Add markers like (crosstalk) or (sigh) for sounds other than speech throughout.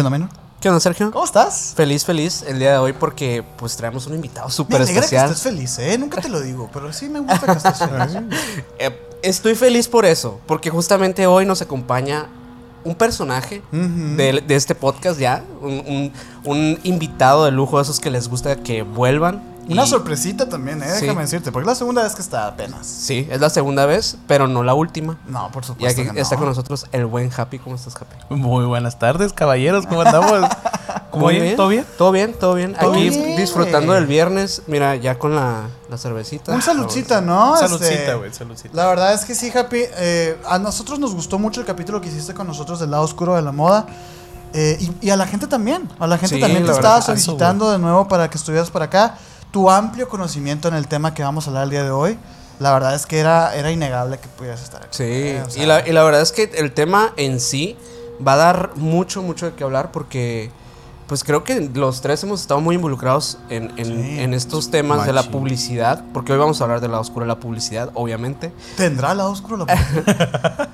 ¿Qué onda, menor? ¿Qué onda, Sergio? ¿Cómo estás? Feliz, feliz el día de hoy porque pues traemos un invitado Me súper alegra que especial. estés feliz, ¿eh? Nunca te lo digo, pero sí me gusta que estés feliz. (laughs) Eh, estoy feliz por eso, porque justamente hoy nos acompaña un personaje de, de este podcast ya, un, un- un invitado de lujo, esos que les gusta que vuelvan. Una Y- sorpresita también, ¿eh? Sí. Déjame decirte, porque es la segunda vez que está apenas. Sí, es la segunda vez, pero no la última. No, por supuesto. que que está no. con nosotros el buen Happy. ¿Cómo estás, Happy? Muy buenas tardes, caballeros, ¿cómo andamos? (laughs) ¿Cómo Muy bien? ¿Todo bien? Todo bien, todo bien. Todo Aquí bien, disfrutando del viernes. Mira, ya con la, la cervecita. Un saludcita, ¿no? Saludcita, Este, güey, saludcita. La verdad es que sí, Happy. eh, a nosotros nos gustó mucho el capítulo que hiciste con nosotros del lado oscuro de la moda. eh, y, y a la gente también. A la gente Sí, también te estaba solicitando de nuevo para que estuvieras para acá. Tu amplio conocimiento en el tema que vamos a hablar el día de hoy. La verdad es que era, era innegable que pudieras estar aquí. Sí, eh, o sea, y, la, y la verdad es que el tema en sí va a dar mucho, mucho de qué hablar porque pues creo que los tres hemos estado muy involucrados en, en- Sí. en estos temas de la publicidad, porque hoy vamos a hablar de la oscura de la publicidad, obviamente. ¿Tendrá lado oscuro la? (laughs)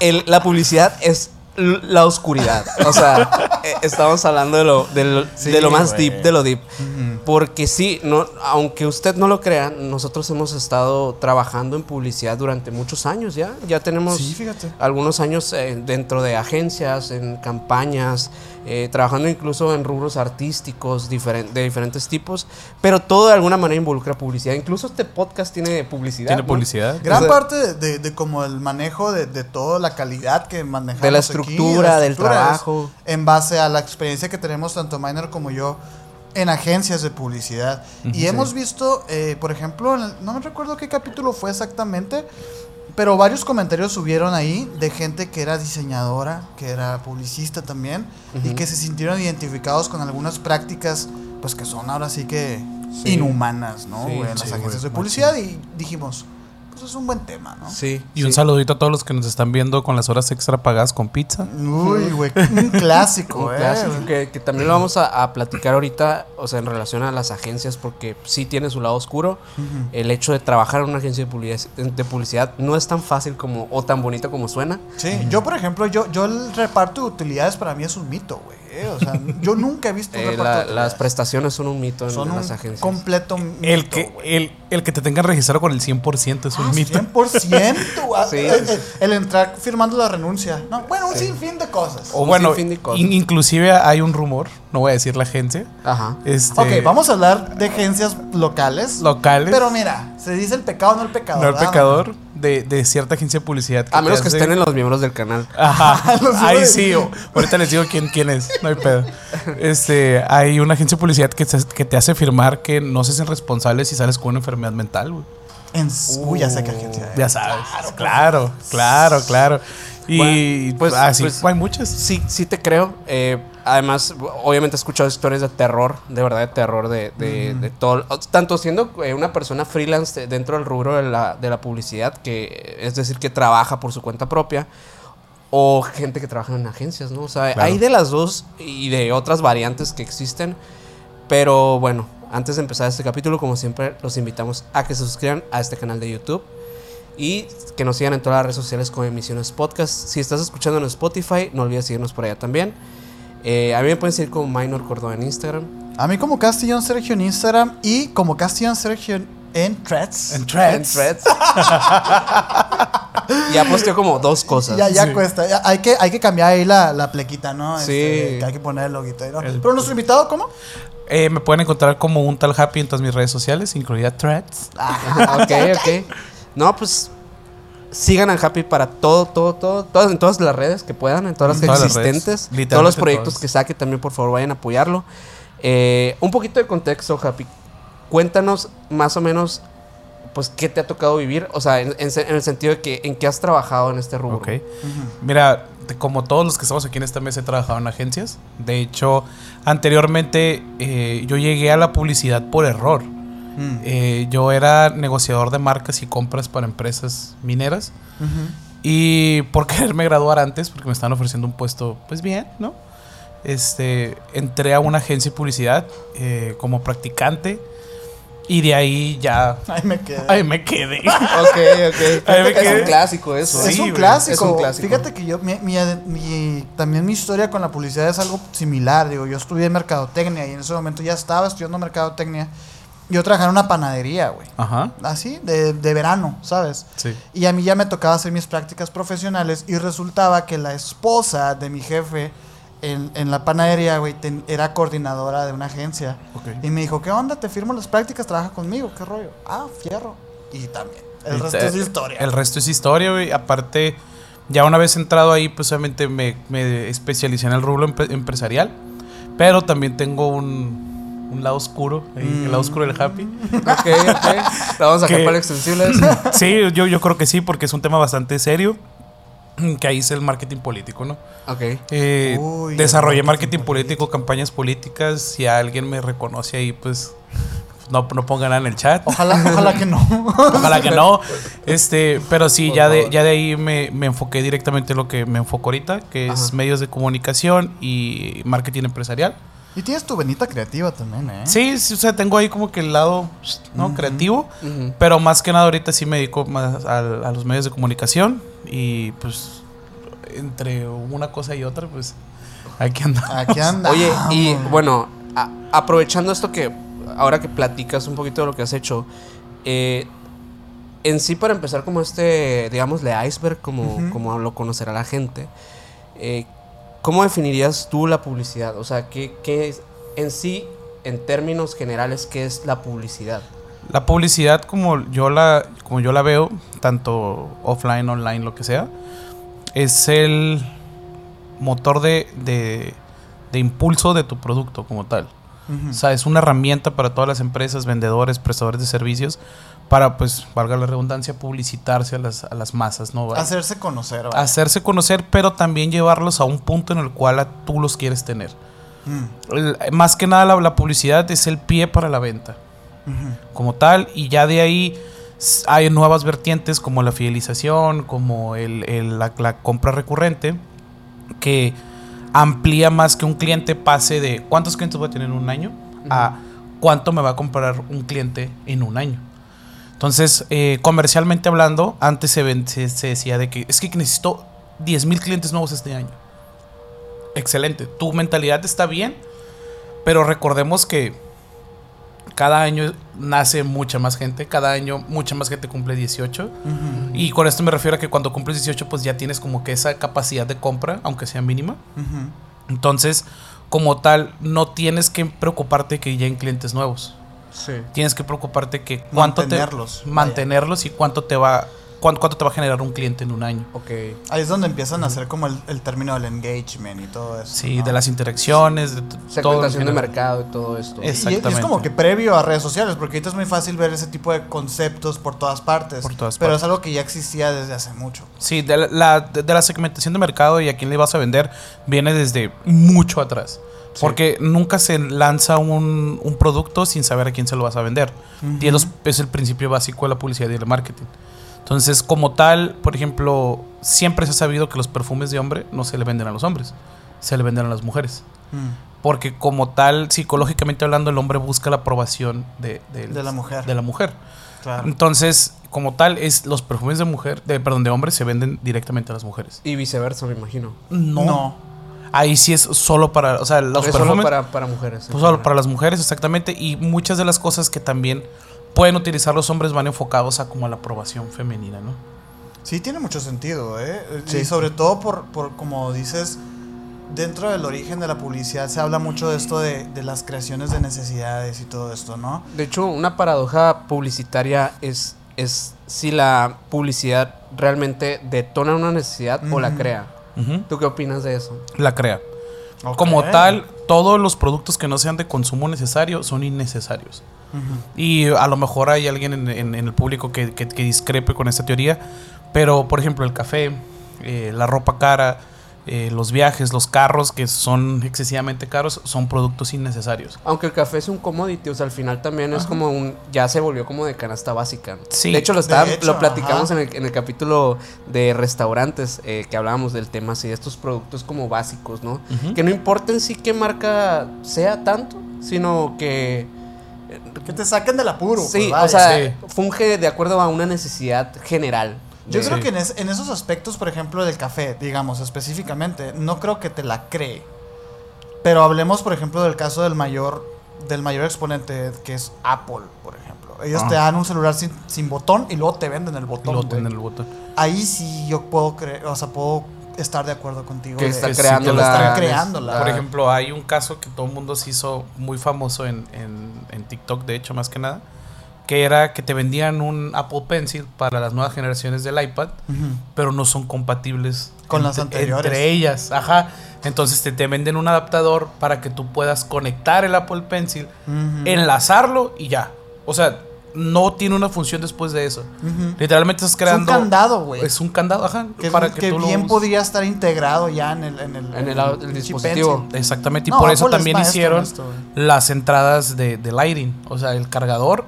El- la publicidad es la oscuridad, o sea, (laughs) eh, estamos hablando de lo, de lo, Sí, de lo más deep, de lo deep. Ujú. Porque sí, no, aunque usted no lo crea, nosotros hemos estado trabajando en publicidad durante muchos años ya. Ya tenemos Sí, algunos años eh, dentro de agencias, en campañas, eh, trabajando incluso en rubros artísticos de diferentes tipos, pero todo de alguna manera involucra publicidad. Incluso este podcast tiene publicidad. ¿Tiene ¿no? publicidad? Gran O sea- parte de, de- de como el manejo de, de toda la calidad que manejamos De la aquí, estructura, la del estructura es trabajo. en base a la experiencia que tenemos tanto Minor como yo en agencias de publicidad. y hemos visto, eh, por ejemplo, en el- no me recuerdo qué capítulo fue exactamente, pero varios comentarios subieron ahí de gente que era diseñadora, que era publicista también, y que se sintieron identificados con algunas prácticas, pues que son ahora sí que Sí. inhumanas, ¿no? Sí, en las agencias de publicidad, y dijimos, pues es un buen tema, ¿no? Sí. Y un saludito a todos los que nos están viendo con las horas extra pagadas con pizza. Uy, güey, un clásico, (laughs) Un eh. clásico que, que también lo vamos a, a platicar ahorita, o sea, en relación a las agencias, porque sí tiene su lado oscuro. El hecho de trabajar en una agencia de publicidad, de publicidad no es tan fácil como, o tan bonito como suena. Sí, yo por ejemplo, yo, yo el reparto de utilidades para mí es un mito, güey. Eh, O sea, yo nunca he visto un Eh, reparto la- de las prestaciones son un mito en, Son en un las agencias. completo mito, El que, el, el que te tengan registrado con el 100% es un Ah, mito. 100%, güey. (laughs) Sí. el, el- el entrar firmando la renuncia. No, bueno, un sinfín de cosas. O Un bueno, sinfín de cosas. in- inclusive hay un rumor, no voy a decir la agencia, Ajá. este, Ok, vamos a hablar de agencias locales. locales, Pero mira, se dice el pecado, no el pecado. no el ¿verdad? pecador, de, de cierta agencia de publicidad. A te menos que hace- estén en los miembros del canal. Ajá. (laughs) Los Ahí a sí, o- ahorita les digo quién, quién es, no hay pedo. Este, hay una agencia de publicidad que te, que te hace firmar que no se hacen responsables si sales con una enfermedad mental, güey. En, ya sé qué agencia es. Ya sabes. Claro, claro, claro. Y Bueno, pues- pues, así, pues- hay muchas. Sí, sí te creo. Eh, además, obviamente he escuchado historias de terror, de verdad de terror, de, de, de todo. Tanto siendo eh, una persona freelance de- dentro del rubro de la, de la publicidad, que es decir, que trabaja por su cuenta propia, o gente que trabaja en agencias, ¿no? O sea, Claro. hay de las dos y de otras variantes que existen. Pero bueno, antes de empezar este capítulo, como siempre, los invitamos a que se suscriban a este canal de YouTube y que nos sigan en todas las redes sociales como Emisiones Podcast. Si estás escuchando en Spotify, no olvides seguirnos por allá también. Eh, a mí me pueden seguir como Minor Córdoba en Instagram. A mí como Castellón Sergio en Instagram y como Castellón Sergio en Threads. En En Threads. Threads. (laughs) ya posteo como dos cosas. Ya, ya Sí. cuesta. Ya, hay, que, hay que cambiar ahí la, la plequita, ¿no? Sí. Este, que hay que poner el loguito ahí, ¿no? El- Pero nuestro invitado, ¿cómo? Eh, me pueden encontrar como un tal happy en todas mis redes sociales, incluida Threads. Ajá, (laughs) ok, ok. No, pues sigan a Happy para todo, todo, todo, todas, en todas las redes que puedan, en todas las En todas las existentes. redes, todos los proyectos todas. que saque también, por favor, vayan a apoyarlo. Eh, un poquito de contexto, Happy. Cuéntanos más o menos, pues, qué te ha tocado vivir. O sea, en, en se- en el sentido de que en qué has trabajado en este rubro. Ok. Mira, como todos los que estamos aquí en esta mesa he trabajado en agencias. De hecho, anteriormente eh, yo llegué a la publicidad por error. Mm. Eh, yo era negociador de marcas y compras para empresas mineras. Y por (laughs) quererme graduar antes, porque me estaban ofreciendo un puesto, pues bien, ¿no? Este, entré a una agencia de publicidad eh, como practicante Y de ahí ya. Ahí me quedé. (laughs) Ahí me quedé. (laughs) Ok, ok. Ahí me es quedé. un clásico eso. es, un clásico. es un clásico. Fíjate que yo, mi, mi- mi- también mi historia con la publicidad es algo similar. Digo, yo estudié mercadotecnia y en ese momento ya estaba estudiando mercadotecnia. Yo trabajaba en una panadería, güey. Ajá. Así, de, de verano, ¿sabes? Sí. Y a mí ya me tocaba hacer mis prácticas profesionales y resultaba que la esposa de mi jefe en, en la panadería, güey, ten- era coordinadora de una agencia. Ok. Y me dijo, ¿qué onda? Te firmo las prácticas, trabaja conmigo, ¿qué rollo? Ah, fierro. Y también. El Y resto te- es historia. El resto es historia, güey. Aparte, ya una vez entrado ahí, pues obviamente me, me especialicé en el rubro empre- empresarial. Pero también tengo un, un lado oscuro, ahí, el lado oscuro del happy. Ok, ok. (laughs) Vamos a Que- extensible eso. (laughs) Sí, yo, yo creo que sí, porque es un tema bastante serio. Que ahí es el marketing político, ¿no? Ok. Eh, Uy, desarrollé marketing marketing político, campañas políticas. Si alguien me reconoce ahí, pues no, no pongan nada en el chat. Ojalá, ojalá que no. (laughs) Ojalá que no. Este, pero sí, Por ya de, ya de ahí me, me enfoqué directamente en lo que me enfoco ahorita, que es medios de comunicación y marketing empresarial. Y tienes tu venita creativa también, ¿eh? Sí, sí, o sea, tengo ahí como que el lado ¿no? Creativo, pero más que nada ahorita sí me dedico más a, a los medios de comunicación y pues entre una cosa y otra, pues aquí andamos. Aquí anda. Oye, y bueno, a- aprovechando esto que ahora que platicas un poquito de lo que has hecho, eh, en sí para empezar como este, digámosle, iceberg, como, Ujú. como lo conocerá la gente, eh, ¿cómo definirías tú la publicidad? O sea, ¿qué, qué es en sí, en términos generales, qué es la publicidad? La publicidad como yo la como yo la veo, tanto offline, online, lo que sea, es el motor de, de, de impulso de tu producto como tal. O sea, es una herramienta para todas las empresas, vendedores, prestadores de servicios, para, pues, valga la redundancia, publicitarse a las, a las masas, ¿no? Hacerse conocer. vaya. Hacerse conocer, pero también llevarlos a un punto en el cual a- tú los quieres tener. Mm, El- más que nada la, la publicidad es el pie para la venta como tal y ya de ahí hay nuevas vertientes como la fidelización, como el, el- la, la compra recurrente que amplía más que un cliente pase de cuántos clientes voy a tener en un año a cuánto me va a comprar un cliente en un año. Entonces, eh, comercialmente hablando, antes se, ven- se, se decía de que es que necesito 10 mil clientes nuevos este año. Excelente, tu mentalidad está bien, pero recordemos que cada año nace mucha más gente, cada año mucha más gente cumple 18. Ujú. Y con esto me refiero a que cuando cumples 18 pues ya tienes como que esa capacidad de compra, aunque sea mínima. Entonces, como tal, no tienes que preocuparte que lleguen clientes nuevos. Sí. Tienes que preocuparte que cuánto Mantenerlos, te vaya. mantenerlos y cuánto te va cuán- cuánto te va a generar un cliente en un año. Ok. Ahí es donde empiezan a hacer como el, el término del engagement y todo eso. Sí, ¿no? de las interacciones, de todo. en Segmentación de mercado y todo esto. Y- y es Exactamente. como que previo a redes sociales, porque ahorita es muy fácil ver ese tipo de conceptos por todas partes. Por todas pero partes. es algo que ya existía desde hace mucho. Sí, de la, la- de, de la segmentación de mercado y a quién le vas a vender viene desde mucho atrás. Porque nunca se lanza un, un producto sin saber a quién se lo vas a vender. Y es, el principio básico de la publicidad y el marketing. Entonces, como tal, por ejemplo, siempre se ha sabido que los perfumes de hombre no se le venden a los hombres, se le venden a las mujeres. Mm. Porque como tal, psicológicamente hablando, el hombre busca la aprobación de, De la mujer. De la mujer. Claro. Entonces, como tal, es los perfumes de mujer, de, perdón, de hombres se venden directamente a las mujeres. Y viceversa, me imagino. No. Ahí sí es solo para, o sea, los es solo perfumes para, para mujeres. pues solo para las mujeres exactamente y muchas de las cosas que también pueden utilizar los hombres van enfocados a como a la aprobación femenina, ¿no? Sí, tiene mucho sentido, ¿eh? Sí. Y sobre todo por, por, como dices, dentro del origen de la publicidad se habla mucho de esto de, de las creaciones de necesidades y todo esto, ¿no? De hecho, una paradoja publicitaria es, es si la publicidad realmente detona una necesidad o la Ujú. ¿Tú qué opinas de eso? La crea. Como tal, todos los productos que no sean de consumo necesario son innecesarios. Y a lo mejor hay alguien en, en- en el público que, que- que discrepe con esta teoría, pero por ejemplo el café, eh, la ropa cara, eh, los viajes, los carros que son excesivamente caros, son productos innecesarios. Aunque el café es un commodity, o sea, al final también es como un. Ya se volvió como de canasta básica. Sí. De hecho, lo, estaba- De hecho, lo platicamos en el, en el capítulo de restaurantes, eh, que hablábamos del tema así, de estos productos como básicos, ¿no? Que no importa en sí qué marca sea tanto, sino que Que te saquen del apuro. Sí, pues, o sea, Sí. funge de acuerdo a una necesidad general. Yo creo que en, es- en esos aspectos, por ejemplo, del café, digamos específicamente, no creo que te la cree. Pero hablemos, por ejemplo, del caso del mayor, del mayor exponente que es Apple, por ejemplo. Ellos Ah. te dan un celular sin, sin botón y luego te venden el botón. Tiene el botón. Ahí sí yo puedo creer, o sea, puedo estar de acuerdo contigo. Que de- está creando que la... están creando la- Por ejemplo, hay un caso que todo el mundo se hizo muy famoso en, en- en TikTok, de hecho, más que nada, que era que te vendían un Apple Pencil para las nuevas generaciones del iPad, pero no son compatibles Con las entre- anteriores. Entre ellas, ajá. Entonces te, te venden un adaptador para que tú puedas conectar el Apple Pencil, enlazarlo y ya. O sea, no tiene una función después de eso. Literalmente estás Es un creando... candado, güey. Es un candado, ajá. Que, para que, que tú lo bien podría estar integrado ya en el, en el, En el- dispositivo. pencil. Exactamente, y No, por eso Apple también hicieron esto, las entradas de, de Lighting, o sea, el cargador.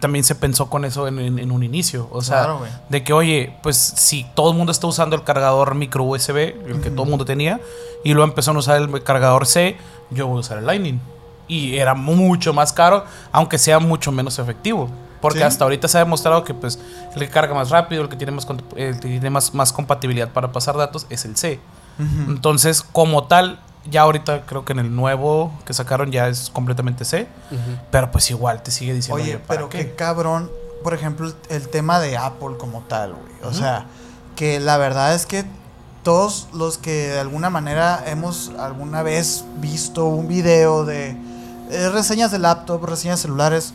También se pensó con eso en, en- en un inicio, o sea, Claro, güey. de que, oye, pues si todo el mundo está usando el cargador micro USB, el que todo el mundo tenía, y luego empezaron a usar el cargador C, yo voy a usar el Lightning. Y era mucho más caro, aunque sea mucho menos efectivo. Porque Sí. hasta ahorita se ha demostrado que pues el que carga más rápido, el que tiene más, cont- el que tiene más, más compatibilidad para pasar datos es el C. Entonces, como tal, ya ahorita creo que en el nuevo que sacaron ya es completamente C. Pero pues igual te sigue diciendo. Oye, "Oye, ¿para pero qué?". qué cabrón, por ejemplo, el, el tema de Apple como tal, güey. O sea, que la verdad es que todos los que de alguna manera hemos alguna vez visto un video de eh, reseñas de laptop, reseñas de celulares,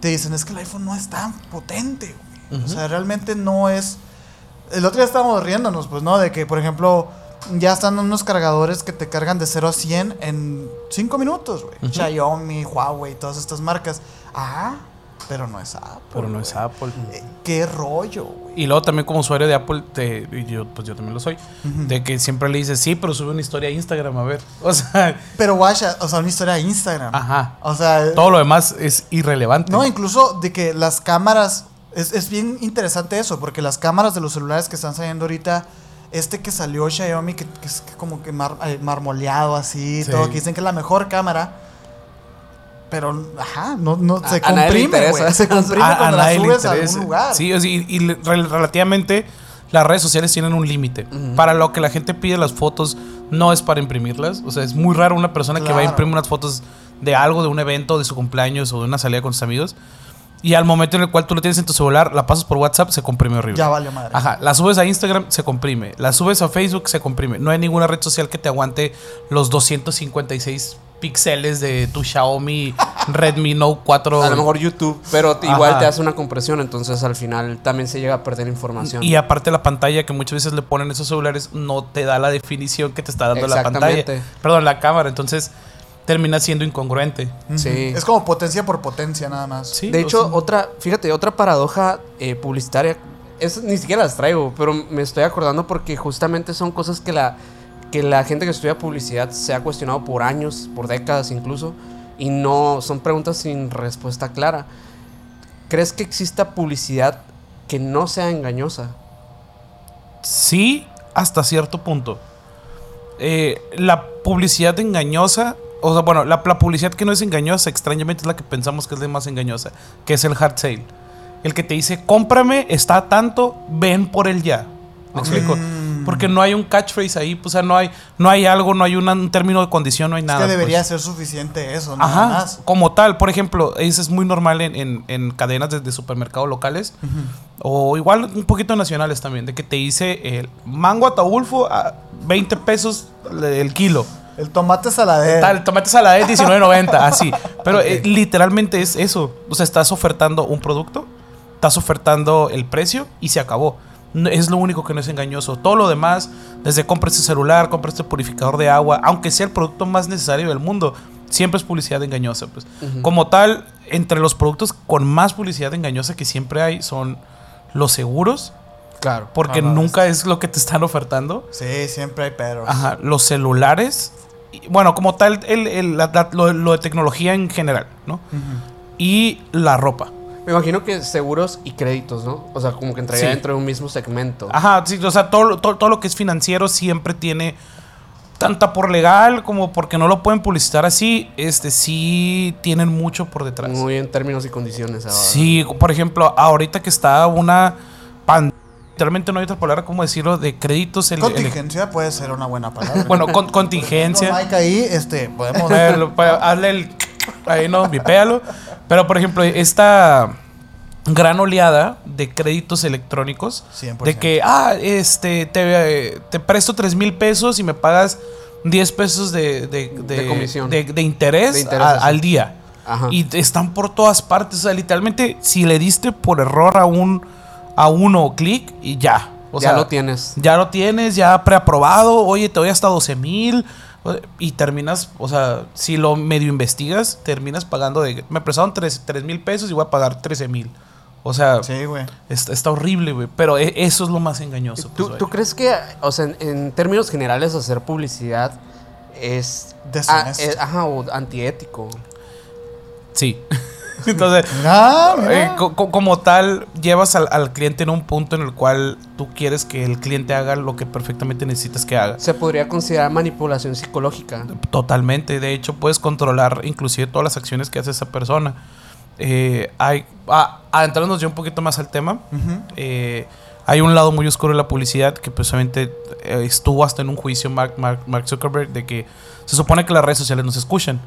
te dicen es que el iPhone no es tan potente, güey. O sea, realmente no es... El otro día estábamos riéndonos, pues, ¿no? De que, por ejemplo, ya están unos cargadores que te cargan de 0 a 100 en 5 minutos, güey. Xiaomi, Huawei, todas estas marcas. Ah, pero no es Apple. Pero no es. Apple. Eh, qué rollo, güey. Y luego también como usuario de Apple, te, y yo, pues yo también lo soy, de que siempre le dices, sí, pero sube una historia a Instagram, a ver. (laughs) O sea, Pero guacha, o sea, una historia de Instagram. ajá. O sea, Todo lo demás es irrelevante. no, incluso de que las cámaras. Es, es bien interesante eso, porque las cámaras de los celulares que están saliendo ahorita. Este que salió Xiaomi, que, que es como que mar- eh, marmoleado así, Sí. todo, que dicen que es la mejor cámara. Pero, ajá, no, no, A- se a nadie le comprime. Se comprime a, a cuando la nadie le subes a algún lugar. Sí, o sea, y, y relativamente las redes sociales tienen un límite. Para lo que la gente pide las fotos no es para imprimirlas. O sea, es muy raro una persona que va a imprimir unas fotos de algo, de un evento, de su cumpleaños o de una salida con sus amigos. Y al momento en el cual tú lo tienes en tu celular, la pasas por WhatsApp, se comprime horrible. Ya valió madre. Ajá, la subes a Instagram, se comprime. La subes a Facebook, se comprime. No hay ninguna red social que te aguante los 256 píxeles de tu Xiaomi Redmi Note 4. A lo mejor YouTube, pero igual Ajá. te hace una compresión, entonces al final también se llega a perder información. Y aparte la pantalla que muchas veces le ponen esos celulares no te da la definición que te está dando la pantalla. Perdón, la cámara. Entonces termina siendo incongruente. Sí. Es como potencia por potencia, nada más. Sí, de hecho, otra, fíjate, otra paradoja eh, publicitaria, esas ni siquiera las traigo, pero me estoy acordando porque justamente son cosas que la, que la gente que estudia publicidad se ha cuestionado por años, por décadas incluso, y no son preguntas sin respuesta clara. ¿Crees que exista publicidad que no sea engañosa? Sí, hasta cierto punto. Eh, la publicidad engañosa, o sea, bueno, la, la publicidad que no es engañosa, extrañamente es la que pensamos que es la más engañosa, que es el hard sale. El que te dice, cómprame, está a tanto, ven por él ya. ¿Me explico? Mm. Porque no hay un catchphrase ahí, pues, o sea, no hay, no hay algo, no hay una- un término de condición, no hay Es nada. que debería pues. ser suficiente eso, nada Ajá, más. como tal, por ejemplo, eso es muy normal en, en- en cadenas de, de supermercados locales o igual un poquito nacionales también, de que te dice el mango ataulfo a 20 pesos el kilo. El tomate saladero. Tal, tomate salada es 19.90, así. Pero eh, literalmente es eso. O sea, estás ofertando un producto, estás ofertando el precio y se acabó. Es lo único que no es engañoso. Todo lo demás, desde compra este celular, compra este purificador de agua, aunque sea el producto más necesario del mundo, siempre es publicidad engañosa. Pues. Como tal, entre los productos con más publicidad engañosa que siempre hay son los seguros, Claro. porque nunca es lo que te están ofertando. Sí, siempre hay peros. Ajá, los celulares. y, Bueno, como tal, el- el- la- la- lo, lo de tecnología en general, ¿no? Y la ropa. Me imagino que seguros y créditos, ¿no? O sea, como que entraría Sí. dentro de un mismo segmento. Ajá, sí, o sea, todo, lo- todo, todo lo que es financiero siempre tiene Tanta por legal como porque no lo pueden publicitar así, este sí tienen mucho por detrás. Muy en términos y condiciones ahora. Sí, por ejemplo, ahorita que está una pan literalmente no hay otra palabra como decirlo de créditos ele- Contingencia puede ser una buena palabra. (laughs) bueno, con, contingencia. Con Mike ahí, este, podemos. Pa- hazle el. Ahí no, vipéalo. Pero, por ejemplo, esta gran oleada de créditos electrónicos. 100%. De que, ah, este, te, te presto 3 mil pesos y me pagas 10 pesos de, de, De comisión. de, interés, a- al día. Ajá. Y están por todas partes. O sea, literalmente, si le diste por error a un a uno clic y ya. O ya sea, lo tienes. ya lo tienes, ya preaprobado, oye, te doy hasta 12 mil. Y terminas, o sea, si lo medio investigas, terminas pagando de... Me prestaron 3 mil pesos y voy a pagar 13 mil. O sea, Sí, está, está horrible, güey. Pero e- eso es lo más engañoso. ¿Tú, pues, tú crees que, o sea, en, en términos generales, hacer publicidad es. Deshonesto. es- ajá, o antiético? Sí. (laughs) Entonces, Ah, eh, co- co- como tal, llevas al, al cliente en un punto en el cual tú quieres que el cliente haga lo que perfectamente necesitas que haga. Se podría considerar manipulación psicológica. Totalmente. De hecho, puedes controlar inclusive todas las acciones que hace esa persona. Eh, hay, ah, adentrándonos ya un poquito más al tema, eh, hay un lado muy oscuro de la publicidad que precisamente eh, estuvo hasta en un juicio Mark, Mark, Mark Zuckerberg de que se supone que las redes sociales nos escuchan.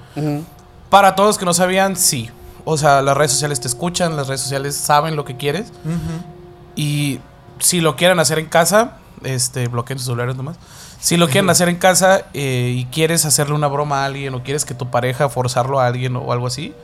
Para todos los que no sabían, sí. O sea, las redes sociales te escuchan, las redes sociales saben lo que quieres. Y si lo quieren hacer en casa, este, bloqueen sus celulares nomás. Si lo quieren hacer en casa eh, y quieres hacerle una broma a alguien o quieres que tu pareja forzarlo a alguien o algo así,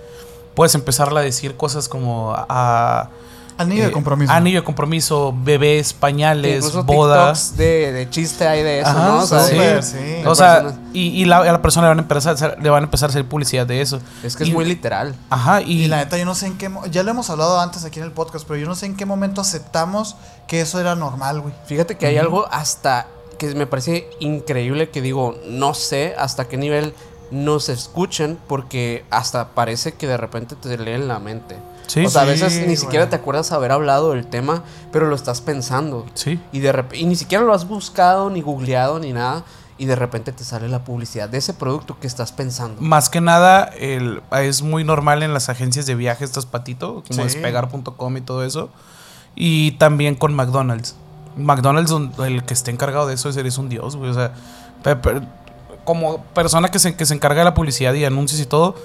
puedes empezarle a decir cosas como a... Anillo eh, de compromiso. Anillo de compromiso, bebés, pañales, bodas. De, de chiste hay de eso, Ajá, ¿no? O sea, de- sí. sí. O sea, y, y la- a la persona le van a empezar a hacer, le van a empezar a hacer publicidad de eso. Es que Y- es muy literal. Ajá, y, Y la neta, yo no sé en qué. Ya lo hemos hablado antes aquí en el podcast, pero yo no sé en qué momento aceptamos que eso era normal, güey. Fíjate que hay algo hasta que me parece increíble que digo, no sé hasta qué nivel nos escuchen porque hasta parece que de repente te leen la mente. Sí, o sea, a sí, veces ni siquiera te acuerdas haber hablado del tema, pero lo estás pensando. sí. Y de rep- y ni siquiera lo has buscado, ni googleado, ni nada. Y de repente te sale la publicidad de ese producto que estás pensando. Más que nada, el, es muy normal en las agencias de viajes, estas patito, como Sí. despegar.com y todo eso. Y también con McDonald's. McDonald's, el que esté encargado de eso, es, eres un dios, güey. O sea, como persona que se, que se encarga de la publicidad y anuncios y todo,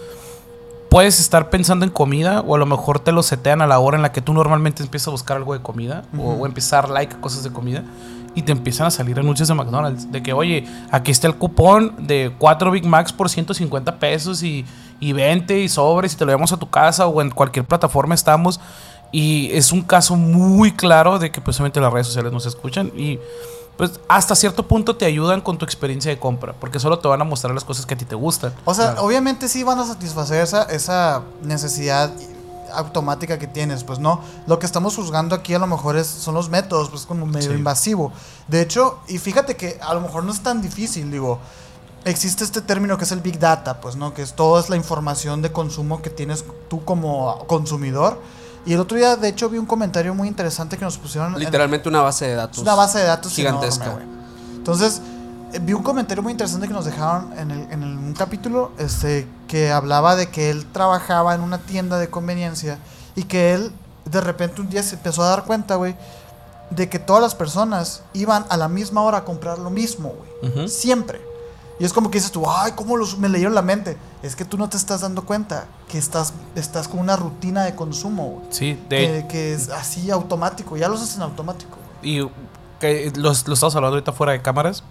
puedes estar pensando en comida o a lo mejor te lo setean a la hora en la que tú normalmente empiezas a buscar algo de comida o, o empezar like a cosas de comida y te empiezan a salir anuncios de McDonald's de que oye aquí está el cupón de 4 Big Macs por 150 pesos y, y 20 y sobres y te lo llevamos a tu casa o en cualquier plataforma estamos y es un caso muy claro de que precisamente las redes sociales nos escuchan y pues hasta cierto punto te ayudan con tu experiencia de compra porque solo te van a mostrar las cosas que a ti te gustan O sea, obviamente sí van a satisfacer esa, esa necesidad automática que tienes, pues no. Lo que estamos juzgando aquí a lo mejor es, son los métodos, pues como medio Sí. invasivo. De hecho, y fíjate que a lo mejor no es tan difícil, digo, existe este término que es el Big Data, pues no, que es toda la información de consumo que tienes tú como consumidor. Y el otro día, de hecho, vi un comentario muy interesante que nos pusieron. en- Literalmente una base de datos. una base de datos gigantesca. enorme. Entonces, eh, vi un comentario muy interesante que nos dejaron en, el, en el- un capítulo este, que hablaba de que él trabajaba en una tienda de conveniencia y que él de repente un día se empezó a dar cuenta, güey, de que todas las personas iban a la misma hora a comprar lo mismo, güey. Siempre. Y es como que dices tú, ay, ¿cómo los, me leyeron la mente? Es que tú no te estás dando cuenta que estás, estás con una rutina de consumo, sí de, Que, que es así automático, ya los hacen automático. Y que los, lo estamos hablando ahorita fuera de cámaras.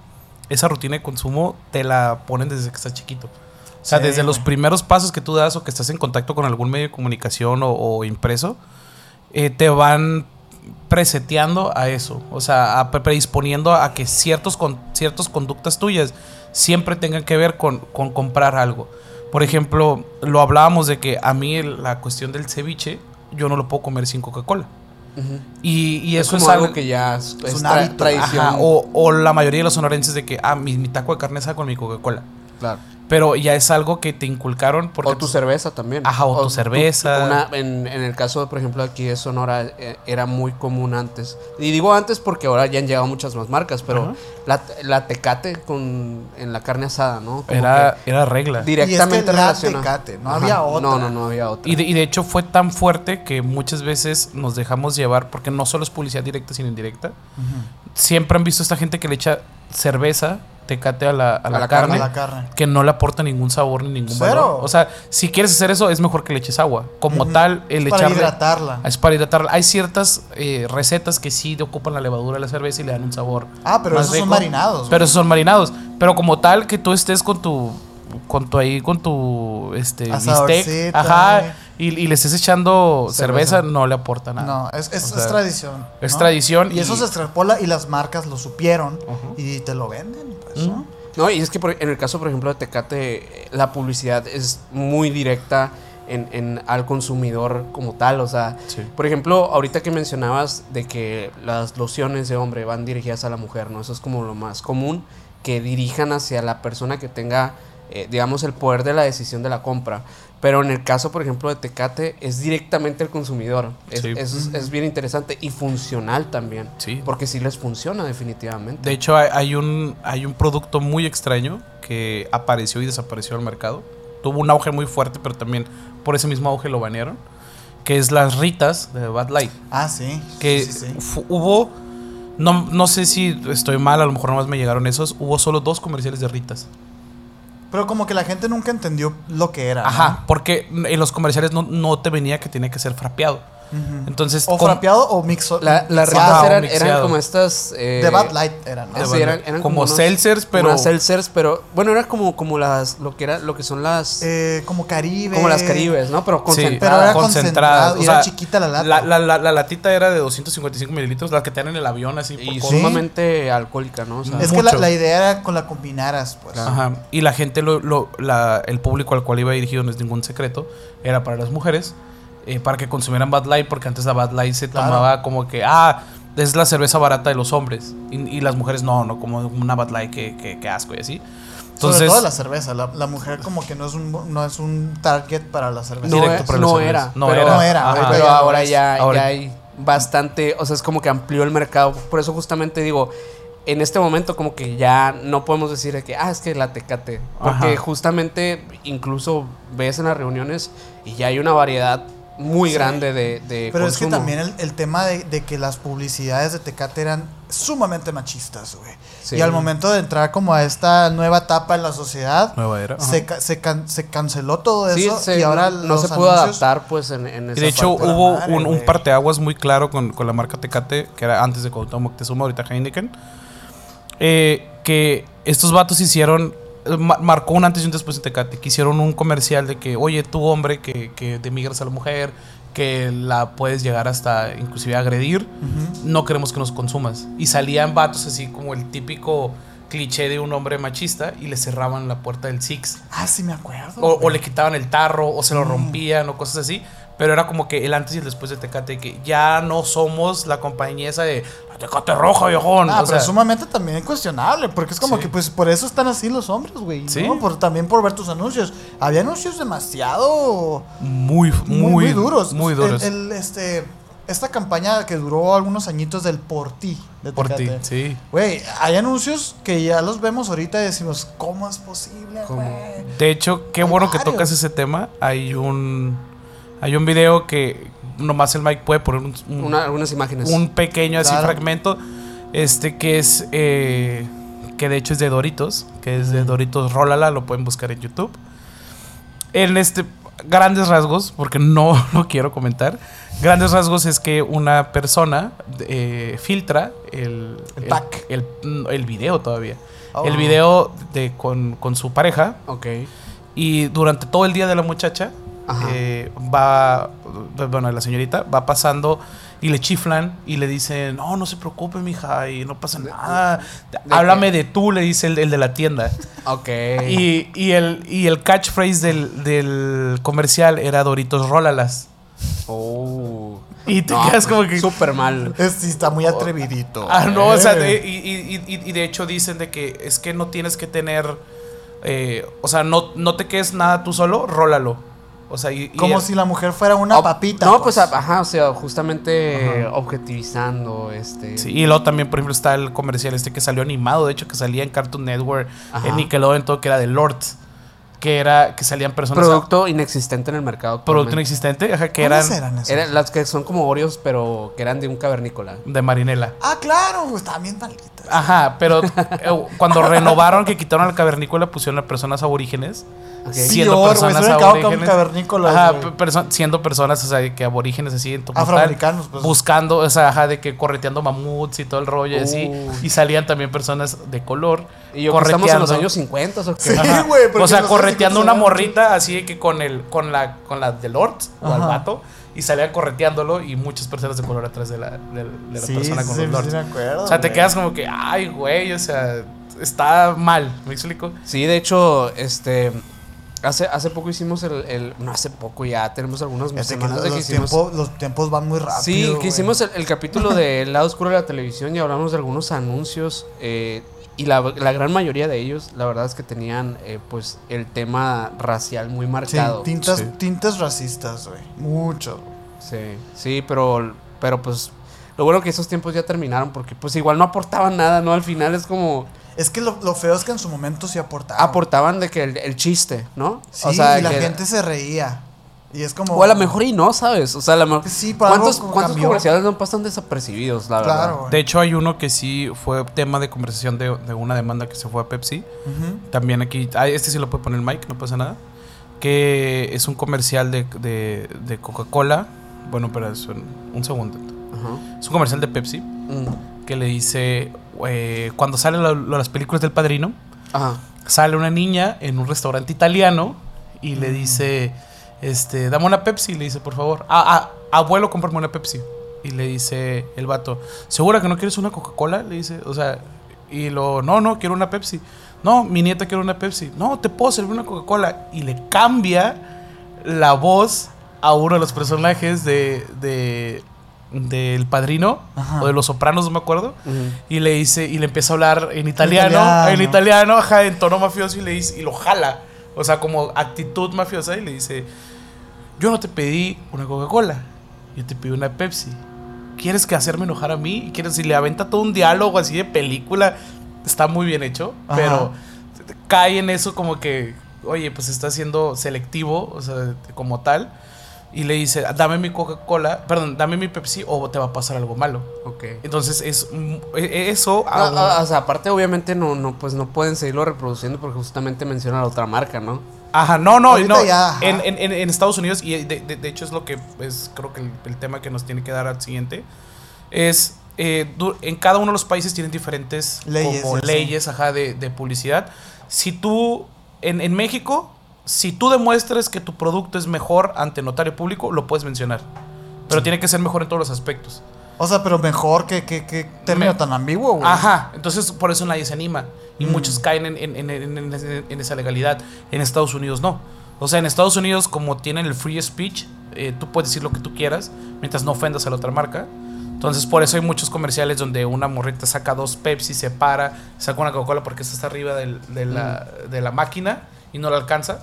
Esa rutina de consumo te la ponen desde que estás chiquito. O sea, Sí, desde los primeros pasos que tú das o que estás en contacto con algún medio de comunicación o, o impreso, eh, te van preseteando a eso. O sea, a pre- predisponiendo a que ciertos con, ciertas conductas tuyas siempre tengan que ver con, con comprar algo. Por ejemplo, lo hablábamos de que a mí la cuestión del ceviche, yo no lo puedo comer sin Coca-Cola. Ujú. Y, y Es eso es, como algo algo que ya es, es un tra- hábito. tradición. Ajá, o, o la mayoría de los sonorenses de que, ah, mi, mi taco de carne está con mi Coca-Cola. Claro. Pero ya es algo que te inculcaron porque o tu cerveza también. Ajá, o tu cerveza. una- en, en el caso, por ejemplo, aquí de Sonora, eh, era muy común antes. Y digo antes porque ahora ya han llegado muchas más marcas, pero la, la tecate con, en la carne asada, ¿no? Como era, era regla. directamente Y es que la Tecate, no Ajá. había otra. No, no, no había otra. Y de, y de hecho fue tan fuerte que muchas veces nos dejamos llevar, porque no solo es publicidad directa, sino indirecta. Siempre han visto esta gente que le echa cerveza, tecate a la, a la la carne, A la carne. que no le aporta ningún sabor ni ningún Cero. valor. O sea, si quieres hacer eso, es mejor que le eches agua. Como Ujú. tal, el Es para hidratarla. Es para hidratarla. Hay ciertas eh, recetas que sí ocupan la levadura de la cerveza y le dan un sabor. Ah, pero esos son marinados. Pero esos son marinados. Pero como tal, que tú estés con tu. Con tu ahí, con tu este bistec, ajá, y, y le estés echando cerveza, Cerveza. no le aporta nada. No, es, es, O sea, es tradición. es ¿no? tradición Y, eso se extrapola y las marcas lo supieron y te lo venden. Pues. ¿no? No, y es que por- en el caso, por ejemplo, de Tecate, la publicidad es muy directa en, en- al consumidor como tal. O sea, Sí. por ejemplo, ahorita que mencionabas de que las lociones de hombre van dirigidas a la mujer, ¿no? Eso es como lo más común, que dirijan hacia la persona que tenga, eh, digamos, el poder de la decisión de la compra. Pero en el caso, por ejemplo, de Tecate, es directamente el consumidor. Es, Sí. es, es bien interesante y funcional también. Sí. Porque sí les funciona definitivamente. De hecho, hay, hay un, hay un producto muy extraño que apareció y desapareció al mercado. Tuvo un auge muy fuerte, pero también por ese mismo auge lo banearon. Que es las Ritas de Bad Light. Ah, sí. Que sí, sí, sí. fu- hubo. No, no sé si estoy mal, a lo mejor nomás me llegaron esos. Hubo solo dos comerciales de Ritas. Pero como que la gente nunca entendió lo que era. ¿no? Ajá, porque en los comerciales no, no te venía que tenía que ser frapeado. Entonces, O frapeado o mixo. La- las Ajá, eran, eran como estas. eh, De Bad Light eran, ¿no? Ah, sí, eran- eran como como seltzers, pero seltzers, pero. Bueno, era como, como las. Lo que era. Lo que son las. Eh, como Caribe. como las caribes, ¿no? Pero Sí, concentradas. Pero era concentradas. y era chiquita la lata. La, la- la- la latita era de 255 mililitros, la que te dan en el avión así. por y. Sí. sumamente alcohólica, ¿no? O sea, Es que la, idea era con la combinaras, pues. Ajá. Y la gente, lo, lo- la- el público al cual iba dirigido, no es ningún secreto, era para las mujeres, eh, para que consumieran Bad Light, porque antes la Bad Light se Claro. tomaba como que, ah, es la cerveza barata de los hombres. Y, y las mujeres, no, no, como una Bad Light, que, que, que asco y así. Entonces, Sobre todo la cerveza. La, la mujer como que no es un no es un target para la cerveza. no, directo e- para no era. No pero, era. No era, Ajá. pero ahora ya, Ahora- ya hay bastante. O sea, es como que amplió el mercado. Por eso, justamente digo. En este momento, como que ya no podemos decir de que, ah, es que la tecate. Porque Ajá. justamente, incluso ves en las reuniones y ya hay una variedad muy Sí. grande de, de Pero es que también el, el tema de, de que las publicidades de Tecate eran sumamente machistas, güey. Sí. Y al momento de entrar como a esta nueva etapa en la sociedad, nueva era. se, ca- se, can- se canceló todo Sí, eso se- y ahora no los se pudo anuncios- adaptar, pues, en, en Y esa de hecho parte. hubo madre, un, parteaguas muy claro con, con la marca Tecate, que era antes de Cuauhtémoc Moctezuma, ahorita Heineken, eh, que estos vatos hicieron, marcó un antes y un después en Tecate, que hicieron un comercial de que, oye, tú hombre que, que demigras a la mujer, que la puedes llegar hasta inclusive a agredir, no queremos que nos consumas. Y salían vatos así como el típico cliché de un hombre machista y le cerraban la puerta del Six. Ah, sí me acuerdo. O, le quitaban el tarro, o se lo Mm. rompían, o cosas así. Pero era como que el antes y el después de Tecate, que ya no somos la compañía esa de la Tecate roja, viejón. Ah, o pero sea, sumamente también cuestionable, porque es como Sí. que pues por eso están así los hombres, güey. Sí. ¿no? Por, también por ver tus anuncios. Había anuncios demasiado muy, muy, muy, duros. Muy duros. el, este, esta campaña que duró algunos añitos del Por ti. De por ti, sí. Güey, hay anuncios que ya los vemos ahorita y decimos, ¿cómo es posible, güey? De hecho, qué Hay bueno que tocas ese tema. Hay un hay un video que nomás el Mike puede poner un, un- Una- algunas imágenes. un pequeño así Claro. fragmento. Este que es eh, que de hecho es de Doritos, que es de Doritos Rólala, lo pueden buscar en YouTube. En este grandes rasgos, porque no (laughs) lo quiero comentar. Grandes rasgos es que una persona eh, filtra el, El pack. el, el video todavía. Oh. El video de, con, con su pareja. Ok. Y durante todo el día de la muchacha. Eh, va, bueno, la señorita va pasando y le chiflan y le dicen, no, no se preocupe, mija, y no pasa nada. Háblame de tú, le dice el, el de la tienda. Ok. Y, y el, y el catchphrase del, del comercial era Doritos Rólalas. Oh. Y te No, quedas como que... Súper mal. Es, sí, está muy atrevidito. Ah, no, o sea, eh. de- y, y- y- y de hecho dicen de que es que no tienes que tener eh, o sea, no, no te quedes nada tú solo, rólalo. O sea, y, y Como el- si la mujer fuera una papita. No, pues, ajá, o sea, justamente objetivizando, este... Sí, y luego también, por ejemplo, está el comercial este que salió animado, de hecho, que salía en Cartoon Network, Ajá. en Nickelodeon, todo, que era de Lord. Que era, que salían personas. Producto inexistente en el mercado. producto inexistente, ajá, que ¿Cuáles eran eran esos? Eran las que son como Oreos, pero que eran de un cavernícola. de Marinela. Ah, claro, güey, estaban bien malditas. Ajá, pero eh, cuando renovaron, que quitaron al cavernícola, pusieron a personas aborígenes. Ok. Siendo personas con aborígenes. Ajá, perso- siendo personas, o sea, que aborígenes así, en Afroamericanos, pues. buscando, o sea, ajá, de que correteando mamuts y todo el rollo y así. Y salían también personas de color. Y yo estamos en los años 50 o qué. Sí, güey, O sea, los correteando una morrita así de que con el con la con la de Lord o al vato y salía correteándolo y muchas personas de color atrás de la, de, de la Sí, persona sí, con sí, los sí, lords. me acuerdo, o sea, te quedas como que, ay, güey, o sea, está mal, ¿me explico? Sí, de hecho, este. Hace, hace poco hicimos el, el- No hace poco ya, tenemos algunas que semanas de los, que hicimos. tiempos, los tiempos van muy rápido. Sí, que hicimos el, el capítulo de (laughs) El lado oscuro de la televisión y hablamos de algunos anuncios. eh, y la, la gran mayoría de ellos, la verdad es que tenían eh, pues el tema racial muy Sí, marcado. tintas, Sí. tintes racistas, güey. Mucho. Sí, sí, pero, pero pues lo bueno que esos tiempos ya terminaron porque pues igual no aportaban nada, ¿no? Al final es como Es que lo, lo feo es que en su momento sí aportaban. aportaban de que el, el chiste, ¿no? Sí, y la que- gente se reía. Y es como. O a lo mejor y no, ¿sabes? O sea, a lo mejor... Sí, algo ¿Cuántos, cuántos comerciales no pasan desapercibidos, la verdad? De hecho, hay uno que sí fue tema de conversación de, de una demanda que se fue a Pepsi. También aquí, ah, este sí lo puede poner Mike, no pasa nada. Que es un comercial de, de, de Coca-Cola. Bueno, pero es un, un segundo. Es un comercial de Pepsi Mm. que le dice, eh, cuando salen las películas del padrino, Ajá. sale una niña en un restaurante italiano y le dice, este, dame una Pepsi, le dice, por favor. Ah, ah, abuelo, cómprame una Pepsi. Y le dice el vato, ¿segura que no quieres una Coca-Cola? Le dice, o sea, y lo, no, no, quiero una Pepsi. No, mi nieta quiere una Pepsi. No, te puedo servir una Coca-Cola. Y le cambia la voz a uno de los personajes de, de del padrino Ajá. o de los sopranos, no me acuerdo. Y le dice, y le empieza a hablar en italiano, italiano. en italiano, ajá, en tono mafioso, y le dice, y lo jala. O sea, como actitud mafiosa, y le dice, yo no te pedí una Coca-Cola, yo te pedí una Pepsi. ¿Quieres que hacerme enojar a mí? Y quieres, y le aventa todo un diálogo así de película. Está muy bien hecho, Ajá. pero cae en eso como que, oye, pues está siendo selectivo, o sea, como tal. Y le dice, dame mi Coca-Cola, perdón, dame mi Pepsi o te va a pasar algo malo. Ok. Entonces es mm, e- eso. O sea, aparte obviamente no, no, pues no pueden seguirlo reproduciendo porque justamente menciona la otra marca, ¿no? Ajá, no, no, Ahorita no. ya, en, en- en- Estados Unidos, y de, de- de hecho es lo que es, creo que el, el tema que nos tiene que dar al siguiente, es, eh, en cada uno de los países tienen diferentes Leyes, como sí. leyes ajá, de, de publicidad. Si tú, en, en México, si tú demuestras que tu producto es mejor ante notario público, lo puedes mencionar. Pero tiene que ser mejor en todos los aspectos. O sea, pero mejor que, que, que término Me- tan ambiguo, güey. Ajá, entonces por eso nadie se anima. Y Mm. muchos caen en, en- en- en- esa legalidad. En Estados Unidos no. O sea, en Estados Unidos, como tienen el free speech, eh, tú puedes decir lo que tú quieras mientras no ofendas a la otra marca. Entonces, por eso hay muchos comerciales donde una morrita saca dos Pepsi, se para, saca una Coca-Cola porque esta está arriba del- de, la, de la máquina y no la alcanza.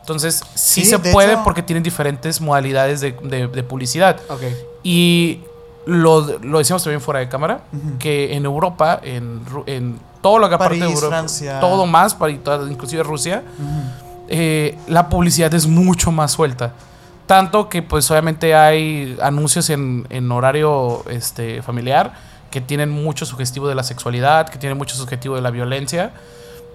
Entonces, sí, Sí, se de puede hecho- porque tienen diferentes modalidades de, de- de publicidad. Ok. Y lo, lo decíamos también fuera de cámara, que en Europa, en, en todo lo que aparte de Europa, Francia. todo más, inclusive Rusia, Ujú. eh, la publicidad es mucho más suelta. Tanto que pues obviamente hay anuncios en, en horario este, familiar que tienen mucho sugestivo de la sexualidad, que tienen mucho sugestivo de la violencia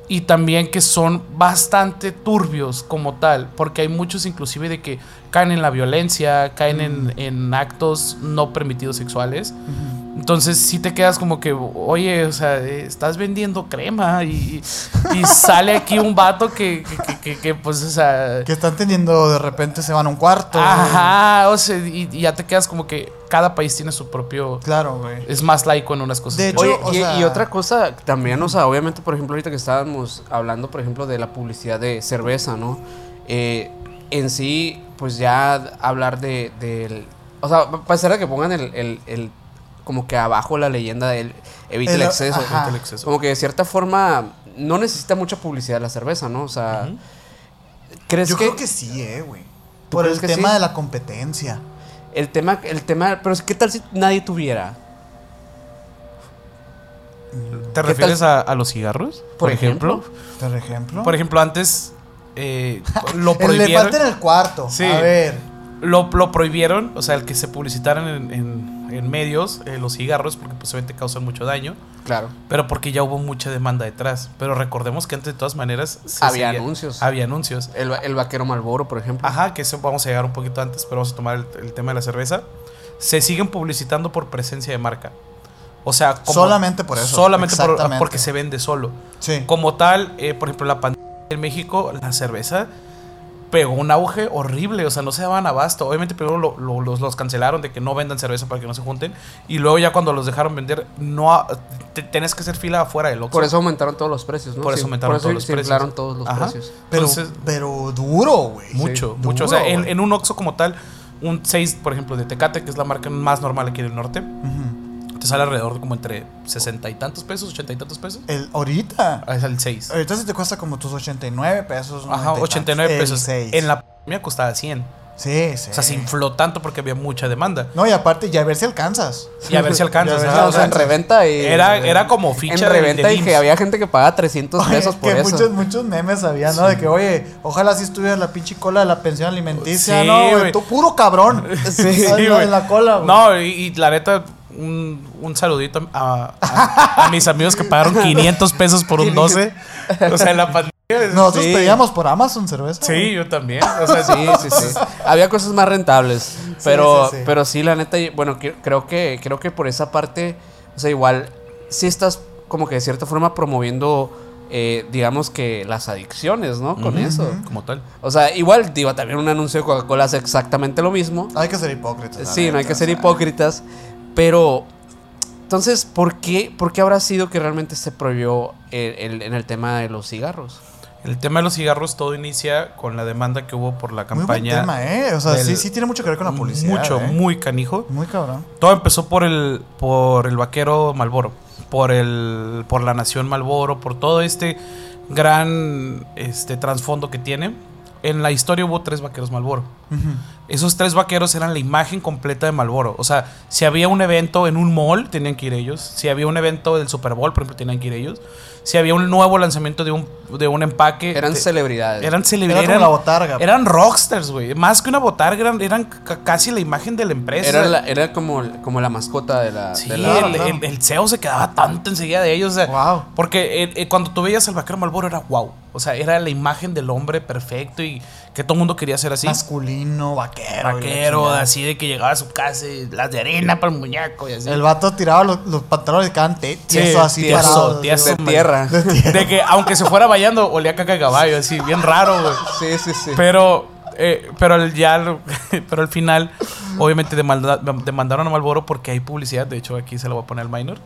y también que son bastante turbios como tal, porque hay muchos inclusive de que caen en la violencia, caen en, en actos no permitidos sexuales. Entonces sí te quedas como que, oye, o sea, eh, estás vendiendo crema y, y sale aquí un vato que, que, que- que- que, pues, o sea... Que están teniendo, de repente se van a un cuarto. Ajá, o sea, y, y ya te quedas como que cada país tiene su propio... Claro, güey. Es más laico en unas cosas. De hecho, Oye, o y, sea- y otra cosa también, o sea, obviamente, por ejemplo, ahorita que estábamos hablando, por ejemplo, de la publicidad de cerveza, ¿no? Eh, en sí, pues ya hablar de, del... O sea, pasará que pongan el, el- el- como que abajo la leyenda del evita el, El- exceso. ajá. el exceso. Como que de cierta forma no necesita mucha publicidad la cerveza, ¿no? O sea, ¿crees Yo que, creo que sí, eh, güey. ¿Tú Por el tema sí? de la competencia. el tema, el tema, pero qué tal si nadie tuviera? ¿Te ¿Qué refieres a, a los cigarros? Por ejemplo. Por ejemplo. Por ejemplo, antes eh, (laughs) lo el prohibieron. elefante en el cuarto. Sí. A ver. Lo, lo prohibieron, o sea, el que se publicitaran en, en- en medios eh, los cigarros, porque posiblemente causan mucho daño, Claro. pero porque ya hubo mucha demanda detrás. Pero recordemos que antes de todas maneras se Había seguía- anuncios. Había anuncios. El, el vaquero Malboro, por ejemplo. Ajá, que eso vamos a llegar un poquito antes, pero vamos a tomar el, el tema de la cerveza. Se siguen publicitando por presencia de marca. O sea, como- Solamente por eso, Solamente por- porque se vende solo. Sí. Como tal, eh, por ejemplo, la pandemia en México, la cerveza pegó un auge horrible, o sea, no se daban abasto. Obviamente primero lo- lo- los, los cancelaron de que no vendan cerveza para que no se junten. Y luego ya cuando los dejaron vender, no ha- te- tenés que hacer fila afuera del Oxxo. Por eso aumentaron todos los precios, ¿no? Por eso Sí, aumentaron todos los precios. inflaron todos los Ajá. precios. Pero, Entonces- pero duro, güey. Mucho, Sí, mucho. O sea, en, en un Oxxo como tal, un 6, por ejemplo, de Tecate, que es la marca más normal aquí en el norte. Te sale alrededor de como entre 60 y tantos pesos, 80 y tantos pesos. El, ahorita. Ah, Es el 6. Ahorita sí te cuesta como tus 89 pesos. Ajá, 90 y 89 tantos. pesos. El seis. En la pandemia costaba 100. Sí, sí. O sea, se infló tanto porque había mucha demanda. No, y aparte, ya a ver si alcanzas. Y a ver si (laughs) alcanzas. O sea, en reventa y. Era- era como ficha En de- reventa de y que había gente que pagaba 300 Oye, pesos por que eso. muchos, muchos memes había, ¿no? De que, oye, ojalá si estuviera la pinche cola de la pensión alimenticia. Sí, no, güey, güey. tú puro cabrón. (laughs) Sí. En la cola, güey. No, y, y la neta, un, un saludito a, a- a mis amigos que pagaron 500 pesos por un 12. O sea, en la pandemia. Nosotros sí. pedíamos por Amazon cerveza. Sí, güey. yo también. O sea, Sí, sí, sí. Había cosas más rentables. Pero sí, sí. pero sí, la neta, bueno, que- creo que, creo que por esa parte, o sea, igual, sí estás como que de cierta forma promoviendo, eh, digamos que las adicciones, ¿no? Con eso. como tal. O sea, igual, digo, también un anuncio de Coca-Cola hace exactamente lo mismo. Hay que ser hipócritas. Sí, no hay que o ser sea. hipócritas. Pero, entonces, ¿por qué, ¿por qué habrá sido que realmente se prohibió el- el- en el tema de los cigarros? El tema de los cigarros todo inicia con la demanda que hubo por la Muy buen campaña. tema, ¿eh? O sea, del- sí, sí tiene mucho que ver con la publicidad. Mucho, ¿eh? muy canijo. Muy cabrón. Todo empezó por el, por el vaquero Malboro, por el, por la nación Malboro, por todo este gran este trasfondo que tiene. En la historia hubo tres vaqueros Malboro. Esos tres vaqueros eran la imagen completa de Malboro. O sea, si había un evento en un mall, tenían que ir ellos. Si había un evento del Super Bowl, por ejemplo, tenían que ir ellos. Si había un nuevo lanzamiento de un, de un empaque. Eran te- celebridades. eran Era celebridades. como la botarga. Eran rockstars, güey. Más que una botarga, eran, eran ca- casi la imagen de la empresa. Era, la- era como, como la mascota de la... Sí, de la- el, el- el CEO se quedaba tanto enseguida de ellos. o sea, Wow. Porque eh, eh, cuando tú veías al vaquero Malboro era wow. O sea, era la imagen del hombre perfecto y que todo el mundo quería ser así. Masculino, vaquero. Vaquero, así de que llegaba a su casa y las de arena para el muñeco y así. El vato tiraba los, los pantalones y quedaban te- tieso así tieso, parados. tieso. de tierra. De que aunque se fuera vallando, olía a caca de caballo, así, bien raro, güey. Sí, sí, sí. Pero, eh, pero el- ya, (laughs) pero al final, obviamente demanda- demandaron a Malboro porque hay publicidad. De hecho, aquí se lo voy a poner al minor.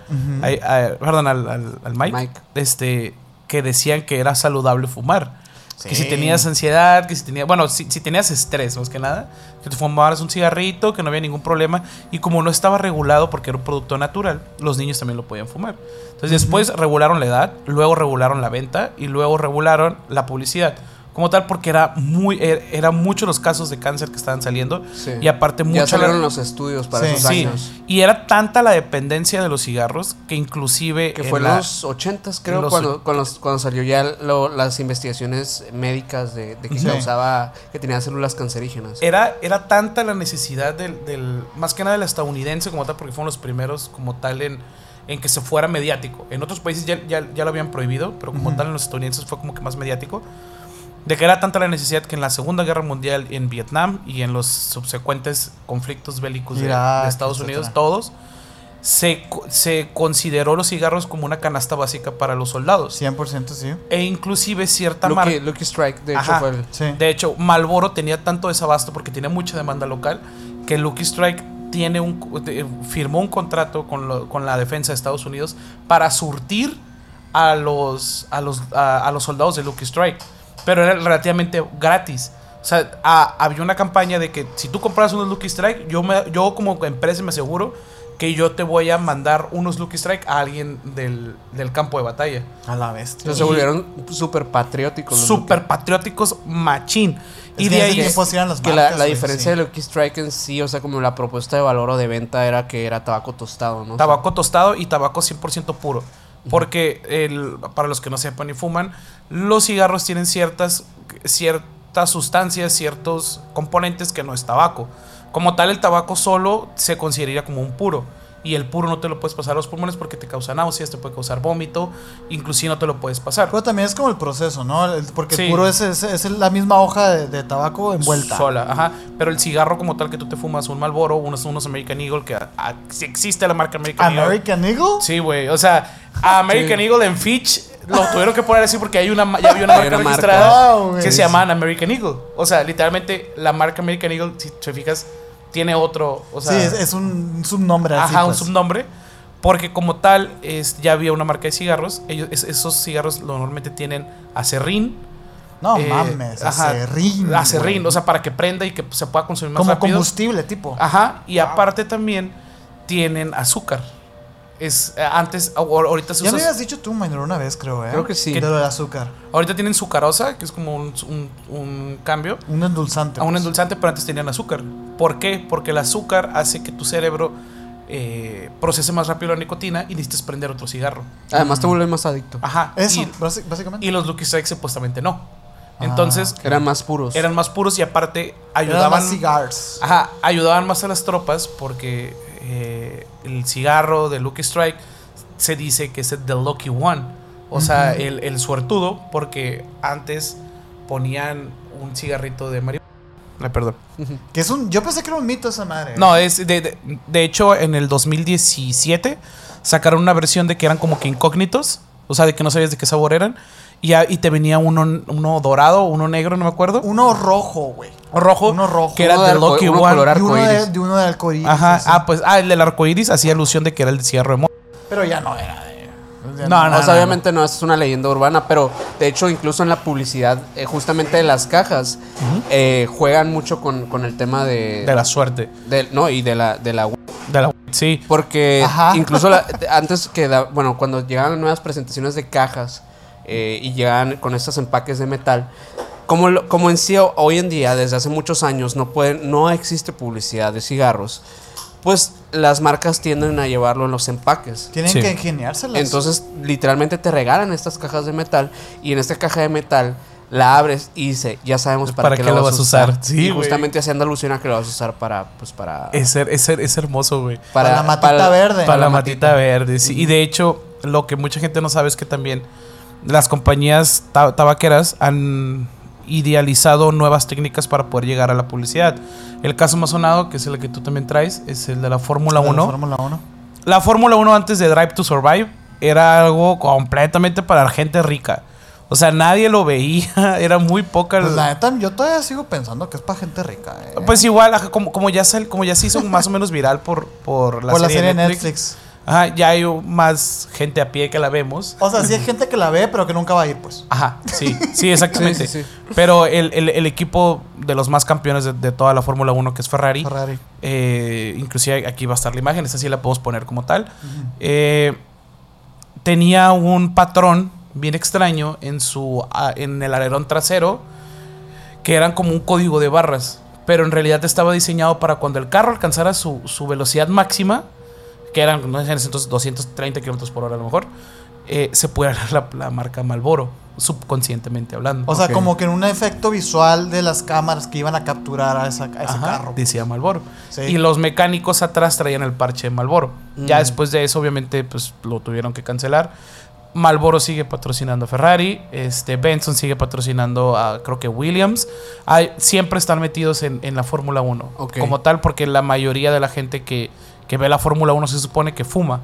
Hay- hay- perdón, al, al, al Mike, Mike. Este, que decían que era saludable fumar. Que si tenías ansiedad, que si tenías, bueno, si, si tenías estrés, más que nada, que te fumaras un cigarrito, que no había ningún problema. Y como no estaba regulado porque era un producto natural, los niños también lo podían fumar. Entonces después regularon la edad, luego regularon la venta y luego regularon la publicidad. Como tal, porque era muy, er- era muchos los casos de cáncer que estaban saliendo. Sí. Y aparte ya mucha salieron la- los estudios para Sí. esos Sí, años. y era tanta la dependencia de los cigarros que inclusive... Que en fue en la- los ochentas, creo, en los cuando, cuando, cuando salió ya lo- las investigaciones médicas de, de que Sí. causaba, que tenía células cancerígenas. Era, era tanta la necesidad del, del- más que nada del estadounidense como tal, porque fueron los primeros como tal en, en que se fuera mediático. En otros países ya, ya, ya lo habían prohibido, pero como tal en los estadounidenses fue como que más mediático. De que era tanta la necesidad que en la Segunda Guerra Mundial en Vietnam y en los subsecuentes conflictos bélicos de, Irak, de Estados etcétera. Unidos, todos, se, se consideró los cigarros como una canasta básica para los soldados. 100% sí. E inclusive cierta marca... Lucky, Strike, de hecho, Ajá. fue el... Sí. De hecho, Malboro tenía tanto desabasto porque tenía mucha demanda local que Lucky Strike tiene un, firmó un contrato con, lo- con la defensa de Estados Unidos para surtir a los, a los, a, a los soldados de Lucky Strike. Pero era relativamente gratis. O sea, a- había una campaña de que si tú compras unos Lucky Strike, yo, me, yo como empresa me aseguro que yo te voy a mandar unos Lucky Strike a alguien del, del campo de batalla. A la bestia. Entonces se volvieron súper patrióticos. los Súper patrióticos, machín. Es y que de ahí eran las Que la, marcas, la diferencia sí. de Lucky Strike en sí, o sea, como la propuesta de valor o de venta era que era tabaco tostado, ¿no? tabaco tostado y tabaco 100% puro. Porque el, para los que no sepan y fuman, los cigarros tienen ciertas, ciertas sustancias, ciertos componentes que no es tabaco. Como tal, el tabaco solo se consideraría como un puro. Y el puro no te lo puedes pasar a los pulmones porque te causa náuseas, te puede causar vómito, inclusive no te lo puedes pasar. Pero también es como el proceso, ¿no? Porque Sí. el puro es, es, es la misma hoja de, de tabaco envuelta. Sola, ajá. Pero el cigarro como tal que tú te fumas, un Marlboro, unos, unos American Eagle, que ah, si existe la marca American Eagle. American Eagle. Sí, güey. O sea, a American Eagle en Fitch lo tuvieron que poner así porque hay una, ya había una (laughs) marca marca. registrada güey. que se llaman American Eagle. O sea, literalmente la marca American Eagle, si te fijas, tiene otro. O sea, sí, es, es un subnombre así. ajá, un pues. subnombre. Porque como tal, es, ya había una marca de cigarros. Ellos, es- esos cigarros normalmente tienen acerrín. No eh, mames, ajá, acerrín. Acerrín, o sea, para que prenda y que se pueda consumir más Como rápido. combustible, tipo. Ajá, y aparte también tienen azúcar. Es eh, antes, ahorita se Ya me usa. habías dicho tú, Minor, una vez, creo, ¿eh? Creo que sí. De lo del azúcar. Ahorita tienen sucarosa, que es como un, un- un cambio Un endulzante. a un pues. endulzante, pero antes tenían azúcar. ¿Por qué? Porque el azúcar hace que tu cerebro eh, procese más rápido la nicotina y necesites prender otro cigarro. Además te vuelve más adicto. Ajá. Eso, Y, básicamente. y los Lucky Strikes supuestamente no. Ah, Entonces, Eran más puros. eran más puros y aparte Eran ayudaban. más cigars. Ajá, ayudaban más a las tropas porque eh, el cigarro de Lucky Strike se dice que es el The Lucky One. O sea, el, el suertudo, porque antes ponían un cigarrito de marihuana. Ay, perdón. Que es un. Yo pensé que era un mito esa madre. No, es de, de, de hecho, en el 2017 sacaron una versión de que eran como que incógnitos. O sea, de que no sabías de qué sabor eran. Y, ya- y te venía uno, uno dorado, uno negro, no me acuerdo. Uno rojo, güey. Rojo. uno rojo. Que era Uno de The arco- Lucky uno One. Y uno de, de uno de arcoíris. Ajá. así. Ah, pues, ah, el del arco iris hacía alusión de que era el de moto. Pero ya no era de. ya No, no, o sea, obviamente no. es una leyenda urbana, pero de hecho incluso en la publicidad, eh, justamente de las cajas, eh, juegan mucho con, con el tema de... De la suerte. de- no, y de la, de la... De la Sí. Porque Ajá. incluso la- antes que, da- bueno, cuando llegaban nuevas presentaciones de cajas eh, y llegaban con estos empaques de metal, como, como en sí ho- hoy en día, desde hace muchos años, no, pueden, no existe publicidad de cigarros, pues las marcas tienden a llevarlo en los empaques. Tienen Sí. que ingeniárselas. Entonces, literalmente te regalan estas cajas de metal y en esta caja de metal la abres y dice, ya sabemos para, qué, lo vas a usar. Sí, y justamente haciendo alusión a que lo vas a usar para, pues para... Es, es, es hermoso, güey. Para la matita verde. Para la la matita verde, sí. Y de hecho, lo que mucha gente no sabe es que también las compañías ta- tabaqueras han idealizado nuevas técnicas para poder llegar a la publicidad. El caso más sonado, que es el que tú también traes, es el de la Fórmula De la 1. Fórmula 1. La Fórmula 1 antes de Drive to Survive era algo completamente para la gente rica. O sea, nadie lo veía, (laughs) era muy poca. Pues la neta, yo todavía sigo pensando que es para gente rica. eh. Pues igual, como, como, ya sal- como ya se hizo más o menos viral por, por la Por la serie, serie de Netflix. Netflix. Ajá, ya hay más gente a pie que la vemos. O sea, sí hay gente que la ve, pero que nunca va a ir, pues. Ajá, sí, sí, (laughs) exactamente. Sí, sí, sí. Pero el, el- el equipo de los más campeones de, de toda la Fórmula 1, que es Ferrari, Ferrari. eh, inclusive aquí va a estar la imagen, esta sí la podemos poner como tal, eh, tenía un patrón bien extraño en, su, en el alerón trasero, que eran como un código de barras, pero en realidad estaba diseñado para cuando el carro alcanzara su, su velocidad máxima, que eran no sé, en ese entonces 230 kilómetros por hora a lo mejor, eh, se pudiera leer la, la marca Malboro, subconscientemente hablando. O sea, como que en un efecto visual de las cámaras que iban a capturar a, esa- a ese Ajá, carro. Decía Malboro. Sí. Y los mecánicos atrás traían el parche de Malboro. Ya Mm. después de eso, obviamente, pues lo tuvieron que cancelar. Malboro sigue patrocinando a Ferrari. Este, Benson sigue patrocinando a, creo que Williams. Hay- siempre están metidos en, en la Fórmula 1. Ok. Como tal, porque la mayoría de la gente que, que ve la Fórmula 1 se supone que fuma.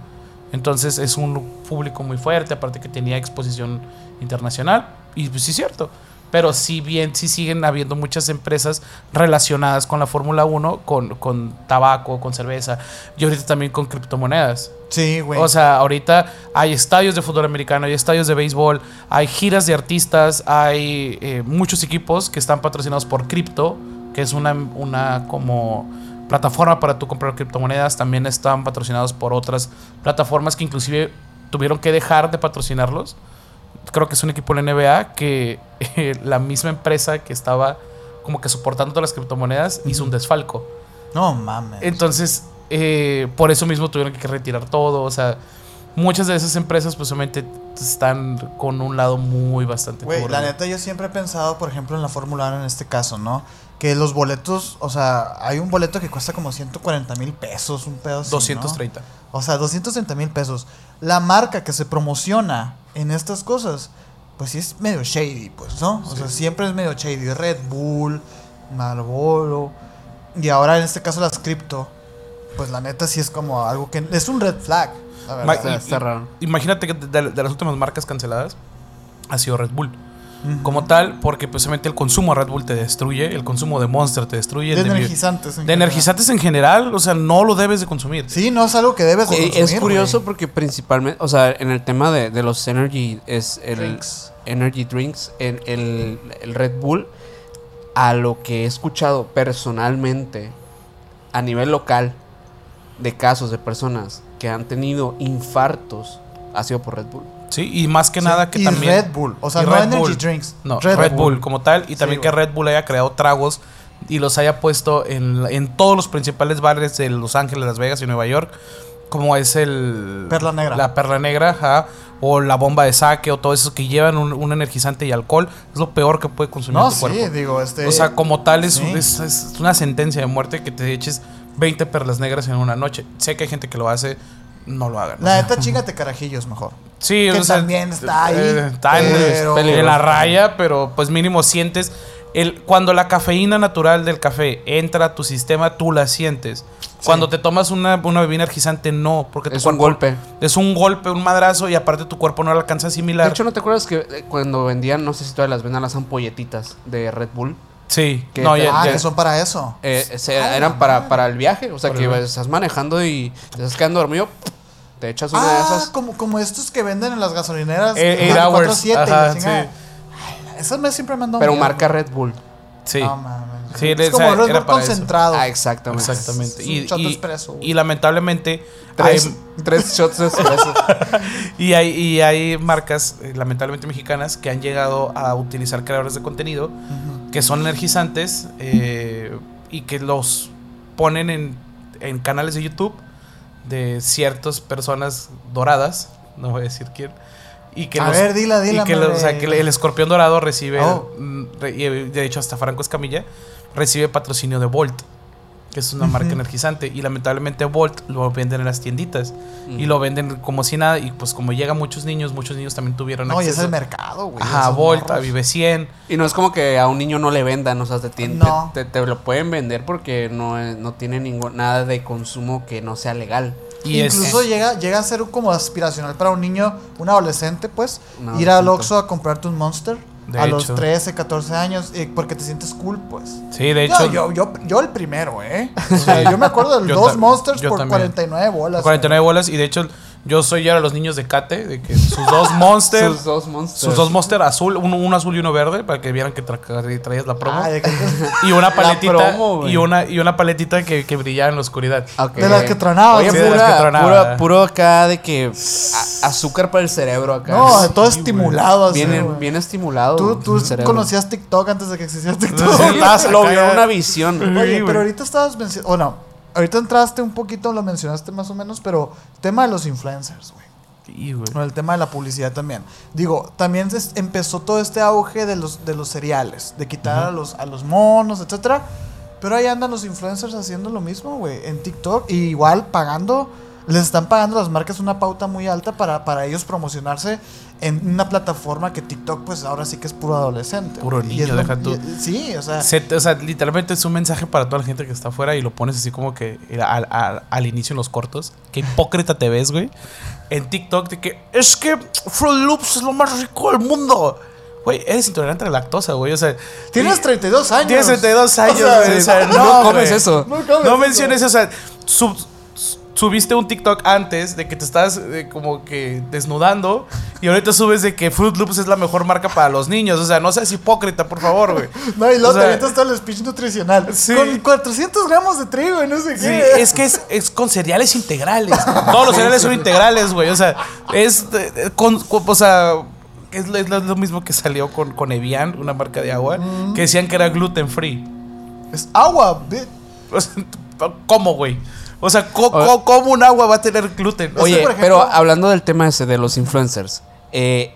Entonces es un público muy fuerte, aparte que tenía exposición internacional. Y pues sí es cierto. Pero si bien sí siguen habiendo muchas empresas relacionadas con la Fórmula 1, con, con tabaco, con cerveza y ahorita también con criptomonedas. Sí, güey. O sea, ahorita hay estadios de fútbol americano, hay estadios de béisbol, hay giras de artistas, hay eh, muchos equipos que están patrocinados por cripto, que es una, una como plataforma para tú comprar criptomonedas. También estaban patrocinados por otras plataformas que inclusive tuvieron que dejar de patrocinarlos. Creo que es un equipo de la NBA que (laughs) eh, la misma empresa que estaba como que soportando todas las criptomonedas hizo un desfalco. No mames. Entonces, eh, por eso mismo tuvieron que retirar todo. O sea, muchas de esas empresas, pues obviamente están con un lado muy bastante turbio. la neta yo siempre he pensado, por ejemplo, en la Fórmula 1 en este caso, ¿no? Que los boletos, o sea, hay un boleto que cuesta como 140 mil pesos, un pedo así, ¿no? 230. O sea, 230 mil pesos. La marca que se promociona en estas cosas, pues sí es medio shady, pues, ¿no? O sea, siempre es medio shady. Red Bull, Marlboro. Y ahora en este caso las cripto, pues la neta sí es como algo que... Es un red flag, la Ma- verdad. Está- está raro. Imagínate que de, de las últimas marcas canceladas ha sido Red Bull. Como tal, porque precisamente el consumo de Red Bull te destruye, el consumo de Monster te destruye. De energizantes. en de general. energizantes en general, o sea, no lo debes de consumir. Sí, no es algo que debes de Eh, consumir, es curioso porque principalmente, o sea, en el tema de, de los energy, es el Drinks. energy drinks, el, el- el Red Bull, a lo que he escuchado personalmente a nivel local de casos de personas que han tenido infartos, ha sido por Red Bull. Sí, y más que Sí, nada que y también. Red Bull, o sea, no Red energy Bull. drinks. No, Red, Bull. como tal. Y Sí, también que. Red Bull haya creado tragos y los haya puesto en, en todos los principales bares de Los Ángeles, Las Vegas y Nueva York. Como es el. Perla Negra. La perla negra, ajá. O la bomba de saque, o todo eso que llevan un, un energizante y alcohol. Es lo peor que puede consumir No, tu sí, cuerpo. digo, este... O sea, como tal, es, sí. es, es una sentencia de muerte que te eches 20 perlas negras en una noche. Sé que hay gente que lo hace, no lo hagan. La neta, chingate carajillos mejor. Sí, que o sea, también está ahí, eh, está en, pero- en la raya, pero pues mínimo sientes. El, cuando la cafeína natural del café entra a tu sistema, tú la sientes. Cuando te tomas una, una bebida energizante, no, porque tu Es un golpe. Es un golpe, un madrazo, y aparte tu cuerpo no lo alcanza a De asimilar. hecho, ¿no te acuerdas que eh, cuando vendían, no sé si todavía las venden las ampolletitas de Red Bull? Sí, que no, te- ya, ah, ya- que son para eso. Eh, se- Ah, eran para, para el viaje, o sea, que estás manejando y te estás quedando dormido, te echas una de Ah, esas. como, como estos que venden en las gasolineras. Eh, eight 24/7 hours, y la ajá, sí. Ay, me siempre me Pero miedo, marca. Red Bull. sí. No. Sí, es esa como Red Bull concentrado. Ah, exactamente. Exactamente. Es un Y, shot y- expreso, güey. y lamentablemente Tres, hay- tres shots de espresso. (laughs) Y hay, y hay marcas, eh, lamentablemente mexicanas, que han llegado a utilizar creadores de contenido que son energizantes eh, y que los ponen en, en canales de YouTube de ciertas personas doradas, no voy a decir quién. Y que A los- ver, dila, dila, Y que o sea, que el escorpión dorado recibe, Oh. mm, re- y de hecho hasta Franco Escamilla, recibe patrocinio de Volt, que es una marca energizante. Y lamentablemente Volt lo venden en las tienditas. Y lo venden como si nada. Y pues como llega muchos niños, muchos niños también tuvieron No, y es acceso. el mercado, güey. Ajá, Volt, a. Vive 100. Y no es como que a un niño no le vendan, o sea, te, No. te, te- te lo pueden vender porque no, es- no tiene ningún, nada de consumo que no sea legal. Y es- Incluso llega, llega a ser como aspiracional para un niño, un adolescente, pues, ir al. Oxxo a comprarte un Monster De a los hecho. 13, 14 años, eh, porque te sientes cool, pues. Sí, de Yo, hecho. yo, yo, yo el primero, ¿eh? (laughs) O sea, yo me acuerdo de Yo dos Monsters yo por también. 49 bolas. 49 bolas. Y de hecho, yo soy ya de los niños de Cate, de que (laughs) sus dos Monsters. Sus dos monsters. Sus dos Monster azul, uno, uno azul y uno verde, para que vieran que tra- traías la promo. Ah, de, y una (laughs) paletita. promo, güey. y, una, y una paletita que, que brillaba en la oscuridad. De las que tronaban. Oye, Sí, ¿no? de las que pura, pura- puro acá de que a- azúcar para el cerebro acá. No, todo estimulado así. bien, bien estimulado. Tú, tú conocías TikTok antes de que existiera (laughs) TikTok. Sí, estabas Lo vio una visión. Sí, Oye, pero ahorita estabas mencionando. O no, ahorita entraste un poquito, lo mencionaste más o menos, pero tema de los influencers, güey. Sí, güey. El tema de la publicidad también. Digo, también empezó todo este auge de los, de los cereales, de quitar a, los, a los monos, etcétera. Pero ahí andan los influencers haciendo lo mismo, güey, en TikTok. Y igual pagando, les están pagando a las marcas una pauta muy alta para, para ellos promocionarse en una plataforma que TikTok, pues ahora sí que es puro adolescente. Puro niño, lo- deja tú. y- sí, o sea. Se- o sea, literalmente es un mensaje para toda la gente que está afuera y lo pones así como que al, al- al inicio en los cortos. Qué hipócrita te ves, güey. En TikTok de que es que Fruit Loops es lo más rico del mundo. Güey, eres intolerante a la lactosa, güey. O sea, Tienes y- 32 años. Tienes 32 años, O sea, güey. O sea, no no, comes güey. eso. No comes No menciones eso. O sea, subiste un TikTok antes de que te estás eh, como que desnudando y ahorita subes de que Fruit Loops es la mejor marca para los niños. O sea, no seas hipócrita, por favor, güey. (laughs) No, y luego te avientas todo el speech nutricional. Sí. Con 400 gramos de trigo y no sé Sí, qué. es que es, es con cereales integrales. (laughs) Todos los cereales son integrales, güey. O sea, es eh, con, con- o sea, es lo, es lo- lo mismo que salió con, con Evian, una marca de agua, que decían que era gluten free. Es agua, (laughs) ¿Cómo, güey? O sea, ¿cómo un agua va a tener gluten? O sea, Oye, por ejemplo- pero hablando del tema ese de los influencers, eh,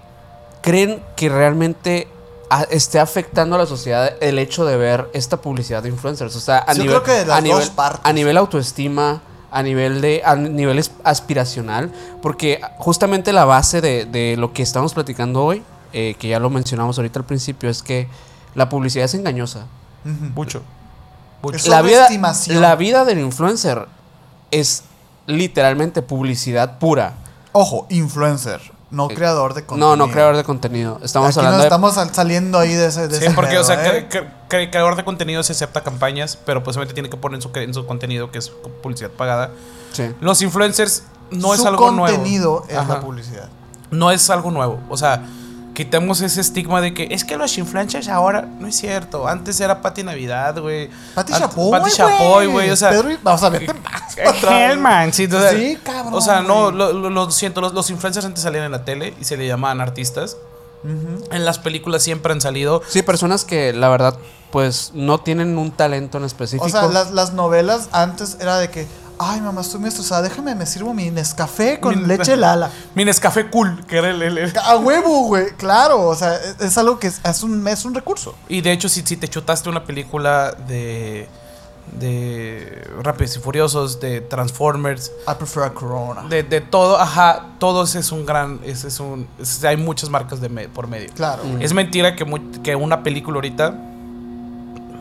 ¿creen que realmente a- esté afectando a la sociedad el hecho de ver esta publicidad de influencers? O sea, a Yo nivel, creo que de las a nivel, dos partes. a nivel autoestima, a nivel de, a nivel aspiracional, porque justamente la base de, de lo que estamos platicando hoy, eh, que ya lo mencionamos ahorita al principio, es que la publicidad es engañosa. Mucho. Mucho. La vida, la vida del influencer es literalmente publicidad pura. Ojo, influencer, no creador de contenido. No, no creador de contenido. Estamos Aquí hablando saliendo ahí de ese. De Sí, ese porque, pedo, o sea, ¿eh? cre- cre- cre- creador de contenido se acepta campañas, pero pues obviamente tiene que poner en su, en su contenido, que es publicidad pagada. Sí. Los influencers no es Su algo nuevo. contenido es Ajá. la publicidad. no es algo nuevo. O sea, quitemos ese estigma de que es que los influencers ahora no es cierto. Antes era Pati Navidad, güey. Pati Chapoy, Pati Chapoy, güey. O sea, Pedro vamos a ver. (laughs) Hellman, sí, o sea, Sí, cabrón, O sea, no, lo, lo- lo siento, los, los influencers antes salían en la tele y se le llamaban artistas. En las películas siempre han salido. Sí, personas que la verdad, pues no tienen un talento en específico. O sea, las, las novelas antes era de que, ay, mamá, estoy muy estresada, déjame, me sirvo mi Nescafé con Mi- leche Lala. Mi Nescafé Cool, que era el- el- el, A huevo, güey, claro, o sea, es, es algo que es, es un, es un recurso. Y de hecho, si, si te chutaste una película de. de Rápidos y Furiosos, de Transformers, I prefer a Corona. de, de todo, ajá, todo ese es un gran. Ese es un, es- hay muchas marcas de me- por medio. Claro. Es mentira que, que una película ahorita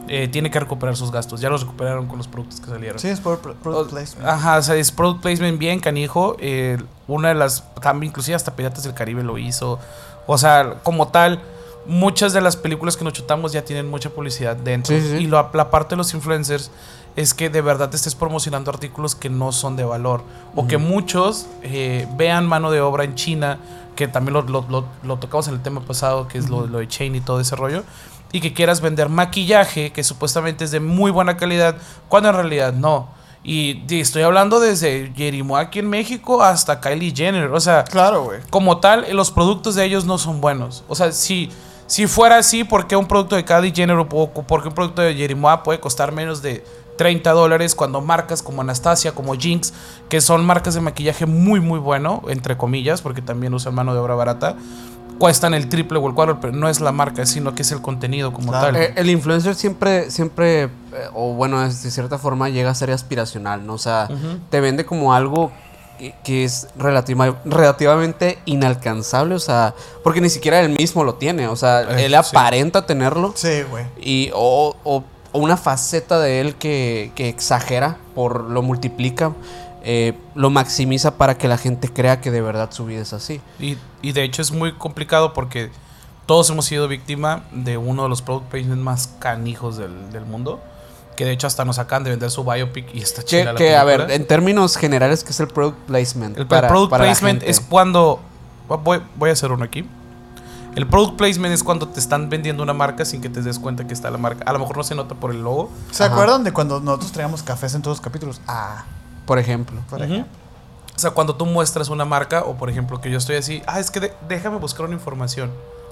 eh, tiene que recuperar sus gastos. Ya los recuperaron con los productos que salieron. Sí, es por product placement. Ajá, o sea, es product placement bien canijo. eh, una de las, también inclusive hasta Piratas del Caribe lo hizo. O sea, como tal, muchas de las películas que nos chutamos ya tienen mucha publicidad dentro. Sí, sí, sí. Y la parte de los influencers es que de verdad te estés promocionando artículos que no son de valor. O que muchos eh, vean mano de obra en China, que también lo, lo- lo- lo tocamos en el tema pasado, que es lo, lo de Chain y todo ese rollo. Y que quieras vender maquillaje que supuestamente es de muy buena calidad, cuando en realidad no. Y, y estoy hablando desde Jerimo aquí en México hasta Kylie Jenner. O sea, Claro, güey. como tal, los productos de ellos no son buenos. O sea, si, si fuera así, ¿por qué un producto de Kylie Jenner o por qué un producto de Jerimoa puede costar menos de 30 dólares cuando marcas como Anastasia, como Jinx, que son marcas de maquillaje muy, muy bueno, entre comillas, porque también usan mano de obra barata, cuestan el triple o el cuadro, pero no es la marca, sino que es el contenido como Claro. tal. Eh, el influencer siempre, siempre, eh, o bueno, es- de cierta forma llega a ser aspiracional, ¿no? O sea, te vende como algo que, que es relativa- relativamente inalcanzable, o sea, porque ni siquiera él mismo lo tiene, o sea, Eh, él sí. aparenta tenerlo Sí, güey. y o, o- o una faceta de él que, que exagera, por lo multiplica, eh, lo maximiza para que la gente crea que de verdad su vida es así. Y, y de hecho es muy complicado porque todos hemos sido víctima de uno de los product placement más canijos del, del mundo. Que de hecho hasta nos acaban de vender su biopic y está Que, chida la que, a ver, en términos generales, ¿qué es el product placement? El, product para placement es cuando. Voy, voy a hacer uno aquí. El product placement es cuando te están vendiendo una marca sin que te des cuenta que está la marca. A lo mejor no se nota por el logo. ¿Se Ajá. acuerdan de cuando nosotros traíamos cafés en todos los capítulos? Ah, Por ejemplo. por Ujú. ejemplo. O sea, cuando tú muestras una marca, o por ejemplo que yo estoy así, ah, es que de- déjame buscar una información.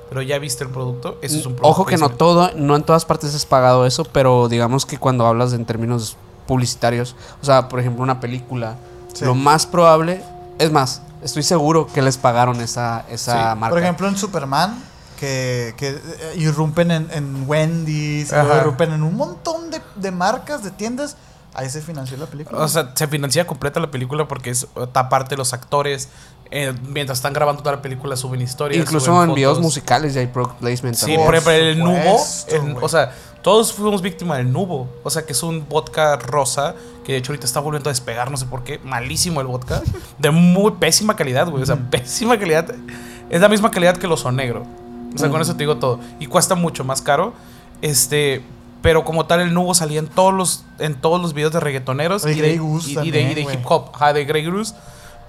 Pero ya viste el producto, eso es un product Ojo que no todo, no en todas partes es pagado eso, pero digamos que cuando hablas en términos publicitarios, o sea, por ejemplo, una película, Sí. lo más probable, es más, estoy seguro que les pagaron esa, esa Sí. marca. Por ejemplo, en Superman, que, que eh, irrumpen en, en Wendy's, irrumpen en un montón de, de marcas, de tiendas. Ahí se financió la película. O sea, se financia completa la película porque es aparte los actores, eh, mientras están grabando toda la película, suben historias. Incluso suben en videos musicales ya hay product placement. Sí, por ejemplo, el Nubo. o sea, todos fuimos víctimas del Nubo. O sea, que es un vodka rosa que de hecho ahorita está volviendo a despegar, no sé por qué. Malísimo el vodka. De muy pésima calidad, güey. O sea, pésima calidad. Es la misma calidad que el oso negro. O sea, con eso te digo todo. Y cuesta mucho más caro. Este. Pero como tal, el Nubo salía en todos los, en todos los videos de reggaetoneros. Y, Grey de, Goose y- y de, y hip hop. Ajá, de Grey Goose.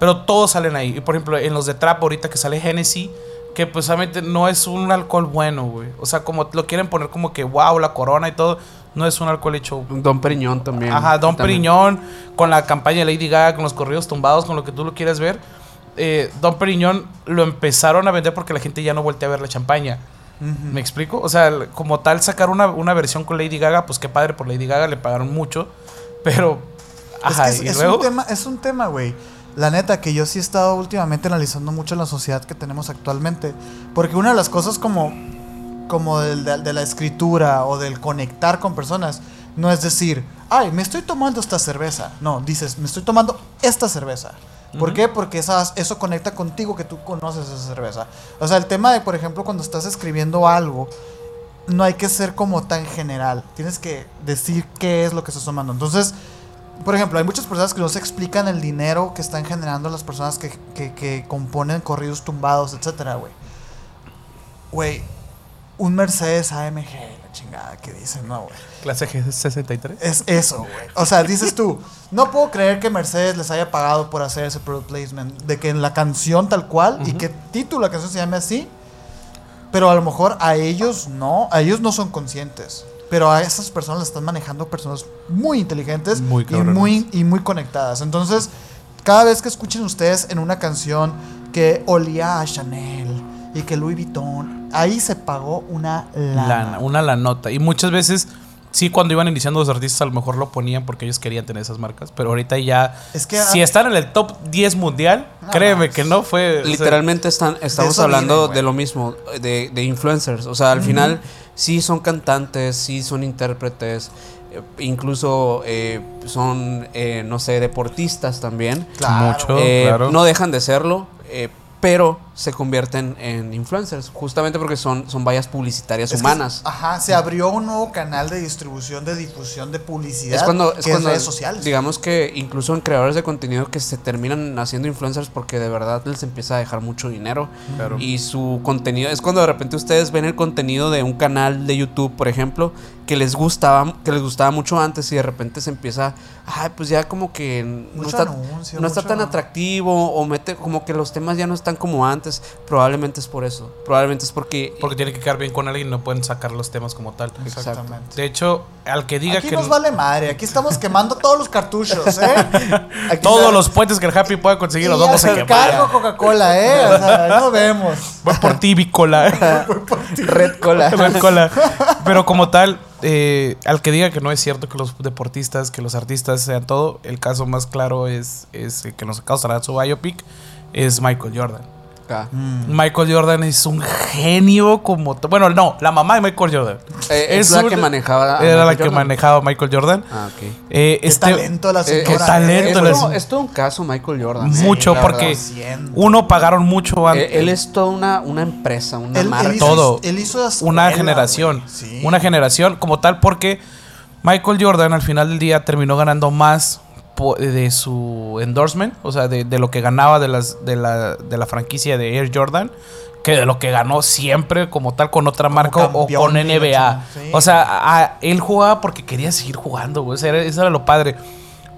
Pero todos salen ahí. Y por ejemplo, en los de trap, ahorita que sale Hennessy, que pues obviamente no es un alcohol bueno, güey. O sea, como lo quieren poner como que wow, la corona y todo. No es un alcohol hecho. Don Periñón también. Ajá, Don También. Periñón, con la campaña de Lady Gaga, con los corridos tumbados, con lo que tú lo quieras ver. Eh, Don Periñón lo empezaron a vender porque la gente ya no voltea a ver la champaña. ¿Me explico? O sea, como tal, sacar una, una versión con Lady Gaga, pues qué padre por Lady Gaga, le pagaron mucho. Pero. Ajá, es que es, y es luego. un tema, es un tema, güey. La neta, que yo sí he estado últimamente analizando mucho la sociedad que tenemos actualmente. Porque una de las cosas como, como de, de la escritura o del conectar con personas, no es decir, ay, me estoy tomando esta cerveza. No, dices, me estoy tomando esta cerveza. ¿Por qué? Porque esas, eso conecta contigo que tú conoces esa cerveza. O sea, el tema de, por ejemplo, cuando estás escribiendo algo, no hay que ser como tan general. Tienes que decir qué es lo que estás tomando. Entonces, por ejemplo, hay muchas personas que no se explican el dinero que están generando las personas que, que, que componen corridos tumbados, etcétera, güey. Güey, un Mercedes AMG, la chingada que dicen, no, güey. Clase G63. Es eso, güey. O sea, dices tú, no puedo creer que Mercedes les haya pagado por hacer ese product placement. De que en la canción tal cual y que título la canción se llame así. Pero a lo mejor a ellos no, a ellos no son conscientes. Pero a esas personas las están manejando personas muy inteligentes Muy y, muy, y muy conectadas. Entonces, cada vez que escuchen ustedes en una canción que olía a Chanel y que Louis Vuitton, ahí se pagó una lana. Lana, una la nota. Y muchas veces, sí, cuando iban iniciando los artistas, a lo mejor lo ponían porque ellos querían tener esas marcas. Pero ahorita ya, Es que- si están en el top 10 mundial, No créeme que no fue. o sea, Literalmente están, estamos hablando viven, de lo mismo, de, de influencers. O sea, al final sí son cantantes, sí son intérpretes, eh, incluso eh, son, eh, no sé, deportistas también. Claro. Mucho. Eh, claro. No dejan de serlo, eh, pero se convierten en influencers, justamente porque son, son vallas publicitarias Es que- humanas. ajá, se abrió un nuevo canal de distribución, de difusión, de publicidad. Es cuando, es que cuando redes sociales. digamos que incluso en creadores de contenido que se terminan haciendo influencers porque de verdad les empieza a dejar mucho dinero Claro. y su contenido es cuando de repente ustedes ven el contenido de un canal de YouTube, por ejemplo, que les gustaba que les gustaba mucho antes y de repente se empieza, ay, pues ya como que no está anuncio, no está tan atractivo o mete como que los temas ya no están como antes, probablemente es por eso, probablemente es porque Porque tiene que quedar bien con alguien y no pueden sacar los temas como tal. Exactamente. De hecho, al que diga Aquí que nos vale madre, aquí estamos quemando todos los cartuchos, ¿eh? (laughs) Aquí todos está- los puentes que el Happy pueda conseguir los Y vamos a quemar. cargo Coca-Cola, ¿eh? O sea, no vemos. (laughs) Voy por ti, Bicola. (laughs) Red Cola. Red Cola. Pero como tal, eh, al que diga que no es cierto que los deportistas, que los artistas sean todo, el caso más claro es, es el que nos causará su biopic, es Michael Jordan. Ah. Michael Jordan es un genio como... Bueno, no, la mamá de Michael Jordan. Eh, es la un- que manejaba a Era la Michael que Jordan. manejaba Michael Jordan. Ah, ok. Eh, Qué este, talento la Eh, señora. qué talento es, es todo un caso Michael Jordan. mucho porque verdad. Uno pagaron mucho Él, antes. él es toda una, una empresa, una Él- él marca. hizo- Todo. Él hizo una generación. Sí. Una generación como tal porque Michael Jordan al final del día terminó ganando más de su endorsement, o sea, de, de lo que ganaba de, las, de, la, de la franquicia de Air Jordan, que de lo que ganó siempre como tal con otra marca o con NBA. Sí. O sea, a- él jugaba porque quería seguir jugando, güey. O sea, eso era lo padre.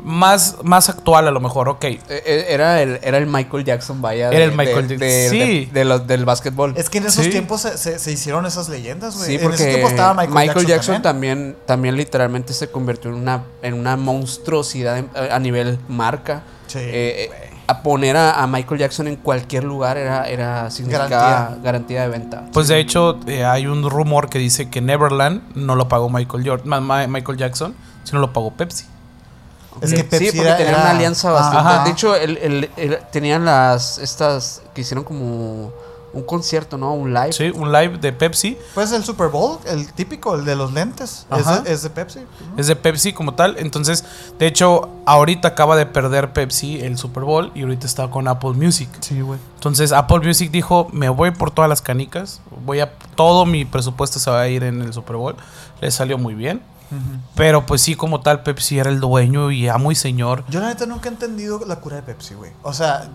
Más, más actual a lo mejor, ok. Eh, eh, Era el, era el Michael Jackson, vaya. Era el Michael de- Jackson. de- Sí. de- los- del básquetbol. Es que en esos Sí. tiempos se, se- se hicieron esas leyendas, güey. Sí, en porque ese tiempo estaba Michael, Jackson, también. también. también literalmente se convirtió en una, en una monstruosidad en- a nivel marca. Sí, Eh, a poner a, a Michael Jackson en cualquier lugar era, era significaba Garantía. garantía. de venta. Pues de hecho, eh, hay un rumor que dice que Neverland no lo pagó Michael, Ma- Michael Jackson, sino lo pagó Pepsi. Es que sí, Pepsi porque era- tenía era- una alianza bastante. Ajá. De hecho, el, el- el- tenían las estas que hicieron como un concierto, ¿no? Un live. Sí, un live de Pepsi. Pues el Super Bowl, el típico, el de los lentes. Es Ajá. de, es de Pepsi. Es de Pepsi como tal. Entonces, de hecho, ahorita acaba de perder Pepsi el Super Bowl y ahorita está con Apple Music. Sí, güey. Entonces, Apple Music dijo, me voy por todas las canicas. Voy a... Todo mi presupuesto se va a ir en el Super Bowl. Le salió muy bien. Pero pues sí, como tal, Pepsi era el dueño y amo y señor. Yo la neta nunca he entendido la cura de Pepsi, güey. O sea,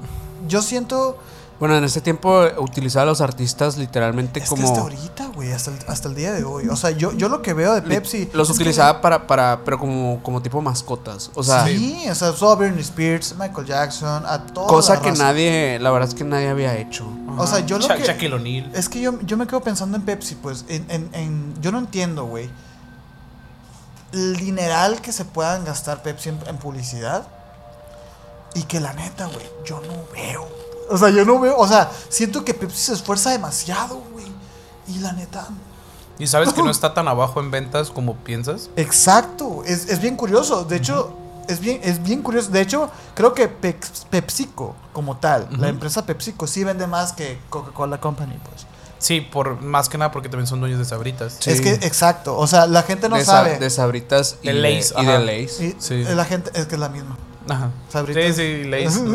yo siento Bueno, en ese tiempo eh, utilizaba a los artistas literalmente Es como. que hasta ahorita, güey, hasta el, hasta el día de hoy. O sea, yo, yo lo que veo de Pepsi. Los que- utilizaba para, para. Pero como, como tipo mascotas. O sea, sí, o sea, usó a Britney Spears, Michael Jackson, a toda cosa la que raza. nadie. La verdad es que nadie había hecho. O sea, yo lo Sha- que- Shaquille O'Neal. Es que yo, yo me quedo pensando en Pepsi, pues, en, en, en- yo no entiendo, güey. El dineral que se puedan gastar Pepsi en, en publicidad. Y que la neta, güey, yo no veo. O sea, yo no veo. O sea, siento que Pepsi se esfuerza demasiado, güey. Y la neta. Y sabes que no (laughs) está tan abajo en ventas como piensas. Exacto. Es, es bien curioso. De hecho, es bien, es bien curioso. De hecho, creo que Pex- PepsiCo, como tal, la empresa PepsiCo, sí vende más que Coca-Cola Company, pues. Sí, por más que nada porque también son dueños de Sabritas. Sí. Es que, exacto. O sea, la gente no de, sa- sabe. de sabritas y De Lay's, y de. Lay's. Y Sí. la gente, es que es la misma. Ajá. Sabritas. Sí, sí, Lay's. (laughs)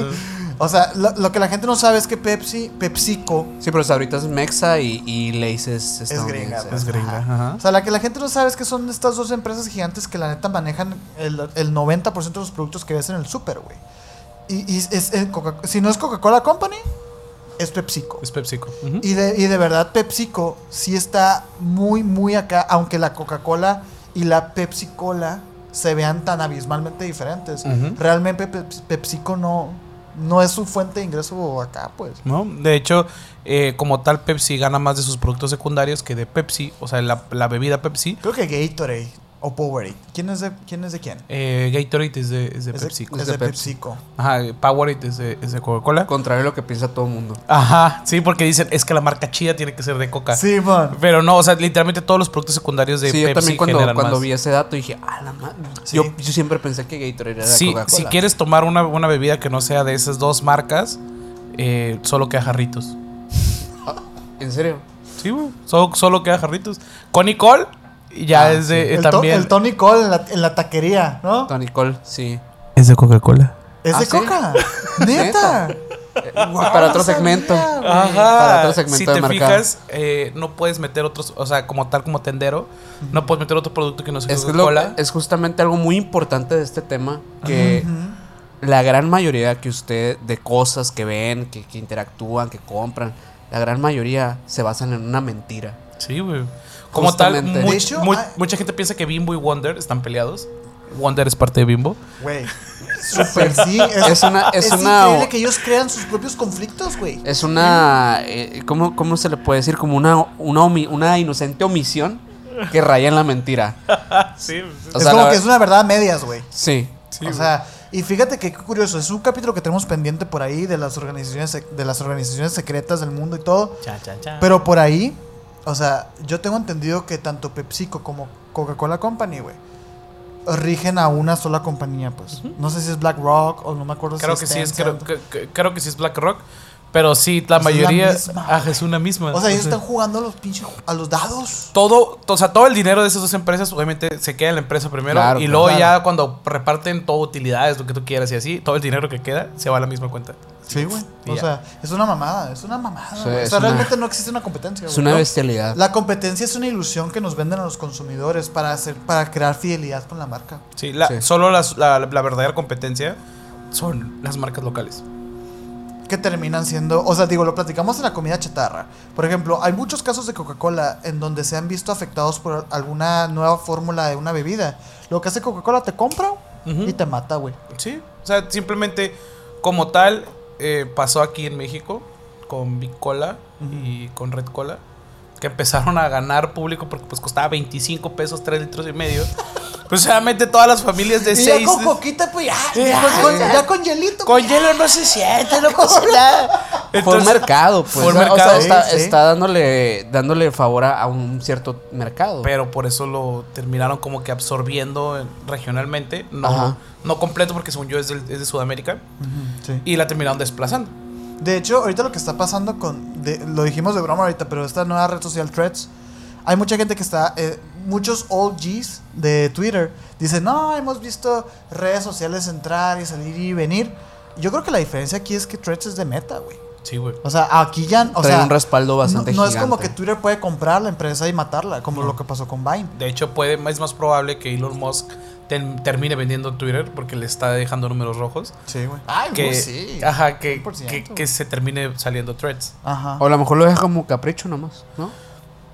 O sea, lo, lo que la gente no sabe es que Pepsi, PepsiCo, Sí, pero sabritas es mexa y, y Lay's es estadounidense. gringa, pues. es gringa. Ajá. o sea, la que la gente no sabe es que son estas dos empresas gigantes que la neta manejan el, el 90% de los productos que ves en el super, güey. Y, y es, el Coca- si no es Coca-Cola Company, es PepsiCo. Es PepsiCo. Y de, y de verdad PepsiCo sí está muy, muy acá, aunque la Coca-Cola y la Pepsi-Cola se vean tan abismalmente diferentes. Realmente Pep- PepsiCo no, no es su fuente de ingreso acá, pues. ¿No? De hecho, eh, como tal, Pepsi gana más de sus productos secundarios que de Pepsi, o sea, la, la bebida Pepsi. Creo que Gatorade o Powerade. ¿Quién es de quién? Es de quién? Eh, Gatorade es de, es de Es PepsiCo. Es Es de de Pepsi. PepsiCo. Ajá, Powerade es de, es de Coca-Cola. Contrario a lo que piensa todo el mundo. Ajá, sí, porque dicen, es que la marca chida tiene que ser de Coca. Sí, man. Pero no, o sea, literalmente todos los productos secundarios de sí, yo Pepsi también cuando, generan cuando más. vi ese dato dije, ah, la madre. Sí. Yo, yo siempre pensé que Gatorade era de Sí, Coca-Cola. si quieres tomar una, una bebida que no sea de esas dos marcas, eh, solo queda jarritos. ¿En serio? Sí, güey. Solo, solo queda jarritos. Con Nicole, ya Ah, es de eh, El, to- también. el Tony Cole en la, en la taquería, ¿no? Tony Cole, sí. Es de Coca-Cola. Es ¿Ah, de sí? Coca. (laughs) Neta. Guau, para otro sabía, segmento. Ajá. Para otro segmento si de te fijas, eh, no puedes meter otros, o sea, como tal como tendero, no puedes meter otro producto que no sea Es, Coca-Cola. es justamente algo muy importante de este tema. Que la gran mayoría que usted, de cosas que ven, que, que interactúan, que compran, la gran mayoría se basan en una mentira. Sí, güey. Como tal, Justamente. much- De hecho, mu- hay- mucha gente piensa que Bimbo y Wonder están peleados. Wonder es parte de Bimbo. Güey. (laughs) Super sí. Es, Es una- es es una- increíble que ellos crean sus propios conflictos, güey. Es una. eh, ¿cómo, ¿Cómo se le puede decir? Como una, una, omi- una inocente omisión que raya en la mentira. (laughs) Sí, O es sea, como la- que es una verdad a medias, güey. Sí. o sea, y fíjate que qué curioso, es un capítulo que tenemos pendiente por ahí de las organizaciones de las organizaciones secretas del mundo y todo. Pero por ahí, o sea, yo tengo entendido que tanto PepsiCo como Coca-Cola Company, güey, rigen a una sola compañía, pues. No sé si es BlackRock o no me acuerdo Creo si que sí es, creo, que- que- creo que sí es BlackRock. Pero sí, la Pues es la mayoría. misma, ajá, güey. es una misma. O sea, ellos están jugando a los pinches a los dados. todo, o sea, todo el dinero de esas dos empresas, obviamente, se queda en la empresa primero. Claro, y luego Claro. ya cuando reparten todo, utilidades, lo que tú quieras y así, todo el dinero que queda se va a la misma cuenta. Sí, güey. O ya. sea, es una mamada, es una mamada. Sí, güey. o sea, una- realmente no existe una competencia. Es una ¿no? bestialidad. La competencia es una ilusión que nos venden a los consumidores para hacer para crear fidelidad con la marca. Sí, la- Sí. solo las- la, la verdadera competencia son las marcas locales. Que terminan siendo, o sea, digo, lo platicamos en la comida chatarra. Por ejemplo, hay muchos casos de Coca-Cola en donde se han visto afectados por alguna nueva fórmula de una bebida. Lo que hace Coca-Cola te compra y te mata, güey. Sí, o sea, simplemente como tal eh, pasó aquí en México con Big Cola y con Red Cola, que empezaron a ganar público porque pues costaba 25 pesos 3 litros y medio. Pues solamente todas las familias de Y ya 6 con coquita, pues ya, Ya, ya con, ya. con hielito. con hielo no se siente, no pasa (laughs) nada. Fue un Entonces, mercado, pues. fue un o sea, mercado, está, sí, sí. está dándole, dándole favor a, a un cierto mercado. pero por eso lo terminaron como que absorbiendo regionalmente, no, Ajá. no completo porque según yo es, del- es de Sudamérica, sí. y la terminaron desplazando. De hecho, ahorita lo que está pasando con. de- lo dijimos de broma ahorita, pero esta nueva red social Threads. Hay mucha gente que está. eh, muchos old Gs de Twitter dicen: No, hemos visto redes sociales entrar y salir y venir. Yo creo que la diferencia aquí es que Threads es de meta, güey. Sí, güey. O sea, aquí ya. O Trae sea, un respaldo bastante no, no es como que Twitter puede comprar la empresa y matarla, como lo que pasó con Vine. De hecho, puede, es más probable que Elon Musk ten- termine vendiendo Twitter porque le está dejando números rojos. Sí, güey. Ay, Que, güey, sí. Ajá, que, 100%. que, que se termine saliendo threads. Ajá. O a lo mejor lo deja como capricho nomás, ¿no?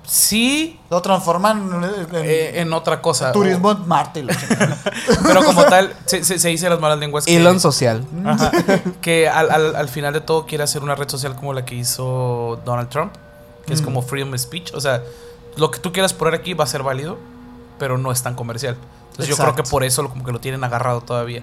Sí, Lo transforman en, en- eh, en otra cosa. turismo en Marte. (laughs) Pero como tal, se, se, se dice las malas lenguas que, Elon social. Ajá, que al, al- al final de todo quiere hacer una red social como la que hizo Donald Trump, que es Mm. como freedom of speech. O sea, lo que tú quieras poner aquí va a ser válido, pero no es tan comercial. Entonces yo creo que por eso lo- como que lo tienen agarrado todavía.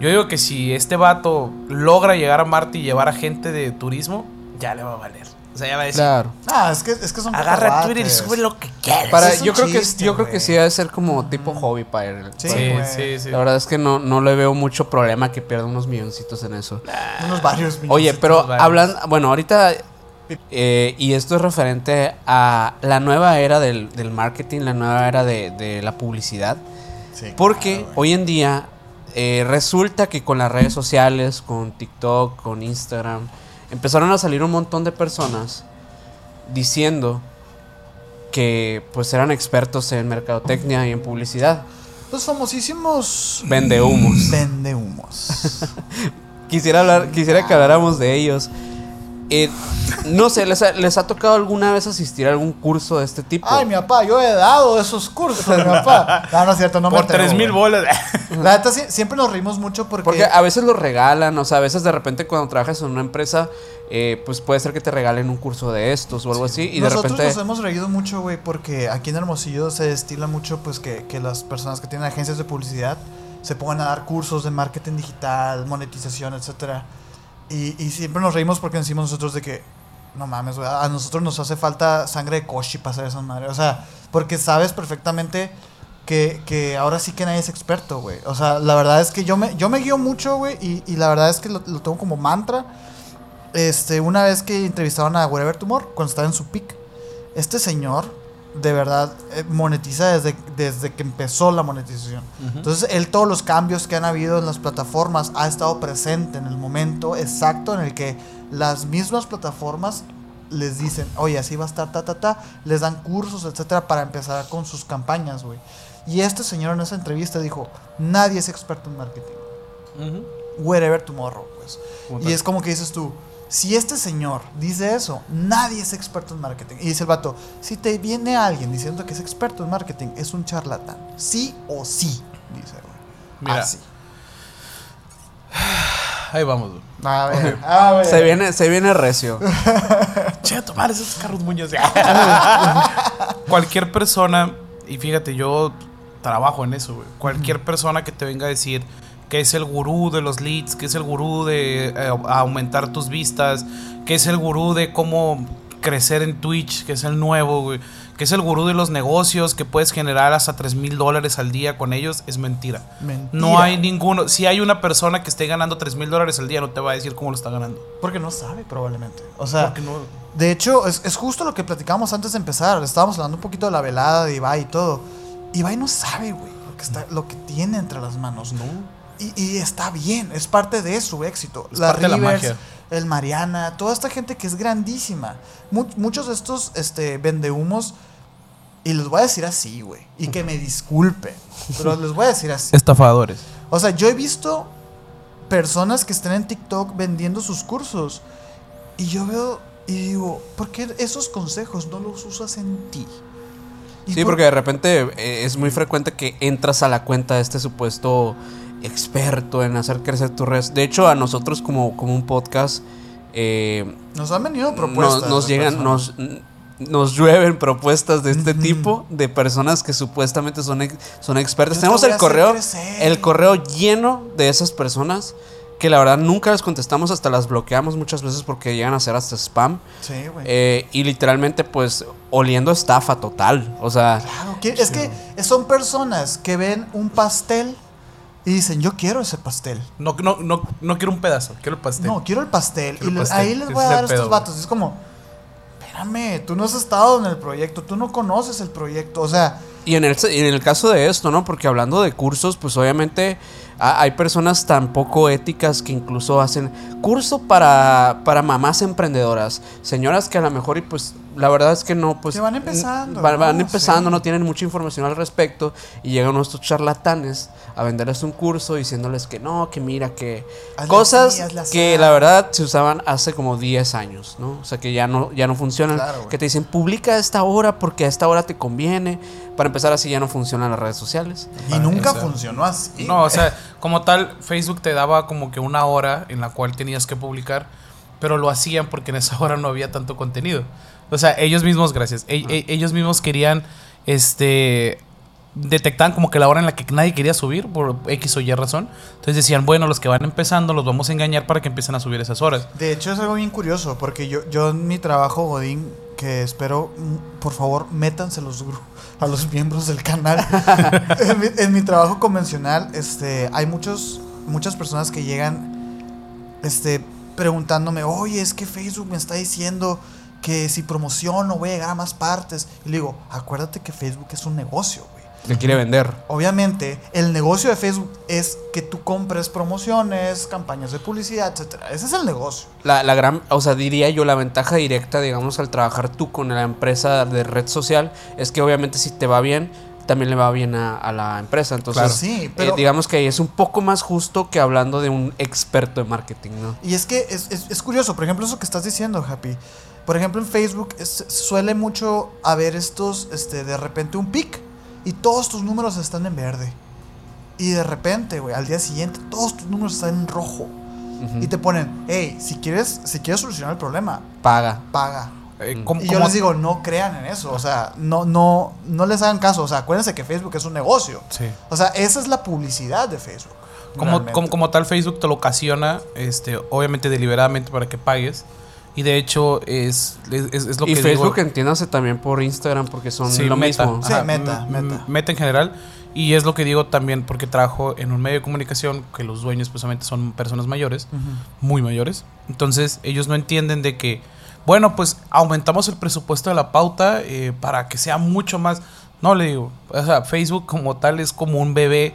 Yo digo que si este vato logra llegar a Marte y llevar a gente de turismo, ya le va a valer. O sea, ya va a decir, Claro. Ah, es que, es que son agarra Twitter y sube lo que quieras. Para, es un yo creo que yo creo que sí debe ser como tipo hobby para él. Sí, sí, sí, sí. La verdad es que no, no le veo mucho problema que pierda unos milloncitos en eso. Unos varios Oye, milloncitos. pero varios. hablando, bueno, ahorita, eh, y esto es referente a la nueva era del, del marketing, la nueva era de, de la publicidad, Sí, porque claro, güey. hoy en día eh, resulta que con las redes sociales, con TikTok, con Instagram, empezaron a salir un montón de personas diciendo que pues eran expertos en mercadotecnia y en publicidad. Los famosísimos Vende humos. vende humos. (laughs) Quisiera hablar, quisiera que habláramos de ellos. Eh, no sé, ¿les ha, ¿les ha tocado alguna vez asistir a algún curso de este tipo? Ay, mi papá, yo he dado esos cursos, mi papá. No, no es cierto, no me Por atrevo, 3 mil bolas. La neta, siempre nos reímos mucho porque... Porque a veces lo regalan, o sea, a veces de repente cuando trabajas en una empresa, eh, pues puede ser que te regalen un curso de estos o algo así, y de Nosotros repente... nos hemos reído mucho, güey, porque aquí en Hermosillo se destila mucho, pues, que, que las personas que tienen agencias de publicidad se pongan a dar cursos de marketing digital, monetización, etcétera. Y, y siempre nos reímos porque decimos nosotros de que, no mames, güey, a nosotros nos hace falta sangre de Koshi para hacer esa madre. O sea, porque sabes perfectamente que, que ahora sí que nadie es experto, güey. O sea, la verdad es que yo me, yo me guío mucho, güey, y, y la verdad es que lo, lo tengo como mantra. Este, una vez que entrevistaron a Wherever Tumor, cuando estaba en su pick, este señor, de verdad, eh, monetiza desde, desde que empezó la monetización. Entonces, él, todos los cambios que han habido en las plataformas, ha estado presente en el momento exacto en el que las mismas plataformas les dicen, oye, así va a estar, ta, ta, ta, les dan cursos, etcétera, para empezar con sus campañas, güey. Y este señor en esa entrevista dijo, nadie es experto en marketing wherever tomorrow, pues. Y es como que dices tú, si este señor dice eso, nadie es experto en marketing. Y dice el vato, si te viene alguien diciendo que es experto en marketing, es un charlatán. Sí o sí, dice, güey. Mira. Así. (sighs) Ahí vamos, güey. A ver, a ver. Se viene, se viene recio. (laughs) Che, a tomar esos carros muños. (laughs) Cualquier persona, y fíjate, yo trabajo en eso, güey. Cualquier persona que te venga a decir que es el gurú de los leads, que es el gurú de eh, aumentar tus vistas, que es el gurú de cómo crecer en Twitch, que es el nuevo, güey. Que es el gurú de los negocios, que puedes generar hasta 3 mil dólares al día con ellos, es mentira. Mentira. No hay ninguno. Si hay una persona que esté ganando 3 mil dólares al día, no te va a decir cómo lo está ganando. Porque no sabe, probablemente. O sea, Porque no. De hecho, es, es justo lo que platicamos antes de empezar. Estábamos hablando un poquito de la velada de Ibai y todo. Ibai no sabe, güey, lo, que está- lo que tiene entre las manos. No. Y, y está bien, es parte de su éxito. Es parte de la Rivers, magia. el Mariana, toda esta gente que es grandísima. Mu- muchos de estos este, vendehumos, y les voy a decir así, güey, y que me disculpen, pero les voy a decir así. Estafadores. O sea, yo he visto personas que están en TikTok vendiendo sus cursos, y yo veo y digo, ¿por qué esos consejos no los usas en ti? Sí, por- porque de repente eh, es muy frecuente que entras a la cuenta de este supuesto experto en hacer crecer tu red. De hecho, a nosotros como, como un podcast eh, Nos han venido propuestas. nos llegan, personas. nos, nos llueven propuestas de este tipo de personas que supuestamente son, ex- son. Yo te Tenemos el correo, crecer. el correo lleno de esas personas que la verdad nunca les contestamos, hasta las bloqueamos muchas veces porque llegan a ser hasta spam. Sí, güey. Eh, y literalmente, pues, oliendo estafa total. O sea, Claro, es que son personas que ven un pastel y dicen, yo quiero ese pastel. No, no, no, no quiero un pedazo, quiero el pastel. No, quiero el pastel. Quiero y el les- pastel. ahí les voy a dar a estos pedo, vatos. Es como, espérame, tú no has estado en el proyecto, tú no conoces el proyecto. O sea, Y en el, en el caso de esto, ¿no? Porque hablando de cursos, pues obviamente hay personas tan poco éticas que incluso hacen curso para, para mamás emprendedoras. Señoras que a lo mejor, y pues la verdad es que no, pues... Que van empezando, Van, van ¿no? empezando, Sí. no tienen mucha información al respecto. Y llegan estos charlatanes a venderles un curso diciéndoles que no, que mira, que... Hazle cosas así, que la verdad se usaban hace como 10 años, ¿no? O sea, que ya no, ya no funcionan. Claro, que te dicen, publica a esta hora porque a esta hora te conviene. Para empezar, así ya no funcionan las redes sociales. Y nunca funcionó así. No, o sea, como tal, Facebook te daba como que una hora en la cual tenías que publicar, pero lo hacían porque en esa (laughs) hora no había tanto contenido. O sea, ellos mismos, gracias, e- e- ellos mismos querían, este, detectaban como que la hora en la que nadie quería subir por X o Y razón. Entonces decían, bueno, los que van empezando los vamos a engañar para que empiecen a subir esas horas. De hecho, es algo bien curioso, porque yo, yo en mi trabajo, Godín, que espero, mm, por favor, métanse los a los miembros del canal. (laughs) en, mi, en mi trabajo convencional, este, hay muchos, muchas personas que llegan este, preguntándome, oye, es que Facebook me está diciendo que si promociono voy a llegar a más partes. Y le digo, acuérdate que Facebook es un negocio. Te quiere vender. Obviamente, el negocio de Facebook es que tú compres promociones, campañas de publicidad, etcétera. Ese es el negocio. La, la gran, o sea, diría yo, la ventaja directa, digamos, al trabajar tú con la empresa de red social, es que obviamente si te va bien, también le va bien a, a la empresa. Entonces, Claro. Sí, pero- eh, digamos que es un poco más justo que hablando de un experto de marketing, ¿no? Y es que es, es- es curioso, por ejemplo, eso que estás diciendo, Happy. Por ejemplo, en Facebook es- suele mucho haber estos, este, de repente un pic y todos tus números están en verde. Y de repente, güey, al día siguiente todos tus números están en rojo. Ujú. Y te ponen, hey, si quieres, si quieres solucionar el problema, Paga. paga. Eh, Y yo les digo, no crean en eso. O sea, no, no, no les hagan caso. O sea, acuérdense que Facebook es un negocio. Sí. O sea, esa es la publicidad de Facebook. Como, como, como tal, Facebook te lo ocasiona, este, obviamente deliberadamente para que pagues. Y de hecho, es, es, lo Y que Facebook, digo. entiéndase también por Instagram, porque son Sí, lo Meta. mismo. Sí, Ajá, Meta, m- Meta. Meta en general. Y es lo que digo también porque trabajo en un medio de comunicación que los dueños precisamente son personas mayores, muy mayores. Entonces ellos no entienden de que, bueno, pues aumentamos el presupuesto de la pauta eh, para que sea mucho más... No, le digo, o sea, Facebook como tal es como un bebé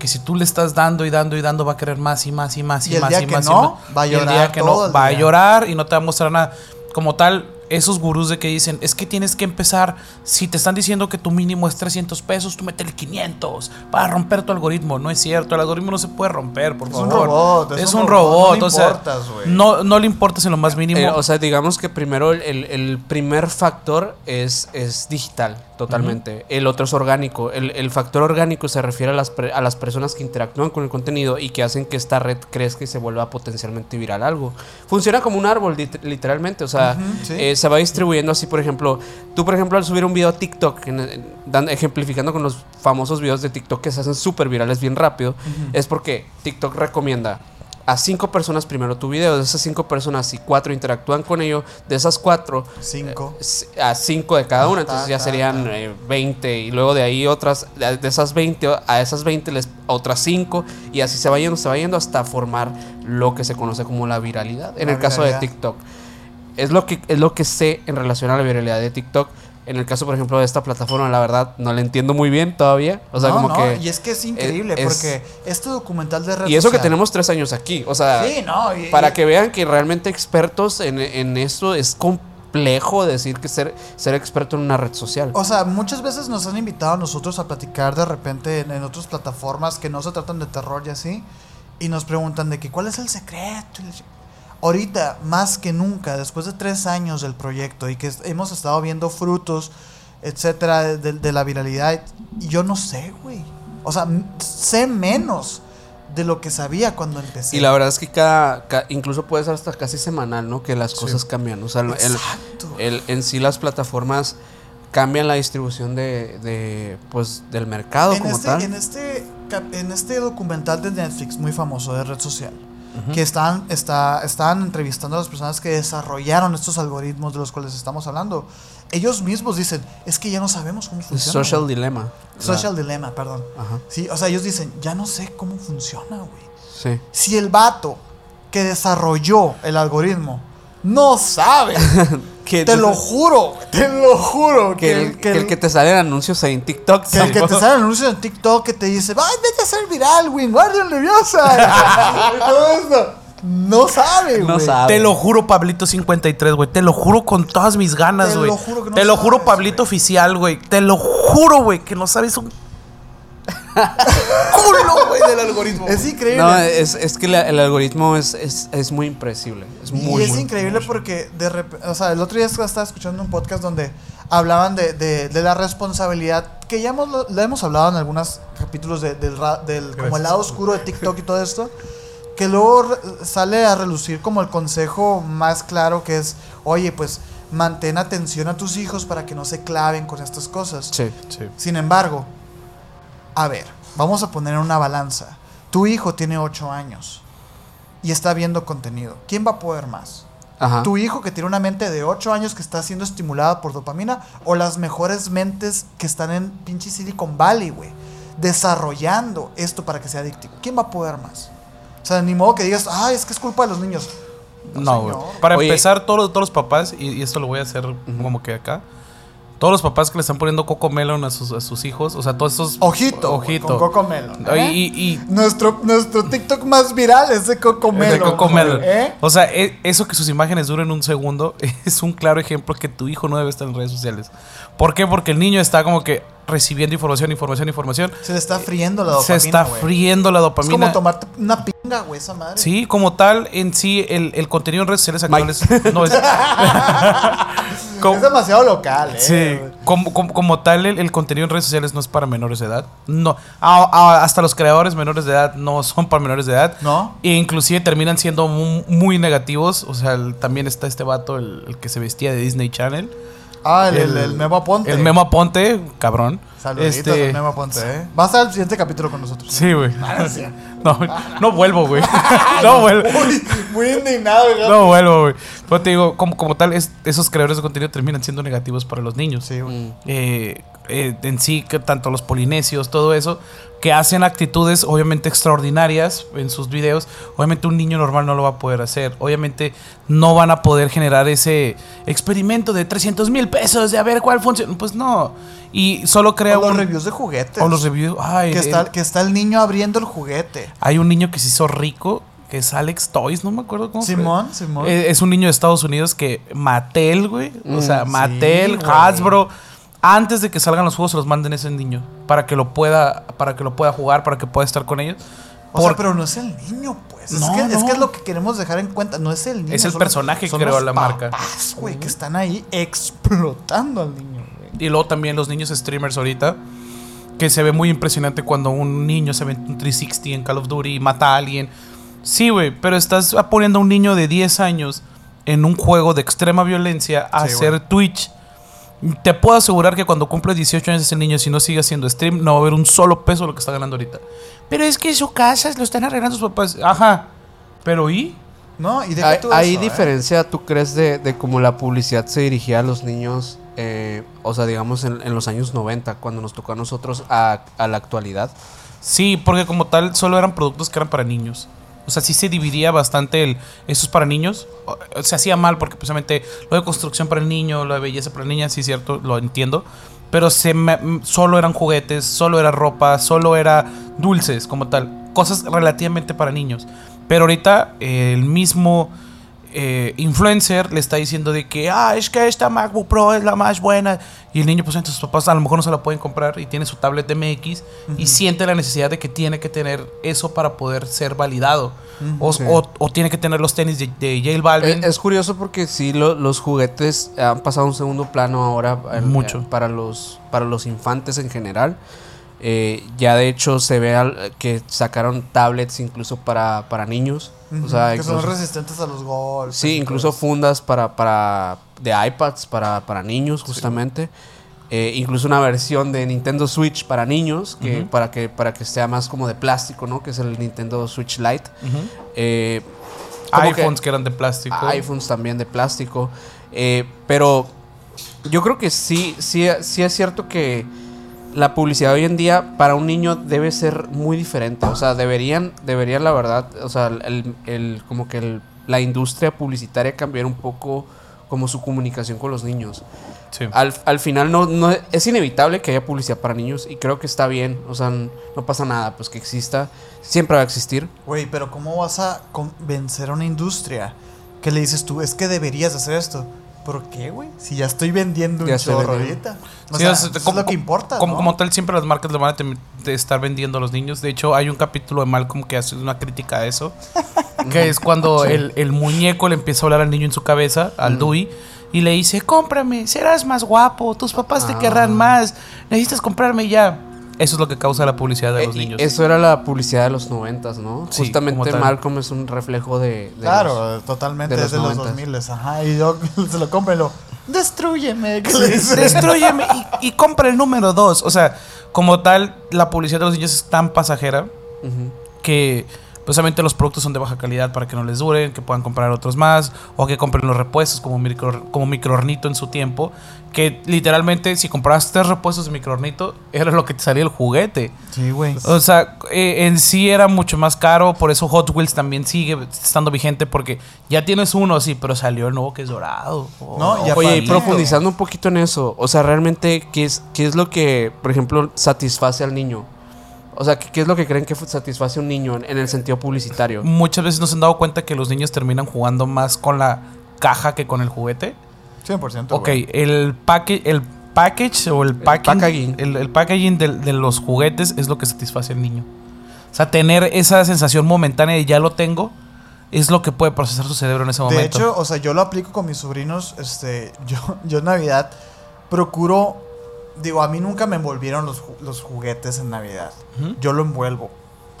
que si tú le estás dando y dando y dando va a querer más y más y más y, Y más y más y no, más. va a Y el llorar día que no va a llorar y no te va a mostrar nada. Como tal, esos gurús de que dicen, es que tienes que empezar, si te están diciendo que tu mínimo es 300 pesos, tú métele 500 para romper tu algoritmo. No es cierto, el algoritmo no se puede romper, por Es un favor. robot, es Es, un un robot, robot, no le o sea, importas, güey. no, no le importas en lo más mínimo. Eh, o sea, digamos que primero el, el- el primer factor es, es digital, totalmente. El otro es orgánico. El, el factor orgánico se refiere a las, pre- a las personas que interactúan con el contenido y que hacen que esta red crezca y se vuelva potencialmente viral algo. Funciona como un árbol, lit- literalmente. O sea, sí. eh, se va distribuyendo así, por ejemplo, tú, por ejemplo, al subir un video a TikTok, ejemplificando con los famosos videos de TikTok que se hacen súper virales bien rápido, es porque TikTok recomienda a cinco personas primero tu video, de esas cinco personas, si cuatro interactúan con ello, de esas cuatro, Cinco. eh, a cinco de cada una, entonces ya serían eh, 20 y luego de ahí otras, de esas 20, a esas 20 les, otras 5 y así se va yendo, se va yendo hasta formar lo que se conoce como la viralidad. En La el caso de. TikTok. Es lo, que, es lo que sé en relación a la viralidad de TikTok. En el caso, por ejemplo, de esta plataforma, la verdad, no la entiendo muy bien todavía. O sea, No, como no, que... Y es que es increíble es- porque este documental de red Y eso que tenemos tres años aquí. O sea, Sí, no. y- para y- que vean que realmente expertos en, en esto es complejo decir que ser, ser experto en una red social. O sea, muchas veces nos han invitado a nosotros a platicar de repente en, en otras plataformas que no se tratan de terror y así. Y nos preguntan de que cuál es el secreto. Ahorita, más que nunca, después de tres años del proyecto y que hemos estado viendo frutos, etcétera, de, de- la viralidad, yo no sé, güey. O sea, sé menos de lo que sabía cuando empecé. Y la verdad es que cada, ca- incluso puede ser hasta casi semanal, ¿no? Que las Sí. cosas cambian. O sea, el- el, Exacto. el- en sí las plataformas cambian la distribución de, de, pues, del mercado en como este, tal. En este, en este documental de Netflix muy famoso de red social, que están, está, estaban entrevistando a las personas que desarrollaron estos algoritmos de los cuales estamos hablando, ellos mismos dicen, es que ya no sabemos cómo funciona. Social güey". Dilemma. Social Dilemma, perdón. Sí, o sea, ellos dicen, ya no sé cómo funciona, güey. Sí. Si el vato que desarrolló el algoritmo no sabe (laughs) Que te lo juro, te lo juro. Que el que, el que te salen anuncios ahí en TikTok. que el que te sale anuncios en TikTok que te dice, ¡ay, vete a ser viral, Wingardium Leviosa! Y (laughs) todo esto. No sabe, güey. No sabe. Te lo juro, Pablito 53, güey. Te lo juro con todas mis ganas, Te güey. lo juro que no Te lo juro, Pablito güey. oficial, güey. Te lo juro, güey, que no sabes un (laughs) culo, güey, del algoritmo. Es increíble. No, es, es que la- el algoritmo es, es, es muy impredecible. Es muy, y es muy- increíble porque de repente, o sea, el otro día estaba escuchando un podcast donde hablaban de, de- de la responsabilidad que ya hemos, lo lo hemos hablado en algunos capítulos de- del, del como el lado oscuro de TikTok y todo esto, que luego sale a relucir como el consejo más claro que es, oye, pues mantén atención a tus hijos para que no se claven con estas cosas. Sí. Sí. Sin embargo, a ver, vamos a poner en una balanza. Tu hijo tiene 8 años y está viendo contenido. ¿Quién va a poder más? Ajá. tu hijo que tiene una mente de 8 años que está siendo estimulada por dopamina o las mejores mentes que están en pinche Silicon Valley, güey, desarrollando esto para que sea adictivo. ¿Quién va a poder más? O sea, ni modo que digas, ah, es que es culpa de los niños. No, güey. señor. Para Oye. empezar, todos, los- todos los papás, y, y esto lo voy a hacer como que acá. Todos los papás que le están poniendo Coco Melon a sus, a sus hijos, o sea, todos esos. Ojito, Ojito. con Coco Melon. Y, ¿eh? y- y- nuestro, nuestro TikTok más viral es de Coco Es Melon. de Coco güey, Melon. ¿eh? O sea, e- eso que sus imágenes duren un segundo (laughs) es un claro ejemplo que tu hijo no debe estar en redes sociales. ¿Por qué? Porque el niño está como que recibiendo información, información, información. Se le está friendo la dopamina. Se está friendo la Es dopamina. como tomarte una pinga, güey, esa madre. Sí, como tal, en sí, el, el contenido en redes sociales Mike. actuales no es. (laughs) (laughs) como, Es demasiado local, ¿eh? sí, como, como, como tal, el, el contenido en redes sociales no es para menores de edad. No, a- a- hasta los creadores menores de edad no son para menores de edad. ¿No? E inclusive terminan siendo mu- muy, negativos. O sea, el- también está este vato, el, el que se vestía de Disney Channel. Ah, el, el, el Memo Aponte. El Memo Aponte, cabrón. Saluditos Este- al Memo Aponte, ¿eh? Va a estar el siguiente capítulo con nosotros. Sí, güey. (laughs) No, no vuelvo, güey. (laughs) No vuelvo. Muy, muy indignado, güey. No vuelvo, güey. Pero te digo, como, como tal, es- esos creadores de contenido terminan siendo negativos para los niños. Sí, güey. Mm. Eh, eh, en sí, que tanto los polinesios, todo eso, que hacen actitudes obviamente extraordinarias en sus videos, obviamente un niño normal no lo va a poder hacer. Obviamente no van a poder generar ese experimento de 300 mil pesos de a ver cuál funciona. Pues no. Y solo crea O los reviews de juguetes. o los reviews... Ay, que, el- está, que está el niño abriendo el juguete. hay un niño que se hizo rico, que es Alex Toys, no me acuerdo cómo Simón, Simón. eh, es un niño de Estados Unidos que Mattel, güey. o sea, Mm, Mattel, sí, güey. Hasbro. Antes de que salgan los juegos, se los manden a ese niño. Para que lo pueda, para que lo pueda jugar, para que pueda estar con ellos. o sea, pero no es el niño, pues. No, es, que, es que es lo que queremos dejar en cuenta. No es el niño. Es el son personaje son que creó la marca. güey, que están ahí explotando al niño. Y luego también los niños streamers ahorita. Que se ve muy impresionante cuando un niño se ve un 360 en Call of Duty y mata a alguien. Sí, güey, pero estás poniendo a un niño de 10 años en un juego de extrema violencia a Sí, hacer Twitch. Te puedo asegurar que cuando cumple 18 años ese niño, si no sigue haciendo stream, no va a haber un solo peso de lo que está ganando ahorita. Pero es que su casa lo están arreglando sus papás. Ajá. Pero ¿y? No, y deja ¿Hay, tú hay eso, ¿eh? diferencia, tú crees, de, de cómo la publicidad se dirigía a los niños, eh, o sea, digamos, en, los años 90, cuando nos tocó a nosotros, a, la actualidad? Sí, porque como tal solo eran productos que eran para niños. O sea, sí se dividía bastante el eso es para niños. Se hacía mal porque precisamente lo de construcción para el niño, lo de belleza para la niña, sí cierto, lo entiendo. Pero se me- solo eran juguetes, solo era ropa, solo era dulces como tal. Cosas relativamente para niños. Pero ahorita el mismo eh, influencer le está diciendo de que, ah, es que esta MacBook Pro es la más buena. Y el niño, pues entonces sus papás a lo mejor no se la pueden comprar y tiene su tablet MX y siente la necesidad de que tiene que tener eso para poder ser validado. o, Sí. o- o tiene que tener los tenis de, de J Balvin. Eh, Es, curioso porque sí, lo- los juguetes han pasado a un segundo plano ahora en- Mucho. eh, para, los, para los infantes en general. Eh, ya de hecho se ve al- que sacaron tablets incluso para, para niños. Ujú, o sea, que son resistentes a los golpes. Sí, incluso fundas para, para de iPads para, para niños, justamente. Eh, incluso una versión de Nintendo Switch para niños, que, para, que, para que sea más como de plástico, ¿no? Que es el Nintendo Switch Lite. Eh, como que- iPhones que, eran de plástico. iPhones también de plástico. Pero yo creo que sí, sí, sí es cierto que la publicidad hoy en día para un niño debe ser muy diferente. O sea, deberían, deberían la verdad, o sea, el, el- como que el- la industria publicitaria cambiar un poco como su comunicación con los niños. Sí. Al, al final no, no es inevitable que haya publicidad para niños y creo que está bien, o sea, no pasa nada, pues que exista, siempre va a existir. Güey, pero ¿cómo vas a convencer a una industria que le dices tú, es que deberías hacer esto? ¿Por qué, güey? Si ya estoy vendiendo Ya un chorro ahorita. O Sí, sea, es como- lo que importa, Como, ¿no? como tal, siempre las marcas le van a estar vendiendo a los niños. De hecho, hay un capítulo de Malcolm que hace una crítica a eso. (laughs) que es cuando el, el muñeco le empieza a hablar al niño en su cabeza, al Dewey, y le dice, cómprame, serás más guapo, tus papás te Ah. querrán más, necesitas comprarme ya. Eso es lo que causa la publicidad de Eh, los niños. Eso era la publicidad de los noventas, ¿no? Sí, Justamente. Malcolm es un reflejo de... de los- Claro, totalmente, de es de los los 90s. 2000 ajá. Y yo (laughs) se lo compro y lo, destruyeme. (laughs) Destruyeme y, y compra el número dos. O sea, como tal, la publicidad de los niños es tan pasajera que precisamente los productos son de baja calidad para que no les duren, que puedan comprar otros más, o que compren los repuestos como, micro, como microornito en su tiempo, que literalmente si comprabas tres repuestos de microornito, (laughs) era lo que te salía el juguete. Sí, güey. O sea, eh, en sí era mucho más caro, por eso Hot Wheels también sigue estando vigente, porque ya tienes uno así, pero salió el nuevo que es dorado. No, y Oh, Oye, y profundizando un poquito en eso, o sea, realmente, ¿qué es, qué es lo que, por ejemplo, satisface al niño? O sea, ¿qué, qué es lo que creen que satisface a un niño en, en el sentido publicitario? Muchas veces no se han dado cuenta que los niños terminan jugando más con la caja que con el juguete. 100%. Ok, güey. el, paque, el package o el, packing, packaging. el, el packaging del- de, los juguetes es lo que satisface al niño. O sea, tener esa sensación momentánea de ya lo tengo es lo que puede procesar su cerebro en ese De momento. hecho, o sea, yo lo aplico con mis sobrinos. Este, (laughs) yo, yo en Navidad procuro. Digo, a mí nunca me envolvieron los, los juguetes en Navidad. Yo lo envuelvo.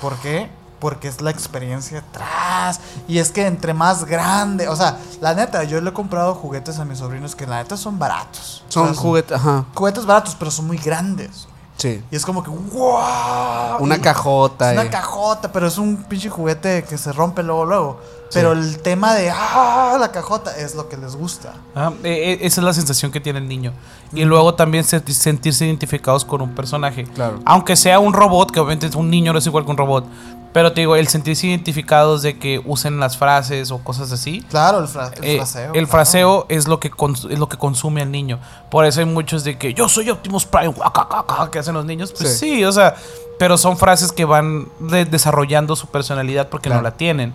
¿Por qué? Porque es la experiencia atrás. Y es que entre más grande. O sea, la neta, yo le he comprado juguetes a mis sobrinos que la neta son baratos. O Son juguetes, ajá, Juguetes baratos, pero son muy grandes. sí. Y es como que, ¡wow! Una Y- cajota. Es una cajota, pero es un pinche juguete que se rompe luego, luego. Pero el tema de, ¡ah! La cajota es lo que les gusta. Ah, eh, eh, esa es la sensación que tiene el niño. Y luego también se- sentirse identificados con un personaje. Claro. Aunque sea un robot, que obviamente un niño no es igual que un robot. Pero te digo, el sentirse identificados de que usen las frases o cosas así. Claro, el, fra- el eh, fraseo. el claro. fraseo es lo que es lo que consume al niño. Por eso hay muchos de que yo soy Optimus Prime, que hacen los niños. Pues sí, Sí. o sea, pero son frases que van de- desarrollando su personalidad porque no Claro. la tienen.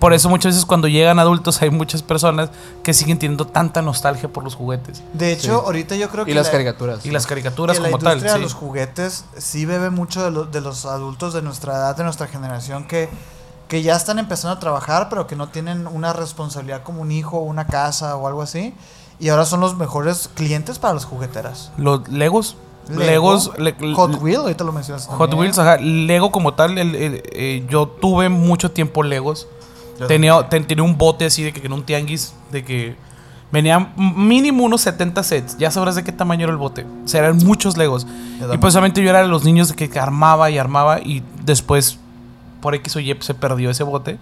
Por eso muchas veces cuando llegan adultos hay muchas personas que siguen teniendo tanta nostalgia por los juguetes De hecho, Sí. ahorita yo creo que. Y las la- caricaturas. y las caricaturas que la como tal. industria de sí. los juguetes sí bebe mucho de, lo- de los adultos de nuestra edad, de nuestra generación, que, que ya están empezando a trabajar, pero que no tienen una responsabilidad como un hijo, una casa o algo así. Y ahora son los mejores clientes para las jugueteras. Los Legos. Lego, Legos. le- Hot Wheels, ahorita lo mencionas. Hot también. Wheels, ajá. Lego como tal, el- el- eh, yo tuve mucho tiempo Legos. Tenía, ten- tenía un bote así de que en un tianguis, de que venían mínimo unos 70 sets. Ya sabrás de qué tamaño era el bote. O sea, eran muchos Legos. Y también. precisamente yo era de los niños que armaba y armaba y después, por X o Y, se perdió ese bote.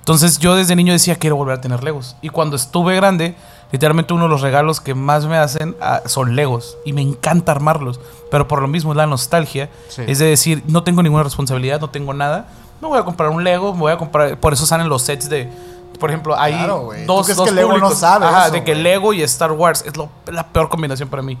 Entonces yo desde niño decía, quiero volver a tener Legos. Y cuando estuve grande, literalmente uno de los regalos que más me hacen ah, son Legos. Y me encanta armarlos. Pero por lo mismo es la nostalgia. Sí. Es de decir, no tengo ninguna responsabilidad, no tengo nada. No voy a comprar un Lego, me voy a comprar... Por eso salen los sets de... Por ejemplo, hay Claro, güey. dos, ¿Tú crees dos que Lego no sabe Ajá, eso, de que? Lego y Star Wars es lo- la peor combinación para mí.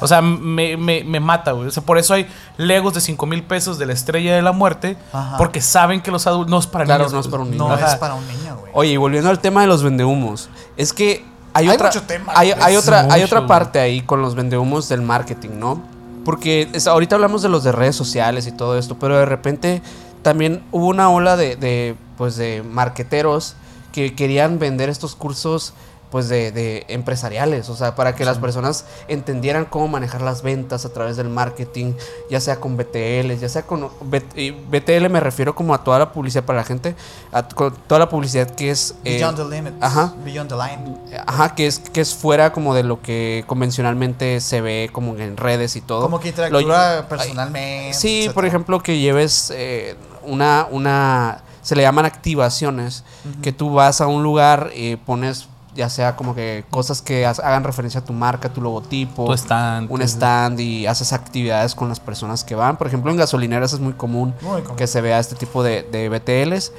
O sea, me, me, me mata, güey. O sea, por eso hay Legos de 5 mil pesos de la estrella de la muerte. Ajá. Porque saben que los adultos no es para Claro, niños. no es para un niño. No Ajá. es para un niño, güey. Oye, y volviendo al tema de los vendehumos, es que hay, Hay otra, mucho tema, hay, güey. hay otra, hay otra parte ahí con los vendehumos del marketing, ¿no? Porque es- ahorita hablamos de los de redes sociales y todo esto, pero de repente también hubo una ola de, de, pues de marqueteros que querían vender estos cursos pues de, de empresariales, o sea, para que las personas entendieran cómo manejar las ventas a través del marketing, ya sea con BTL, ya sea con BTL me refiero como a toda la publicidad para la gente, a toda la publicidad que es eh, Beyond the limits. ajá. Beyond the line. Ajá, que es, que es fuera como de lo que convencionalmente se ve como en redes y todo. Como que Lo- interactúa personalmente. Sí, etcétera. por ejemplo, que lleves eh, una, una, se le llaman activaciones, que tú vas a un lugar y pones ya sea como que cosas que hagan referencia a tu marca, tu logotipo, Tu stand. un tu- stand y haces actividades con las personas que van. Por ejemplo, en gasolineras es muy común Muy común. que se vea este tipo de, de BTLs.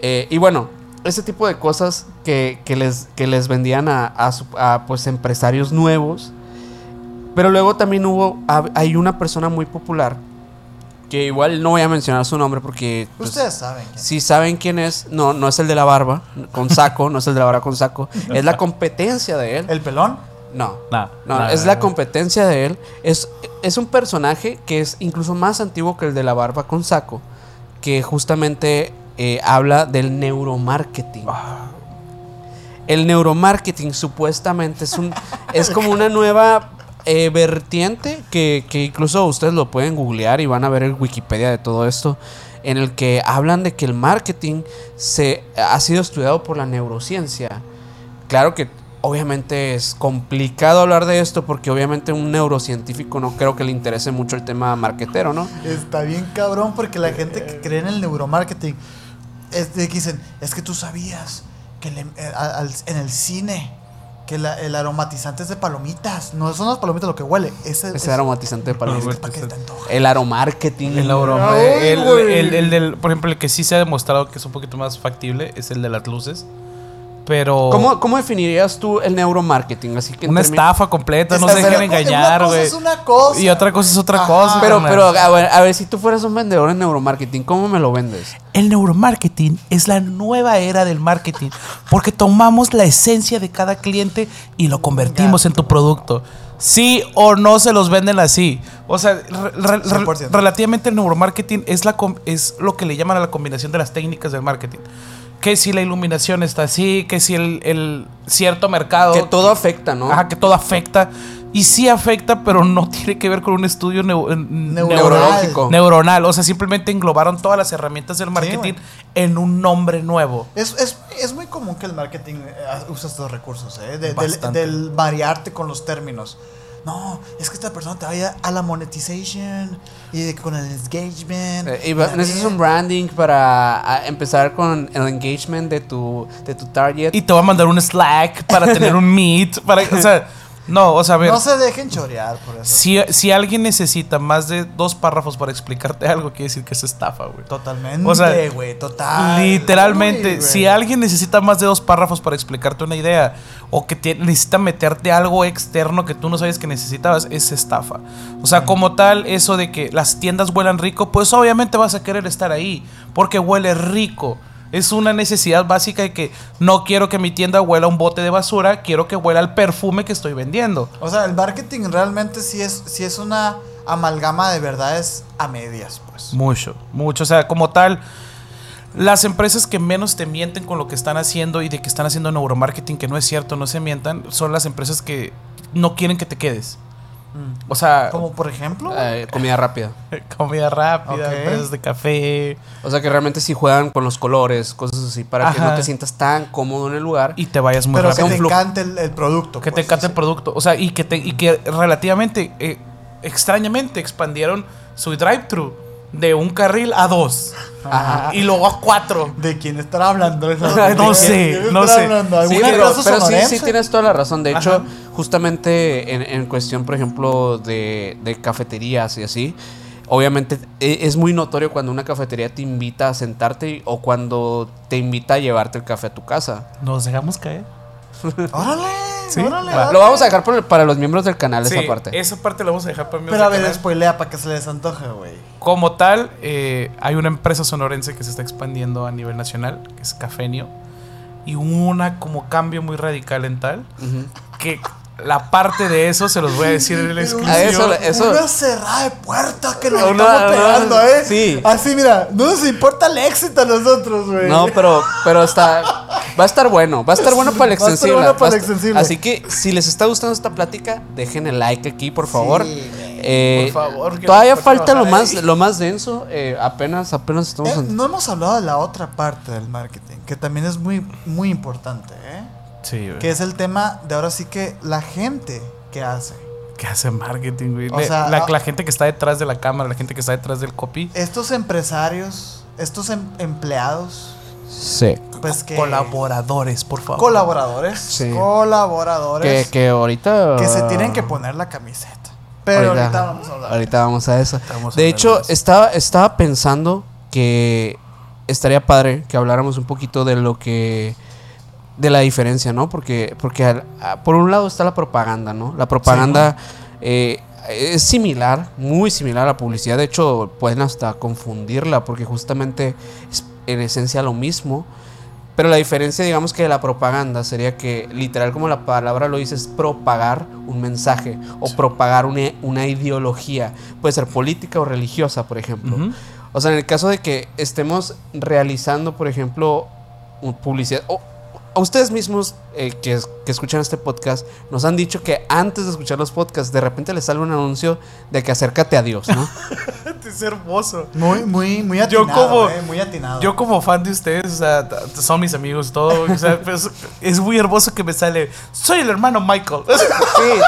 Eh, y bueno, ese tipo de cosas que, que les, que les vendían a, a a, pues, empresarios nuevos. Pero luego también hubo, hay una persona muy popular, que igual no voy a mencionar su nombre porque... pues, Ustedes saben. quién. si saben quién es, no, no es el de la barba con saco, no es el de la barba con saco, es la competencia de él. ¿El pelón? No, Nah, no, nah, es nah, la nah. competencia de él. Es, es un personaje que es incluso más antiguo que el de la barba con saco, que justamente eh, habla del neuromarketing. Ah. El neuromarketing supuestamente es un es como una nueva eh, vertiente que, que incluso ustedes lo pueden googlear y van a ver el Wikipedia de todo esto en el que hablan de que el marketing se ha sido estudiado por la neurociencia. Claro que obviamente es complicado hablar de esto porque obviamente un neurocientífico no creo que le interese mucho el tema marquetero, ¿no? Está bien cabrón porque la gente que cree en el neuromarketing es dicen, es que tú sabías que eh, en el cine que la- el aromatizante es de palomitas. No son las palomitas lo que huele. Ese, Ese es- aromatizante de palomitas. es que. El aromarketing. El Ay, el- el del, por ejemplo, el que sí se ha demostrado que es un poquito más factible es el de las luces. Pero. ¿Cómo, ¿Cómo definirías tú el neuromarketing? Así que Una estafa completa, no se dejen engañar, güey. es una cosa. Y otra cosa es otra Ajá. cosa. Pero, carnal. pero a ver, a ver, si tú fueras un vendedor en neuromarketing, ¿cómo me lo vendes? El neuromarketing es la nueva era del marketing porque tomamos la esencia de cada cliente y lo convertimos en tu producto. Sí o no se los venden así. O sea, re- re- re- 100%. relativamente el neuromarketing es, la es lo que le llaman a la combinación de las técnicas del marketing. Que si la iluminación está así, que si el, el cierto mercado... Que todo afecta, ¿no? Ajá, que todo afecta. Y sí afecta, pero no (laughs) tiene que ver con un estudio neu- neuronal. O sea, simplemente englobaron todas las herramientas del marketing en un nombre nuevo. Es, es, es muy común que el marketing eh, use estos recursos, ¿eh? De- del variarte con los términos. No, es que esta persona te vaya a la monetization y de- con el engagement. Eh, y va- la necesitas un branding para empezar con el engagement de tu, de tu target. Y te va a mandar un Slack para tener un (laughs) Meet. Para, o sea, no, o sea, a ver. No se dejen chorear por eso. Si, si alguien necesita más de dos párrafos para explicarte (laughs) algo, quiere decir que es estafa, güey. Totalmente, O sea, güey, total. Literalmente, Uy, si alguien necesita más de dos párrafos para explicarte una idea o que te- necesita meterte algo externo que tú no sabes que necesitabas, es estafa. O sea, como tal, eso de que las tiendas huelan rico, pues obviamente vas a querer estar ahí porque huele rico. Es una necesidad básica de que no quiero que mi tienda huela a un bote de basura, quiero que huela al perfume que estoy vendiendo. O sea, el marketing realmente sí es, sí es una amalgama de verdades a medias, pues. Mucho, mucho. O sea, como tal, las empresas que menos te mienten con lo que están haciendo y de que están haciendo neuromarketing, que no es cierto, no se mientan, son las empresas que no quieren que te quedes. O sea, Como por ejemplo. Eh, comida rápida. (laughs) comida rápida, Ok. empresas de café. O sea que realmente sí juegan con los colores, cosas así, para que Ajá. no te sientas tan cómodo en el lugar. Y te vayas muy pero que rápido. un te flujo. encante el, el producto. Que te pues, encante sí. el producto. O sea, y que, te, y que relativamente, eh, extrañamente, expandieron su drive-thru de un carril a dos. Ajá. Y luego a cuatro. ¿De quién estará hablando? (laughs) No sé, ¿De quién no sé. Sí, ¿Alguna pero, empresa pero sí, tienes toda la razón. De hecho, Ajá. justamente en, en cuestión, por ejemplo, de, de cafeterías y así, obviamente e- es muy notorio cuando una cafetería te invita a sentarte o cuando te invita a llevarte el café a tu casa. Nos dejamos caer. (laughs) Órale, Sí, órale. va. dale. Lo vamos a dejar por- para los miembros del canal, esa parte. Esa parte la vamos a dejar para mí. Pero a ver, spoilea para que se les antoje, güey. Como tal, eh, hay una empresa sonorense que se está expandiendo a nivel nacional, que es Cafenio. Y hubo una como cambio muy radical en tal, Ujú. que la parte de eso se los voy a decir en el exclusivo. A eso- eso- Una cerrada de puerta que nos Una- estamos pegando, ¿eh? sí. Así, mira, no nos importa el éxito a nosotros, güey. No, pero, pero está. Va a estar bueno. Va a estar bueno para el Va a estar extensible. bueno para el extensible. Así que si les está gustando esta plática, dejen el like aquí, por favor. Sí, güey. Eh, Por favor, todavía falta lo más, ahí. lo más denso. eh, apenas, apenas estamos. Eh, en- no hemos hablado de la otra parte del marketing, que también es muy, muy importante, ¿eh? Sí, güey. Que es el tema de ahora sí que la gente que hace. ¿Qué hace marketing, güey? O Le- sea, la, ah- la gente que está detrás de la cámara, la gente que está detrás del copy. Estos empresarios, estos em- empleados, Sí. pues que... Colaboradores, por favor. Colaboradores. Sí. Colaboradores. Que, que ahorita. que se tienen que poner la camiseta. Pero ahorita, vamos a hablar. ahorita vamos a eso. Vamos a de hecho, de estaba, estaba pensando que estaría padre que habláramos un poquito de lo que de la diferencia, ¿no? Porque porque al- a- por un lado está la propaganda, ¿no? La propaganda eh, es similar, muy similar a la publicidad. De hecho, pueden hasta confundirla porque justamente es en esencia lo mismo. Pero la diferencia, digamos que de la propaganda sería que, literal, como la palabra lo dice, es propagar un mensaje o propagar una, una ideología. Puede ser política o religiosa, por ejemplo. O sea, en el caso de que estemos realizando, por ejemplo, publicidad. A ustedes mismos eh, que, es- que escuchan este podcast nos han dicho que antes de escuchar los podcasts, de repente les sale un anuncio de que acércate a Dios, ¿no? (laughs) Es hermoso. Muy, muy, muy Yo atinado. como- eh, muy atinado. Yo como fan de ustedes, o sea, son mis amigos, todo. o sea, (laughs) pues, es muy hermoso que me sale. Soy el hermano Michael. Sí.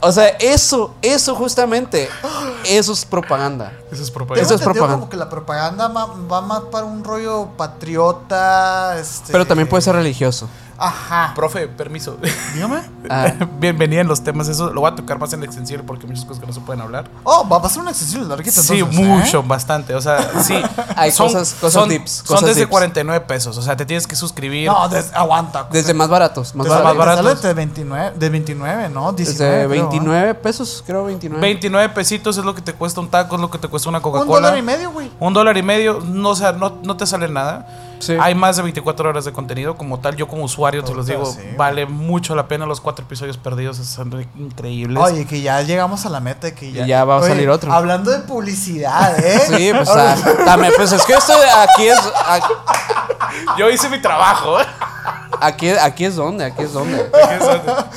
O sea, eso, eso justamente, (laughs) eso es propaganda. Eso es propaganda. Eso es propaganda. como que la propaganda va, más para un rollo patriota. Este... Pero también puede ser religioso. Ajá. Profe, permiso. Dígame. (laughs) Ah, Bienvenida en los temas. Eso lo voy a tocar más en extensión porque hay muchas cosas que no se pueden hablar. Oh, va a pasar una accesible larguita Sí, entonces, ¿eh? mucho, bastante. O sea, sí. (laughs) Hay cosas- cosas son, son cosas desde dips. 49 pesos. O sea, te tienes que suscribir. No, des- aguanta. desde más baratos, más Desde baratos. más baratos. sale de 29, de 29, ¿no? 19, Desde creo, ¿eh? 29 pesos, creo 29. 29 pesitos es lo que te cuesta un taco, es lo que te cuesta una Un Coca-Cola. dólar y medio, güey. Un dólar y medio, no, o sea, no, no te sale nada. Sí. Hay más de 24 horas de contenido como tal. Yo como usuario te los digo, sí. vale mucho la pena los cuatro episodios perdidos. Son increíbles. Oye, que ya llegamos a la meta, que ya. Y ya va a Oye, salir otro. Hablando de publicidad, ¿eh? (laughs) Sí, pues, ah, también, pues es que esto de aquí es aquí, Yo hice mi trabajo. Aquí, aquí es donde, (laughs) aquí es donde.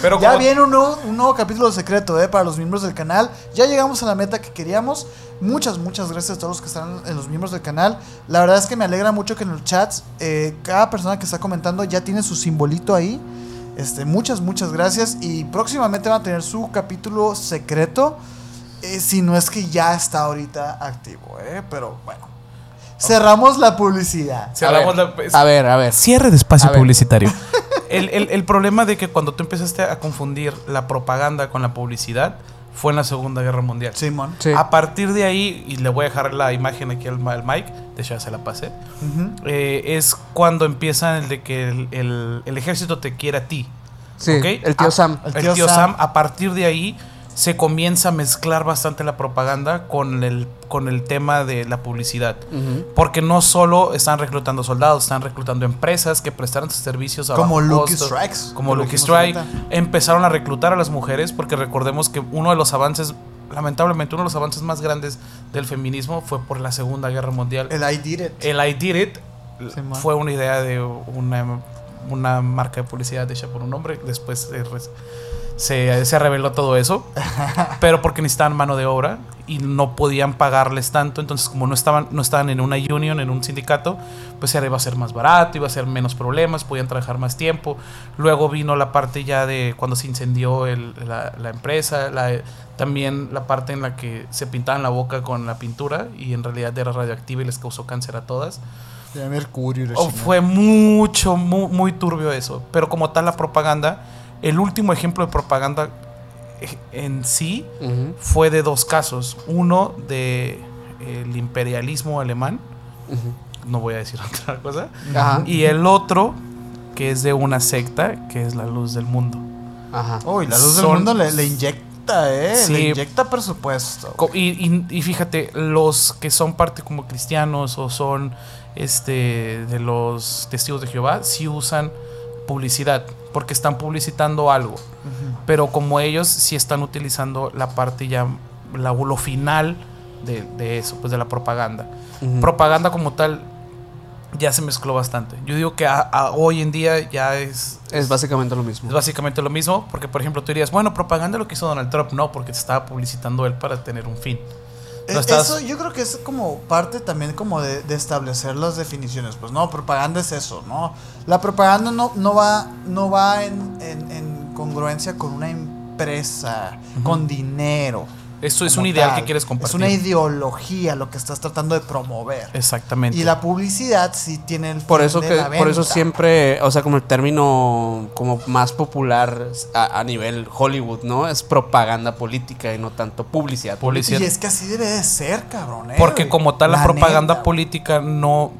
Pero Ya como- viene un nuevo, un nuevo capítulo secreto, ¿eh? Para los miembros del canal. Ya llegamos a la meta que queríamos. Muchas, muchas gracias a todos los que están en los miembros del canal. La verdad es que me alegra mucho que en los chats, eh, cada persona que está comentando ya tiene su simbolito ahí. Este, muchas, muchas gracias. Y próximamente van a tener su capítulo secreto. eh, si no es que ya está ahorita activo, ¿eh? Pero bueno. Cerramos la publicidad. cerramos a, ver, la- a ver, a ver. Cierre de espacio A publicitario. (laughs) El, el- el problema de que cuando tú empezaste a confundir la propaganda con la publicidad fue en la Segunda Guerra Mundial. Simón. Sí. A partir de ahí, y le voy a dejar la imagen aquí al, al Mike, de hecho ya se la pasé, eh, es cuando empieza el de que el, el- el ejército te quiere a ti. Sí, ¿ok? el tío A- Sam. El El tío tío, Sam. Sam. a partir de ahí se comienza a mezclar bastante la propaganda con el, con el tema de la publicidad. Porque no solo están reclutando soldados, están reclutando empresas que prestaran sus servicios a Como Lucky. Strikes. Como Lucky Strike. Empezaron a reclutar a las mujeres porque recordemos que uno de los avances, lamentablemente uno de los avances más grandes del feminismo fue por la Segunda Guerra Mundial. El I did it. El I Did It Sí, fue una idea de una, una marca de publicidad hecha por un hombre. Después re- se, se reveló todo eso. (laughs) pero porque necesitaban mano de obra y no podían pagarles tanto. Entonces, como no estaban, no estaban en una union, en un sindicato, pues era, iba a ser más barato, iba a ser menos problemas, podían trabajar más tiempo. Luego vino la parte ya de cuando se incendió el- la, la empresa, la- también la parte en la que se pintaban la boca con la pintura y en realidad era radioactiva y les causó cáncer a todas. De Mercurio. Oh, fue mucho, muy, muy turbio eso. Pero como tal la propaganda, el último ejemplo de propaganda eh, en sí fue de dos casos. Uno de el imperialismo alemán, no voy a decir (laughs) otra cosa. Ajá. Y el otro que es de una secta que es la luz del mundo. Ajá. Uy, la luz del mundo le, le inyecta, ¿eh? Sí. Le inyecta presupuesto. Y, y- y fíjate, los que son parte como cristianos o son este de los testigos de Jehová, sí usan publicidad, porque están publicitando algo. Pero como ellos sí están utilizando la parte ya, la, lo final de, de eso, pues de la propaganda. Propaganda como tal ya se mezcló bastante. Yo digo que a- a hoy en día ya es, Es básicamente lo mismo. es básicamente lo mismo, porque por ejemplo tú dirías, bueno, propaganda lo que hizo Donald Trump, no, porque te estaba publicitando él para tener un fin. No estás- Eso yo creo que es como parte también como de, de establecer las definiciones. Pues no, propaganda es eso, ¿no? La propaganda no, no va, no va en, en- en congruencia con una empresa, con dinero. Esto es un ideal tal. que quieres Es compartir. una ideología lo que estás tratando de promover. Exactamente. Y la publicidad sí tiene el Por fin eso de que la por eso venta. siempre, o sea, como el término como más popular a, a nivel Hollywood, ¿no? Es propaganda política y no tanto publicidad. Publicidad. Y es que así debe de ser, cabrón. eh, Porque como tal la, propaganda neta. política no...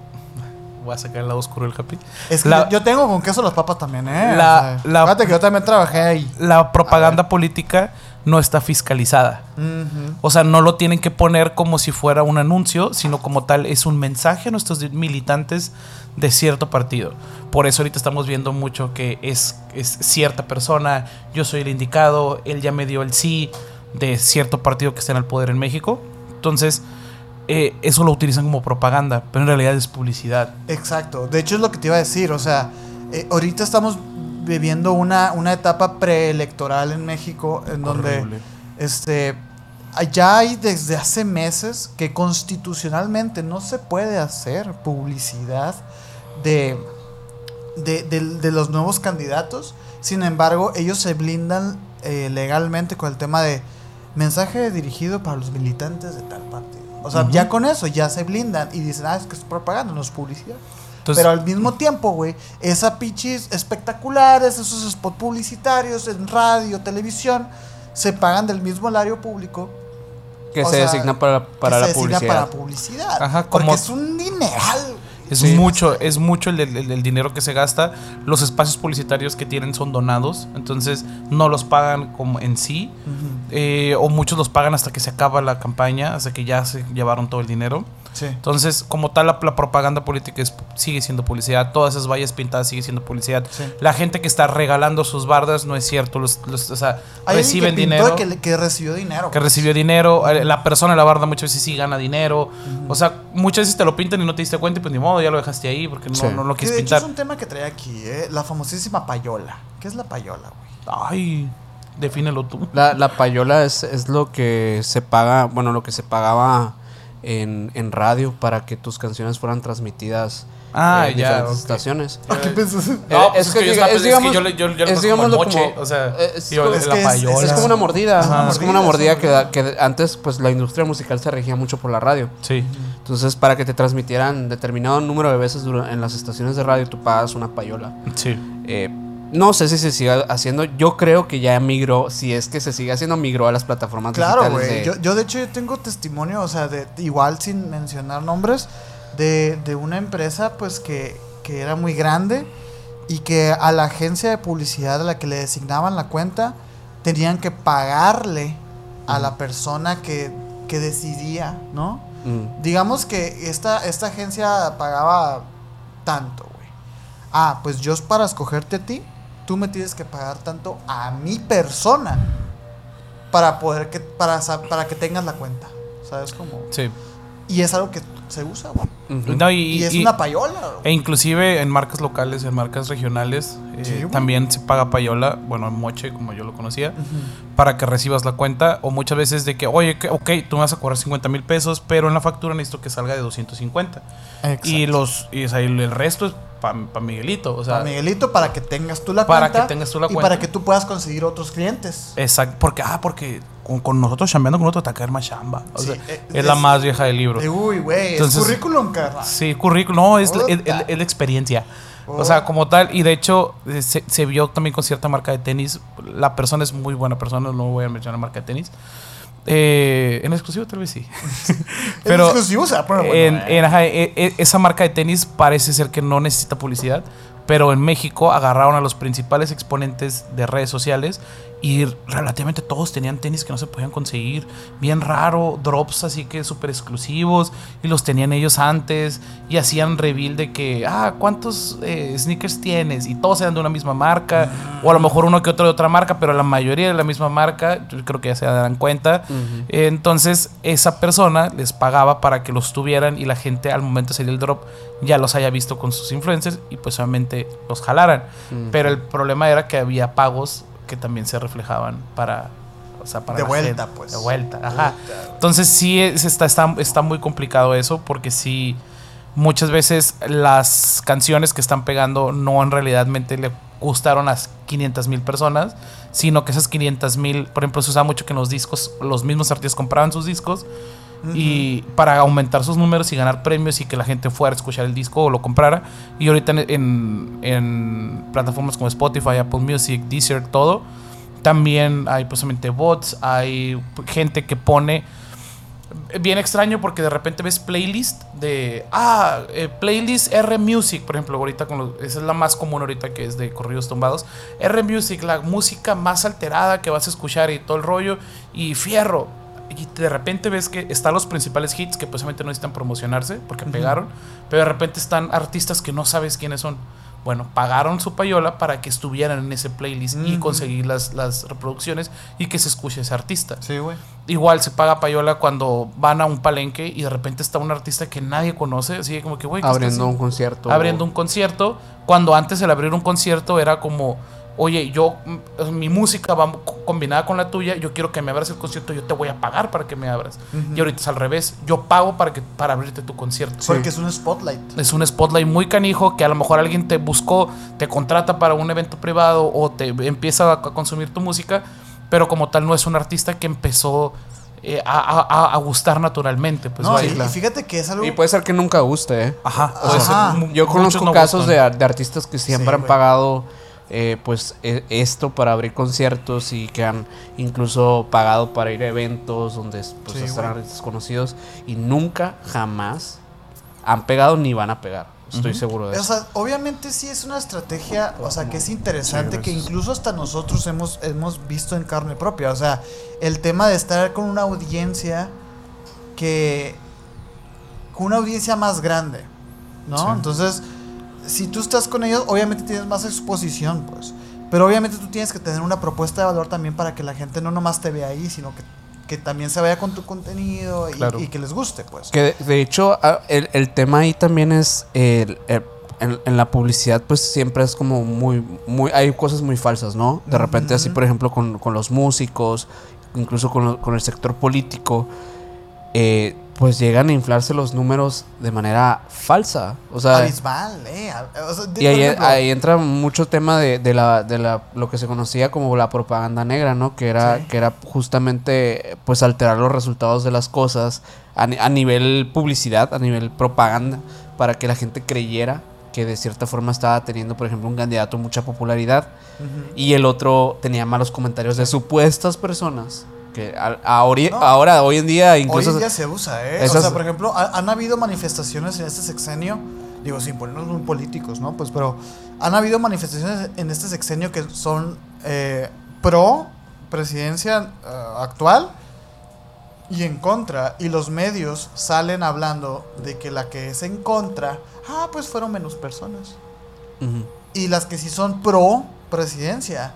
Voy a sacar el lado oscuro del happy. Es que la- yo, yo tengo con queso las papas también, ¿eh? La- O sea, la- Fíjate que yo también trabajé ahí. La propaganda política no está fiscalizada. O sea, no lo tienen que poner como si fuera un anuncio, sino como tal es un mensaje a nuestros militantes de cierto partido. Por eso ahorita estamos viendo mucho que es, es cierta persona, yo soy el indicado, él ya me dio el sí de cierto partido que está en el poder en México. Entonces, eh, eso lo utilizan como propaganda, pero en realidad es publicidad. Exacto. De hecho, es lo que te iba a decir. O sea, eh, ahorita estamos viviendo una, una etapa preelectoral en México en donde este ya hay desde hace meses que constitucionalmente no se puede hacer publicidad de, de, de- de los nuevos candidatos. Sin embargo, ellos se blindan eh, legalmente con el tema de mensaje dirigido para los militantes de tal partido. O sea, ya con eso ya se blindan y dicen, ah, es que es propaganda, no es publicidad. Entonces, Pero al mismo tiempo, güey, esas pichis espectaculares, esos spots publicitarios en radio, televisión, se pagan del mismo erario público que se sea, designa para, para que la se designa publicidad. para publicidad. Ajá, porque como- es un dineral. Es Sí. mucho, es mucho el, el- el dinero que se gasta. Los espacios publicitarios que tienen son donados, entonces no los pagan como en sí, eh, o muchos los pagan hasta que se acaba la campaña, hasta que ya se llevaron todo el dinero. Sí. Entonces, como tal, la, la propaganda política es- sigue siendo publicidad. Todas esas vallas pintadas sigue siendo publicidad. Sí. La gente que está regalando sus bardas no es cierto. Los, los- o sea, Hay reciben que pintó dinero. Que, recibió dinero. que recibió dinero, la persona de la barda muchas veces sí gana dinero, o sea, muchas veces te lo pintan y no te diste cuenta y pues ni modo, ya lo dejaste ahí porque no, Sí. no lo quieres de hecho pintar. es un tema que trae aquí, ¿eh? La famosísima payola. ¿Qué es la payola, güey? Ay, defínelo tú. La, la payola es, es lo que se paga, bueno, lo que se pagaba en, en radio para que tus canciones fueran transmitidas Ah, en ya, diferentes ok. estaciones. ¿A qué piensas? No, pues es que yo diga- estaba- es que yo le- yo- yo es digamos como moche, como- o sea, eh, es digo, como- es la que es- payola. Es como una mordida, Ajá. es como una Mordida, que, da- que antes pues la industria musical se regía mucho por la radio. Sí. Entonces para que te transmitieran determinado número de veces en las estaciones de radio tú pagas una payola. Sí. Eh, no sé si se sigue haciendo, yo creo que ya migró, si es que se sigue haciendo, migró a las plataformas Claro, digitales güey. de- Yo, yo, de hecho, yo tengo testimonio, o sea, de, igual sin mencionar nombres, de, de una empresa, pues, que, que era muy grande y que a la agencia de publicidad a la que le designaban la cuenta, tenían que pagarle a la persona que, que decidía, ¿no? Mm. Digamos que esta, esta agencia pagaba tanto, güey. Ah, pues yo para escogerte a ti, tú me tienes que pagar tanto a mi persona para poder que para, para que tengas la cuenta. ¿Sabes cómo? Sí. Y es algo que se usa, güey. No, y, Y, es y- una payola. güey. E inclusive en marcas locales, en marcas regionales, eh, Sí, también se paga payola, bueno, moche, como yo lo conocía, para que recibas la cuenta. O muchas veces de que, oye, que- ok, tú me vas a cobrar 50 mil pesos, pero en la factura necesito que salga de 250. Y Exacto. los y, o sea, y el resto es para Miguelito. O sea, Para Miguelito, para que tengas tú la Para cuenta. que tengas tú la y cuenta. para que tú puedas conseguir otros clientes. exacto. Porque, ah, porque con, con nosotros chambeando con nosotros te va a caer más chamba. O Sí, sea, eh, es, la es- más vieja del libro. Uy, güey, es currículum, carnal. Sí, currículum. No, es, la- es- es- la experiencia. O Oh. sea, como tal. Y de hecho, eh, se, se vio también con cierta marca de tenis. La persona es muy buena persona, no voy a mencionar marca de tenis. Eh, en exclusivo tal vez sí. (laughs) Pero, exclusivo, o sea, pero bueno, en, eh. en- ajá, e- e- esa marca de tenis parece ser que no necesita publicidad, pero en México agarraron a los principales exponentes de redes sociales y relativamente todos tenían tenis que no se podían conseguir, bien raro, drops así que súper exclusivos y los tenían ellos antes y hacían reveal de que, ah, ¿cuántos eh, sneakers tienes? Y todos eran de una misma marca o a lo mejor uno que otro de otra marca, pero la mayoría de la misma marca, yo creo que ya se darán cuenta. Entonces, esa persona les pagaba para que los tuvieran y la gente al momento de salir el drop ya los haya visto con sus influencers y pues obviamente los jalaran. Pero el problema era que había pagos que también se reflejaban para. O sea, para De la vuelta, gente. pues. De vuelta, ajá. Entonces sí es- está, está, está muy complicado eso porque sí muchas veces las canciones que están pegando no en realidad le gustaron a 500 mil personas, sino que esas 500 mil, por ejemplo, se usaba mucho que en los discos los mismos artistas compraban sus discos y para aumentar sus números y ganar premios y que la gente fuera a escuchar el disco o lo comprara. Y ahorita en, en, plataformas como Spotify, Apple Music, Deezer, todo, también hay posiblemente bots, hay gente que pone bien extraño porque de repente ves playlist de ah eh, playlist R Music por ejemplo ahorita con los, esa es la más común ahorita que es de corridos tumbados R Music la música más alterada que vas a escuchar y todo el rollo y fierro y de repente ves que están los principales hits que posiblemente no necesitan promocionarse porque pegaron pero de repente están artistas que no sabes quiénes son bueno, pagaron su payola para que estuvieran en ese playlist y conseguir las, las reproducciones y que se escuche ese artista. Sí, güey. Igual se paga payola cuando van a un palenque y de repente está un artista que nadie conoce, así como que, güey, ¿qué está Abriendo un concierto. Abriendo un concierto, cuando antes el abrir un concierto era como, oye, yo, mm, mi música va co- combinada con la tuya, yo quiero que me abras el concierto, yo te voy a pagar para que me abras. Y ahorita es al revés, yo pago para, que, para abrirte tu concierto. Porque es un spotlight. Es un spotlight muy canijo que a lo mejor alguien te buscó, te contrata para un evento privado o te empieza a, a consumir tu música, pero como tal no es un artista que empezó eh, a, a- a- gustar naturalmente. Pues no, y, fíjate que es algo. Y puede ser que nunca guste, ¿eh? Ajá. Ser. Yo conozco no casos de, de artistas que siempre Sí, han pagado eh, pues e- esto para abrir conciertos y que han incluso pagado para ir a eventos donde pues, Sí, están güey. artistas conocidos y nunca jamás han pegado ni van a pegar. Estoy seguro de O eso. sea, obviamente sí es una estrategia, o sea, que es interesante, que incluso hasta nosotros hemos, hemos visto en carne propia. O sea, el tema de estar con una audiencia que. con una audiencia más grande, ¿no? Sí. Entonces, si tú estás con ellos, obviamente tienes más exposición, pues. Pero obviamente tú tienes que tener una propuesta de valor también para que la gente no nomás te vea ahí, sino que, que también se vaya con tu contenido y, Claro. y que les guste, pues. Que de, de hecho ah, el, el tema ahí también es el, el- en, en la publicidad pues siempre es como muy, muy hay cosas muy falsas, ¿no? De repente así por ejemplo con, con los músicos, incluso con, con el sector político, eh, pues llegan a inflarse los números de manera falsa. O sea, Abismal, eh. O sea, de- y ahí, entra mucho tema de, de la, de la, lo que se conocía como la propaganda negra, ¿no? Que era, Sí. que era justamente pues alterar los resultados de las cosas a, a nivel publicidad, a nivel propaganda, para que la gente creyera que de cierta forma estaba teniendo, por ejemplo, un candidato mucha popularidad y el otro tenía malos comentarios de supuestas personas. Que a- a ori- No. ahora, hoy en día, Hoy incluso... en día se usa, ¿eh? esas- O sea, por ejemplo, ha- han habido manifestaciones en este sexenio, digo, sin ponernos muy políticos, ¿no? Pues, pero han habido manifestaciones en este sexenio que son eh, pro presidencia eh, actual y en contra. Y los medios salen hablando de que la que es en contra, ah, pues fueron menos personas. Y las que sí son pro presidencia,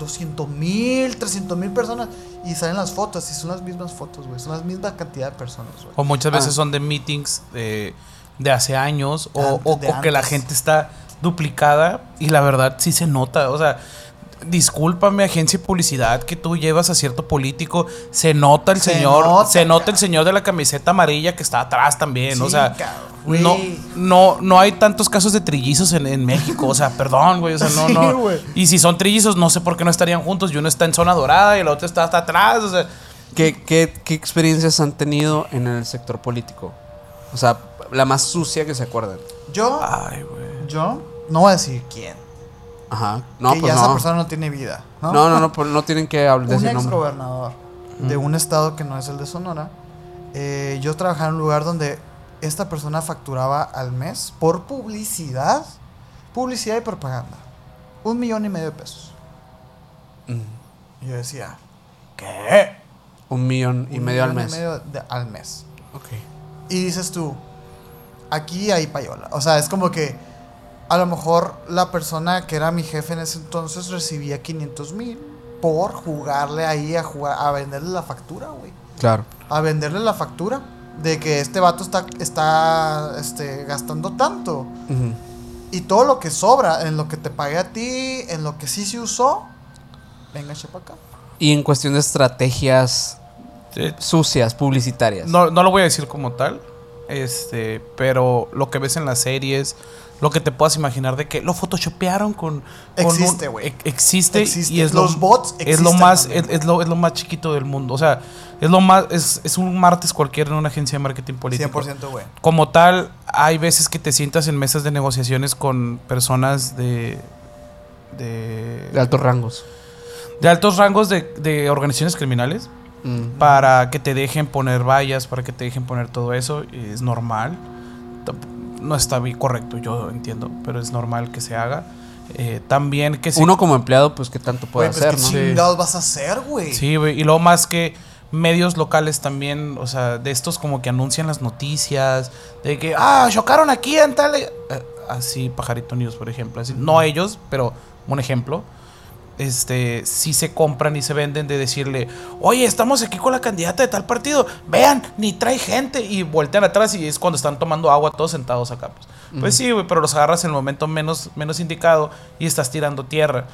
200 mil, 300 mil personas. Y salen las fotos, y son las mismas fotos, güey. Son las mismas cantidad de personas, güey. O muchas veces Ah. son de meetings de, de hace años o, Antes o- de o que la gente está duplicada y la verdad sí se nota. O sea, discúlpame, agencia de publicidad que tú llevas a cierto político, se nota el Se señor, nota, se nota el señor de la camiseta amarilla que está atrás también. o sea, cabrón, no, güey. no, no hay tantos casos de trillizos en, en México. O sea, (laughs) perdón, güey. O sea, no, Sí, no. Y si son trillizos, no sé por qué no estarían juntos y uno está en zona dorada y el otro está hasta atrás. O sea, ¿Qué, qué, qué experiencias han tenido en el sector político? O sea, la más sucia que se acuerdan. Yo, ay, güey. yo, no voy a decir quién. Ajá. No, que pues ya no. esa persona no tiene vida. No, No, no, no, pues no tienen que hablar de Un ese ex nombre. gobernador de un estado que no es el de Sonora. eh, yo trabajaba en un lugar donde esta persona facturaba al mes por publicidad, publicidad y propaganda. Un millón y medio de pesos. Mm. Y yo decía, ¿qué? Un millón y Un medio al millón mes. y medio de- al mes. Ok. Y dices tú, aquí hay payola. O sea, es como que a lo mejor la persona que era mi jefe en ese entonces recibía 500 mil por jugarle ahí a jugar, a venderle la factura, güey. Claro. A venderle la factura de que este vato está, está este, gastando tanto. Y todo lo que sobra, en lo que te pagué a ti, en lo que sí se usó, venga, para acá. Y en cuestión de estrategias Sí. sucias, publicitarias. No, no lo voy a decir como tal, Este, pero lo que ves en las series, lo que te puedas imaginar de que lo photoshopearon con, Existe, güey. e- existe, Existe. y es Los lo, bots es lo existen más es, es lo, es lo más chiquito del mundo, o sea, es lo más es, es un martes cualquiera en una agencia de marketing político. 100% güey. Como tal, hay veces que te sientas en mesas de negociaciones con personas de de, De altos rangos. de altos rangos de, de organizaciones criminales Mm. para que te dejen poner vallas, para que te dejen poner todo eso, es normal. No está bien correcto, yo entiendo, pero es normal que se haga. Eh, también que se- Uno como empleado, pues, ¿qué tanto puede Güey, pues, hacer, ¿qué no? chingados vas a hacer, güey? Sí, güey, y luego más que medios locales también, o sea, de estos como que anuncian las noticias, de que, ah, chocaron aquí en tal... eh, así, Pajarito News, por ejemplo. Así, no ellos, pero un ejemplo. Este, sí se compran y se venden de decirle, oye, estamos aquí con la candidata de tal partido, vean, ni trae gente, y voltean atrás y es cuando están tomando agua todos sentados acá. Pues, pues sí, güey, pero los agarras en el momento menos, menos indicado y estás tirando tierra.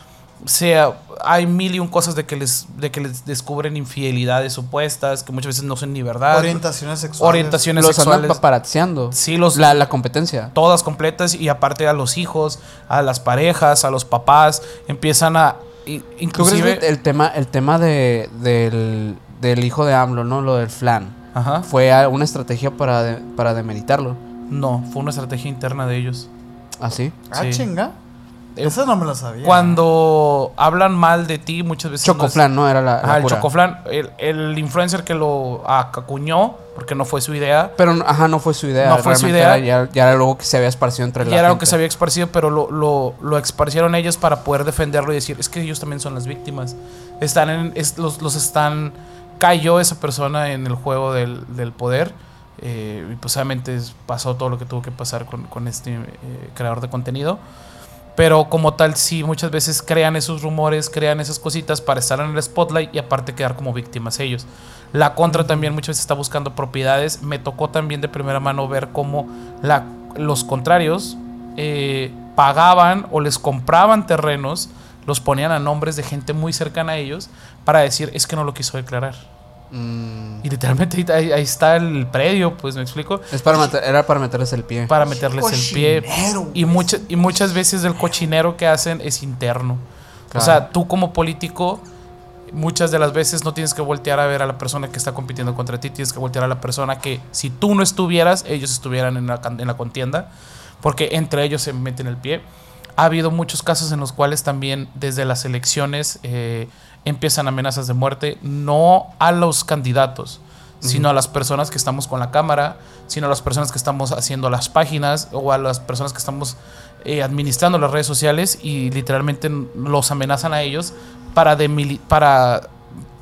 O sea, hay mil y un cosas de que les, de que les descubren infidelidades supuestas, que muchas veces no son ni verdad. Orientaciones sexuales. Orientaciones Los andan sexuales. paparazziando. Sí, los, La, la competencia. todas completas y aparte a los hijos, a las parejas, a los papás, empiezan a i- ¿Tú crees inclusive el tema, el tema de, del, del hijo de AMLO, ¿no? Lo del flan. Ajá. Fue una estrategia para, de- para demeritarlo. No, fue una estrategia interna de ellos. ¿Así? Ah, Sí. chinga. Eh, Esa no me la sabía. Cuando hablan mal de ti, muchas veces no es- Chocoflan, ¿no? Era la, la Ajá, el chocoflan, el, el influencer que lo acuñó, porque no fue su idea, Pero, ajá, no fue su idea. No fue su idea. era- ya, ya era algo que se había esparcido entre y la era algo que se había esparcido, pero lo, lo, lo esparcieron ellos para poder defenderlo y decir, es que ellos también son las víctimas. Están en, es- los, los están, cayó esa persona en el juego del, del poder. eh, y pues obviamente pasó todo lo que tuvo que pasar con, con este eh, creador de contenido. Pero como tal, sí, muchas veces crean esos rumores, crean esas cositas para estar en el spotlight y aparte quedar como víctimas ellos. La contra también muchas veces está buscando propiedades. Me tocó también de primera mano ver cómo la, los contrarios eh, pagaban o les compraban terrenos, los ponían a nombres de gente muy cercana a ellos para decir, es que no lo quiso declarar. Mm, Y literalmente ahí, ahí está el predio, pues me explico, es para meter- era para meterles el pie. para meterles el pie. Y, muchas y muchas veces el cochinero que hacen es interno. O sea, tú como político, muchas de las veces no tienes que voltear a ver a la persona que está compitiendo contra ti, tienes que voltear a la persona que si tú no estuvieras, ellos estuvieran en la, en la contienda, porque entre ellos se meten el pie. Ha habido muchos casos en los cuales también desde las elecciones eh, empiezan amenazas de muerte, no a los candidatos, sino a las personas que estamos con la cámara, sino a las personas que estamos haciendo las páginas o a las personas que estamos eh, administrando las redes sociales y literalmente los amenazan a ellos para, para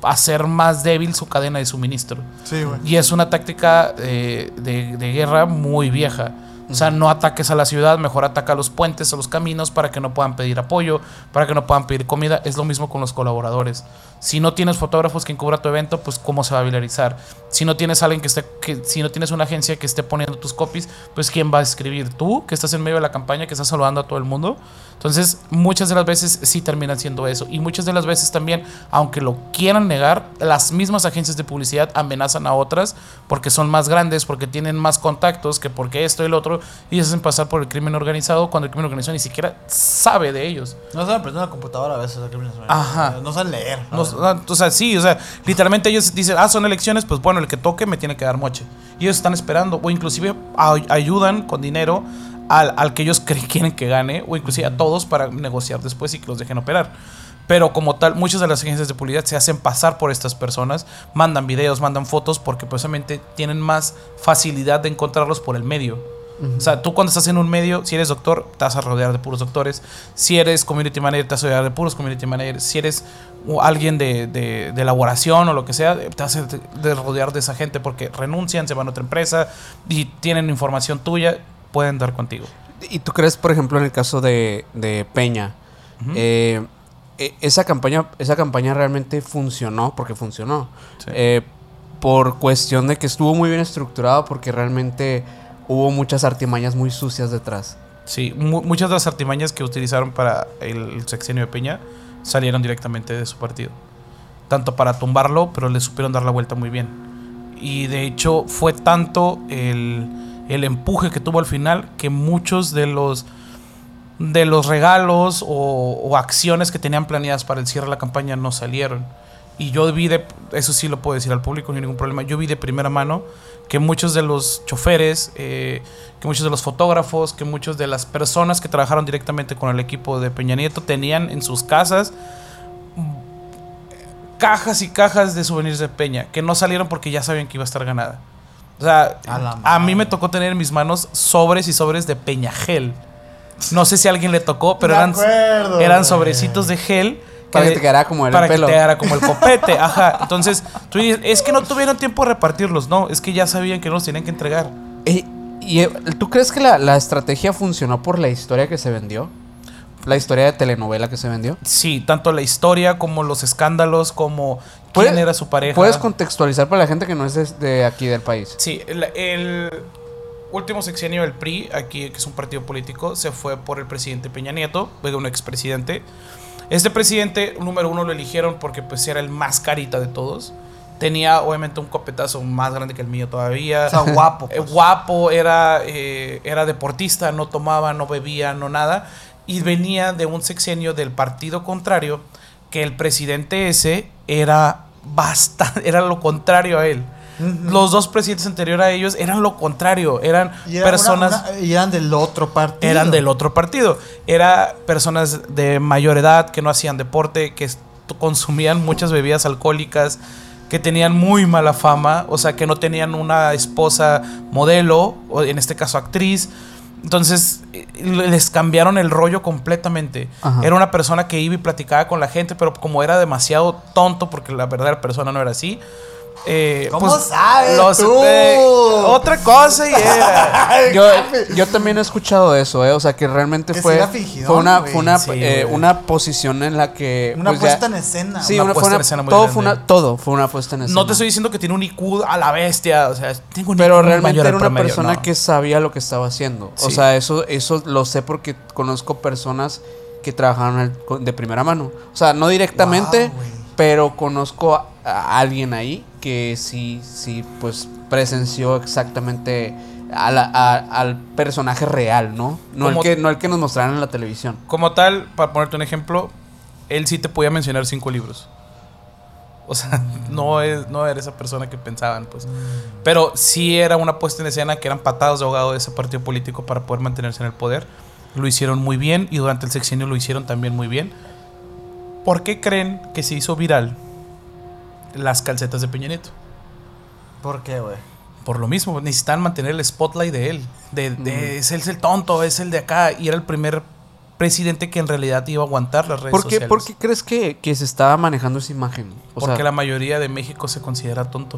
hacer más débil su cadena de suministro. Sí. Y es una táctica eh, de, de guerra muy vieja. O sea, no ataques a la ciudad, mejor ataca a los puentes, a los caminos para que no puedan pedir apoyo, para que no puedan pedir comida. Es lo mismo con los colaboradores. Si no tienes fotógrafos que encubra tu evento, pues cómo se va a viralizar. Si no tienes alguien que esté, que, si no tienes una agencia que esté poniendo tus copies, pues quién va a escribir tú, que estás en medio de la campaña, que estás saludando a todo el mundo. Entonces, muchas de las veces sí terminan siendo eso. Y muchas de las veces también, aunque lo quieran negar, las mismas agencias de publicidad amenazan a otras porque son más grandes, porque tienen más contactos, que porque esto y el otro, y se hacen pasar por el crimen organizado cuando el crimen organizado ni siquiera sabe de ellos. No saben aprender la computadora a veces. los crímenes, güey. Ajá. No saben leer. No, ah, o sea, sí, o sea, literalmente ellos dicen, ah, son elecciones, pues bueno, el que toque me tiene que dar moche. Y ellos están esperando, o inclusive ay- ayudan con dinero al, al que ellos (laughs) quieren que gane, o inclusive a todos para negociar después y que los dejen operar. Pero como tal, muchas de las agencias de publicidad se hacen pasar por estas personas, mandan videos, mandan fotos, porque precisamente tienen más facilidad de encontrarlos por el medio. O sea, tú cuando estás en un medio, si eres doctor, te vas a rodear de puros doctores. Si eres community manager, te vas a rodear de puros community managers. Si eres alguien de, de- de elaboración o lo que sea, te vas a de- de rodear de esa gente porque renuncian, se van a otra empresa y tienen información tuya, pueden dar contigo. ¿Y tú crees, por ejemplo, en el caso de, de Peña, eh, e- esa, campaña, esa campaña realmente funcionó? Porque funcionó. Sí. Eh, por cuestión de que estuvo muy bien estructurado, porque realmente hubo muchas artimañas muy sucias detrás. Sí, mu- muchas de las artimañas que utilizaron para el sexenio de Peña salieron directamente de su partido. Tanto para tumbarlo, pero le supieron dar la vuelta muy bien. Y de hecho fue tanto el, el empuje que tuvo al final que muchos de los de los regalos o acciones que tenían planeadas para el cierre de la campaña no salieron. Y yo vi de, eso sí lo puedo decir al público, no hay ningún problema, yo vi de primera mano que muchos de los choferes, eh, que muchos de los fotógrafos, que muchos de las personas que trabajaron directamente con el equipo de Peña Nieto tenían en sus casas cajas y cajas de souvenirs de Peña, que no salieron porque ya sabían que iba a estar ganada. O sea, A mí me tocó tener en mis manos sobres y sobres de Peña Gel. No sé si a alguien le tocó, pero eran, acuerdo, eran sobrecitos de gel. Para que te quedara como el para pelo. que te quedara como el copete, ajá. Entonces, tú dices, es que no tuvieron tiempo de repartirlos, no, es que ya sabían que no los tenían que entregar. Eh, ¿Y eh, tú crees que la, la estrategia funcionó por la historia que se vendió? La historia de telenovela que se vendió. Sí, tanto la historia como los escándalos, como ¿Puede- quién era su pareja. ¿Puedes contextualizar para la gente que no es de, aquí del país? Sí, el, el último sexenio del PRI, aquí que es un partido político, se fue por el presidente Peña Nieto, luego un expresidente. Este presidente, número uno, lo eligieron porque pues era el más carita de todos. Tenía obviamente un copetazo más grande que el mío todavía. O sea, (laughs) guapo. Eh, pues. guapo, era, eh, era deportista, no tomaba, no bebía, no nada. Y venía de un sexenio del partido contrario, que el presidente ese era bastante, (laughs) era lo contrario a él. Los dos presidentes anteriores a ellos eran lo contrario, eran Y personas una- una- y eran del otro partido. eran del otro partido. Era personas de mayor edad que no hacían deporte, que consumían muchas bebidas alcohólicas, que tenían muy mala fama, o sea, que no tenían una esposa modelo, o en este caso actriz. Entonces eh, les cambiaron el rollo completamente. Ajá. Era una persona que iba y platicaba con la gente, pero como era demasiado tonto, porque la verdadera persona no era así. Eh, ¿Cómo sabes los- tú? eh, otra cosa y era. (laughs) Yo, yo también he escuchado eso, ¿eh? O sea, que realmente Que fue, fue, una, fue una, Sí, eh, una posición en la que... Una pues, ya- puesta en escena. Sí, Una una, fue puesta una- en escena muy todo, fue una, todo fue una puesta en escena. No te estoy diciendo que tiene un IQ a la bestia, o sea, tengo un Pero IQ realmente era una promedio, persona no. que sabía lo que estaba haciendo. O sea, eso, eso lo sé porque conozco personas que trabajaron de primera mano. O sea, no directamente, Wow, pero conozco a, a alguien ahí que sí, sí, pues presenció exactamente a la- a- al personaje real, ¿no? No el, que, no el que nos mostraron en la televisión. Como tal, para ponerte un ejemplo, él sí te podía mencionar cinco libros. O sea, (laughs) no, es, no era esa persona que pensaban, pues. Pero sí era una puesta en escena que eran patadas de ahogado de ese partido político para poder mantenerse en el poder. Lo hicieron muy bien y durante el sexenio lo hicieron también muy bien. ¿Por qué creen que se hizo viral las calcetas de Peña Nieto? ¿Por qué, güey? Por lo mismo, necesitan mantener el spotlight de él. De, de- es, él es el tonto, es el de acá. Y era el primer presidente que en realidad iba a aguantar las redes ¿Por qué, sociales. por qué crees que, que se estaba manejando esa imagen? O Porque sea, la mayoría de México se considera tonto.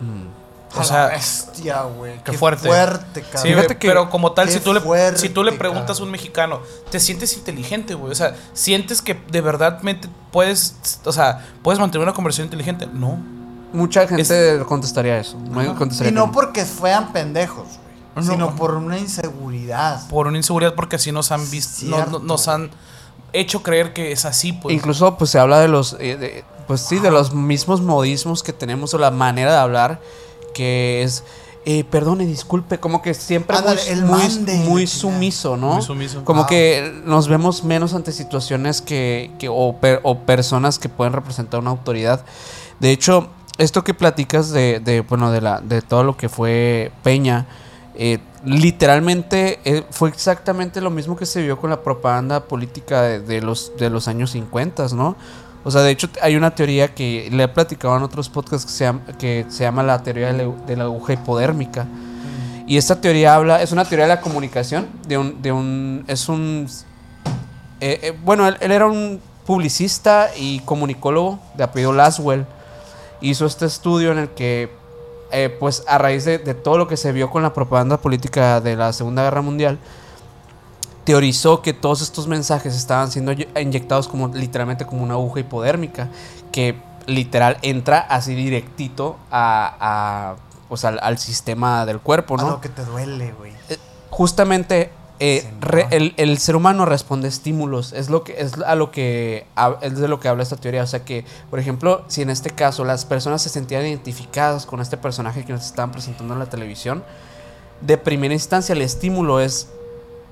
mm. O sea, bestia, güey. qué fuerte. fuerte, cabrón. Sí, Fíjate güey, que- pero como tal, qué si tú, le, fuerte, si tú le preguntas a un mexicano, ¿te sientes inteligente, güey? O sea, ¿sientes que de verdad puedes, o sea, puedes mantener una conversación inteligente? No. Mucha gente contestaría eso. no contestaría Y no porque fueran pendejos, güey. No. Sino por una inseguridad. Por una inseguridad, porque así nos han visto, no- no- Cierto. nos han hecho creer que es así, pues. Incluso pues se habla de los, eh, de- pues sí, de los mismos modismos que tenemos o la manera de hablar que es, eh, perdone, disculpe, como que siempre muy, el muy, mande y muy la chingada. sumiso, ¿no? Muy sumiso. Como Wow. que nos vemos menos ante situaciones que, que o, per- o personas que pueden representar una autoridad. De hecho, esto que platicas de, de, bueno, de, la, de todo lo que fue Peña, eh, literalmente eh, fue exactamente lo mismo que se vio con la propaganda política de, de los, de los años 50, ¿no? O sea, de hecho hay una teoría que le he platicado en otros podcasts que se llama, que se llama la teoría de la, aguja hipodérmica. Y esta teoría habla, es una teoría de la comunicación, de un, de un, es un, eh, eh, bueno, él, era un publicista y comunicólogo de apellido Laswell. Hizo este estudio en el que, eh, pues a raíz de todo lo que se vio con la propaganda política de la Segunda Guerra Mundial, teorizó que todos estos mensajes estaban siendo iny- inyectados como literalmente como una aguja hipodérmica, que literal entra así directito a, a, pues, al, al sistema del cuerpo, A ¿no? lo que te duele, güey. justamente eh, re- no. el, el ser humano responde a estímulos. Es lo que es a lo que es de lo que habla esta teoría. O sea que, por ejemplo, si en este caso las personas se sentían identificadas con este personaje que nos estaban presentando en la televisión, de primera instancia el estímulo es,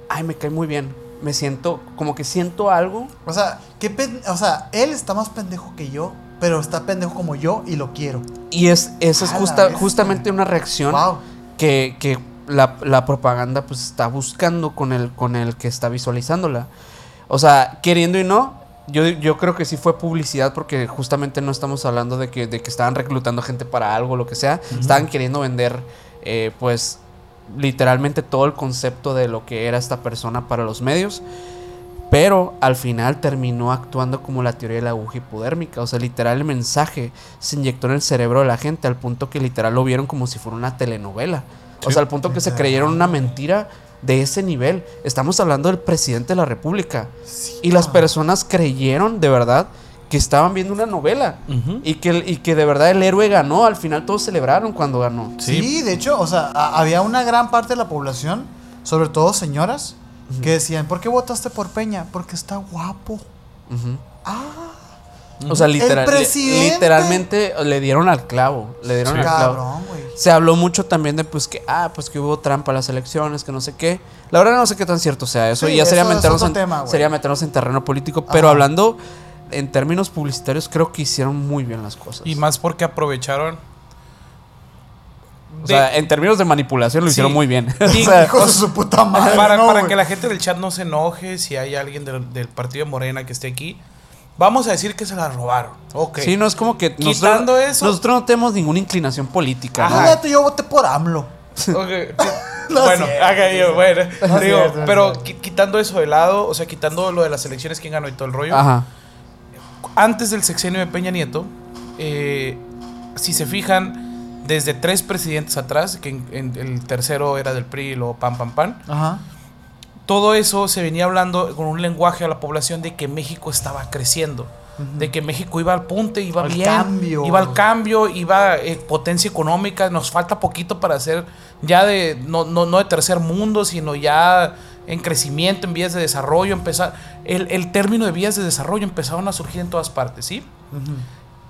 ay, me cae muy bien. Me siento, como que siento algo. O sea, qué o sea, él está más pendejo que yo, pero está pendejo como yo y lo quiero. Y es, esa es justa- justamente una reacción Wow. que, que la, la propaganda pues está buscando con el, con el que está visualizándola. O sea, queriendo y no, yo, yo creo que sí fue publicidad porque justamente no estamos hablando de que, de que estaban reclutando gente para algo, lo que sea. Estaban queriendo vender eh, pues literalmente todo el concepto de lo que era esta persona para los medios. Pero al final terminó actuando como la teoría de la aguja hipodérmica. O sea, literal el mensaje se inyectó en el cerebro de la gente al punto que literal lo vieron como si fuera una telenovela. O sea, al punto que se creyeron una mentira de ese nivel. Estamos hablando del presidente de la República. Y las personas creyeron de verdad que estaban viendo una novela. Y que, y que de verdad el héroe ganó. Al final todos celebraron cuando ganó. Sí. Sí. de hecho, o sea, a- había una gran parte de la población, sobre todo señoras, que decían, ¿por qué votaste por Peña? Porque está guapo. Ah, O sea, literal, li- literalmente le dieron al clavo. Le dieron Sí. al clavo. cabrón, güey. Se habló mucho también de pues que, ah, pues que hubo trampa a las elecciones, que no sé qué. La verdad no sé qué tan cierto sea eso. Sí, y ya sería eso meternos, en, tema, sería meternos en terreno político. Pero Ajá. hablando en términos publicitarios, creo que hicieron muy bien las cosas. Y más porque aprovecharon. o sea, en términos de manipulación lo Sí. hicieron muy bien. Sí, (laughs) O sea, Hijo de su puta madre. para, no, para güey. que la gente del chat no se enoje, si hay alguien del, del partido de Morena que esté aquí, vamos a decir que se la robaron. Ok. Sí, no es como que Quitando nosotros, eso- nosotros no tenemos ninguna inclinación política. No, ¿no? yo voté por AMLO. Ok. (laughs) No bueno, yo, bueno. Digo, cierto, pero quitando eso de lado, o sea, quitando lo de las elecciones, quién ganó y todo el rollo. Ajá. Antes del sexenio de Peña Nieto, eh, si se fijan, desde tres presidentes atrás, que en- en- el tercero era del PRI y luego pan, pan, pan, Ajá. todo eso se venía hablando con un lenguaje a la población de que México estaba creciendo. De que México iba al punte, iba Al bien, cambio. iba al cambio, iba eh, potencia económica, nos falta poquito para ser ya de, no, no, no de tercer mundo, sino ya en crecimiento, en vías de desarrollo, empezar, el, el término de vías de desarrollo empezaron a surgir en todas partes, ¿sí?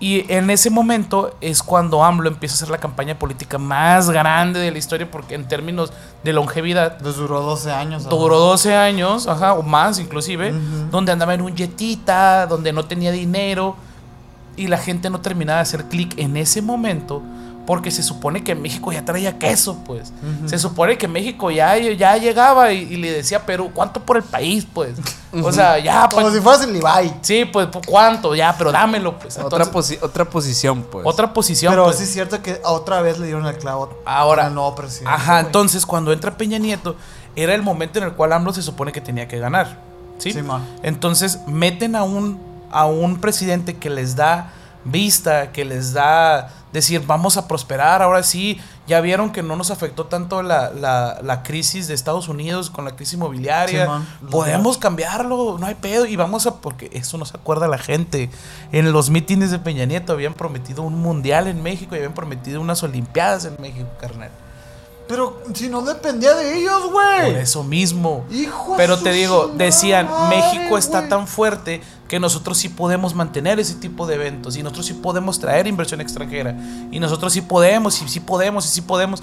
Y en ese momento es cuando AMLO empieza a hacer la campaña política más grande de la historia, porque en términos de longevidad, duró 12 años. Duró 12 años, ajá, o más inclusive, donde andaba en un jetita, donde no tenía dinero y la gente no terminaba de hacer clic en ese momento porque se supone que México ya traía queso, pues. Se supone que México ya, ya llegaba y, y le decía a Perú, ¿cuánto por el país, pues? O sea, ya, Como pues, si fueras el Levi. sí, pues, ¿por ¿cuánto? Ya, pero dámelo, pues. Otra, posi- otra posición, pues. otra posición, Pero pues. sí es cierto que otra vez le dieron el clavo Ahora- al nuevo presidente. Ajá, güey. entonces cuando entra Peña Nieto, era el momento en el cual AMLO se supone que tenía que ganar. ¿Sí? Simón. Entonces meten a un, a un presidente que les da vista, que les da decir, vamos a prosperar, ahora sí, ya vieron que no nos afectó tanto la, la- la crisis de Estados Unidos con la crisis inmobiliaria, podemos cambiarlo, no hay pedo, y vamos a, porque eso nos acuerda la gente, en los mítines de Peña Nieto habían prometido un mundial en México y habían prometido unas olimpiadas en México, carnal. Pero si no dependía de ellos, Por güey. eso mismo. Hijo Pero te digo, decían, madre, México está güey. tan fuerte que nosotros sí podemos mantener ese tipo de eventos y nosotros sí podemos traer inversión extranjera y nosotros sí podemos y sí podemos y sí podemos.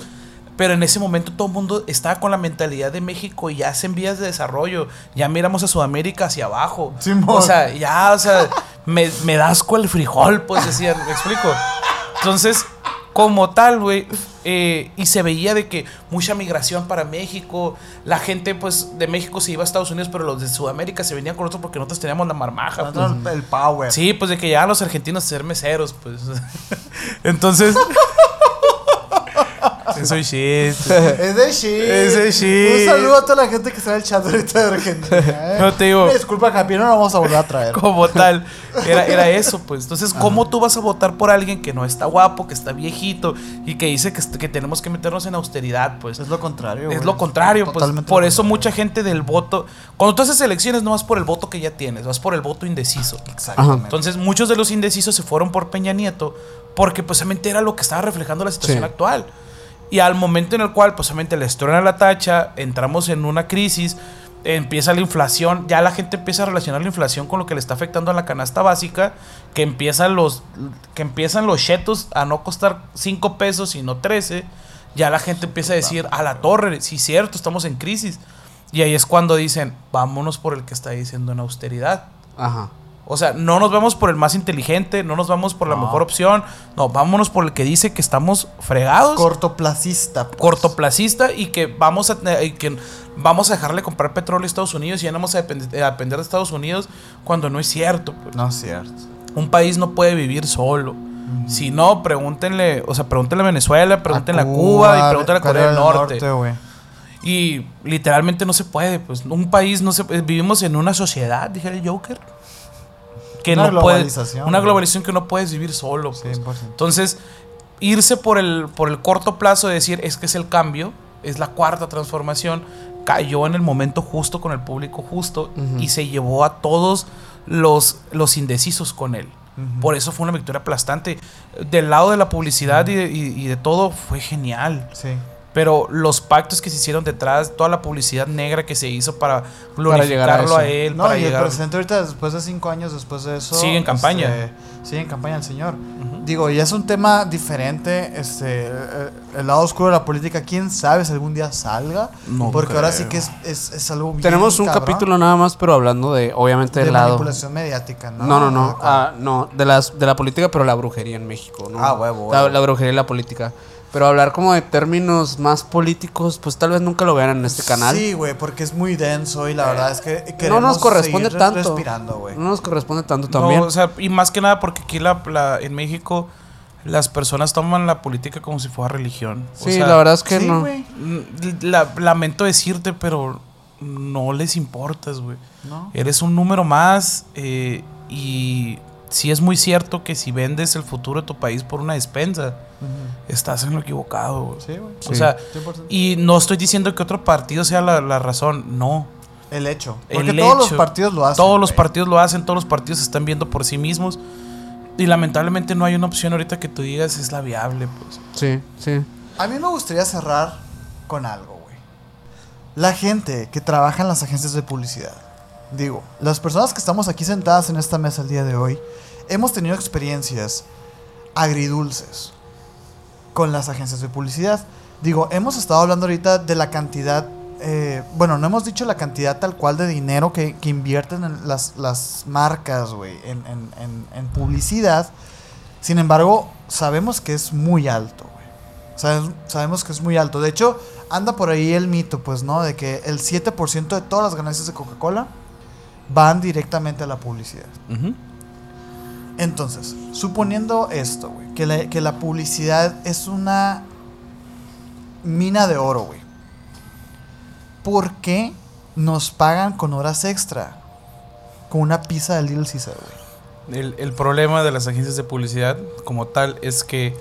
Pero en ese momento todo el mundo estaba con la mentalidad de México y ya hacen vías de desarrollo. Ya miramos a Sudamérica hacia abajo. Simón. O sea, ya, o sea, me, me das con el frijol, pues decían, ¿me explico? Entonces, como tal, güey, eh, y se veía de que mucha migración para México, la gente, pues, de México se iba a Estados Unidos, pero los de Sudamérica se venían con nosotros porque nosotros teníamos la marmaja. pues. El power. Sí, pues de que llegaban los argentinos a ser meseros, pues. (laughs) Entonces. Eso es (laughs) shit. Es de shit. Es de shit. Un saludo a toda la gente que está en el chat ahorita de Argentina. (laughs) ¿eh? No te digo. Una Disculpa, Capi, no lo vamos a volver a traer. (laughs) Como tal. Era, era eso, pues. Entonces, ¿cómo tú vas a votar por alguien que no está guapo, que está viejito y que dice que, tenemos que meternos en austeridad, pues? Es lo contrario. Es güey. lo contrario, pues Totalmente por eso contrario. mucha gente del voto, cuando tú haces elecciones no vas por el voto que ya tienes, vas por el voto indeciso. Exactamente. Entonces muchos de los indecisos se fueron por Peña Nieto porque pues realmente era lo que estaba reflejando la situación Sí. actual. Y al momento en el cual, pues obviamente les truena la tacha, entramos en una crisis, empieza la inflación, ya la gente empieza a relacionar la inflación con lo que le está afectando a la canasta básica, que empiezan los, que empiezan los chetos a no costar 5 pesos, sino 13, ya la gente empieza a decir, a la torre, sí cierto, estamos en crisis. Y ahí es cuando dicen, vámonos por el que está diciendo en austeridad. Ajá. O sea, no nos vamos por el más inteligente, no nos vamos por la No. mejor opción, no, vámonos por el que dice que estamos fregados, Cortoplacista. pues. cortoplacista y que vamos a y que vamos a dejarle comprar petróleo a Estados Unidos y ya no vamos a depender, a depender de Estados Unidos cuando no es cierto. pues. No es cierto. Un país no puede vivir solo. Si no, pregúntenle, o sea, pregúntenle a Venezuela, pregúntenle a Cuba, y pregúntenle a Corea del Norte. Y literalmente no se puede, pues un país no se vivimos en una sociedad, dije el Joker. Que Una no una globalización que no puedes vivir solo. pues. 100%. Entonces, irse por el por el corto plazo de decir, es que es el cambio, es la cuarta transformación, cayó en el momento justo con el público justo y se llevó a todos los los indecisos con él. Por eso fue una victoria aplastante. Del lado de la publicidad y de, y- y de todo fue genial. Sí. Pero los pactos que se hicieron detrás, toda la publicidad negra que se hizo para a glorificarlo eso. a, él, No, para y el presidente ahorita, después de cinco años después de eso... Sigue en campaña. este, sigue en campaña el señor. Digo, y es un tema diferente, este, eh, el lado oscuro de la política, quién sabe si algún día salga, No porque ahora sí que es, es, es algo bien Tenemos un cabrón capítulo nada más, pero hablando de, obviamente, de del lado. manipulación mediática, ¿no? No, no, no. Ah, no, de, las, de la política, pero la brujería en México, ¿no? Ah, huevo, La, huevo. la brujería y la política. Pero hablar como de términos más políticos, pues tal vez nunca lo vean en este canal. Sí, güey, porque es muy denso y la verdad es que no queremos nos corresponde seguir tanto. respirando, güey. No nos corresponde tanto No, también. o sea, y más que nada porque aquí la, la- en México las personas toman la política como si fuera religión. O sí, sea, la verdad es que Sí, no. güey. mm, la- lamento decirte, pero no les importas, güey. ¿No? Eres un número más eh, y sí es muy cierto que si vendes el futuro de tu país por una despensa, estás en lo equivocado. Sí, güey. O sea, 100%. y no estoy diciendo que otro partido sea la, la razón, no. El hecho. El Porque todos los partidos lo hacen. Todos los partidos lo hacen, todos los partidos se están viendo por sí mismos. Y lamentablemente no hay una opción ahorita que tú digas es la viable, pues. Sí, sí. A mí me gustaría cerrar con algo, güey. La gente que trabaja en las agencias de publicidad. Digo, las personas que estamos aquí sentadas en esta mesa el día de hoy, hemos tenido experiencias agridulces con las agencias de publicidad. Digo, hemos estado hablando ahorita de la cantidad, eh, bueno, no hemos dicho la cantidad tal cual de dinero que, que invierten en las, las marcas, güey, en, en- en- en publicidad. Sin embargo, sabemos que es muy alto, güey. Sabe- Sabemos que es muy alto. De hecho, anda por ahí el mito, pues, ¿no? De que el 7% de todas las ganancias de Coca-Cola van directamente a la publicidad. Entonces, suponiendo esto, güey, que la, que la publicidad es una mina de oro, güey. ¿Por qué nos pagan con horas extra? Con una pizza del Little Caesar, güey. El, el problema de las agencias de publicidad como tal es que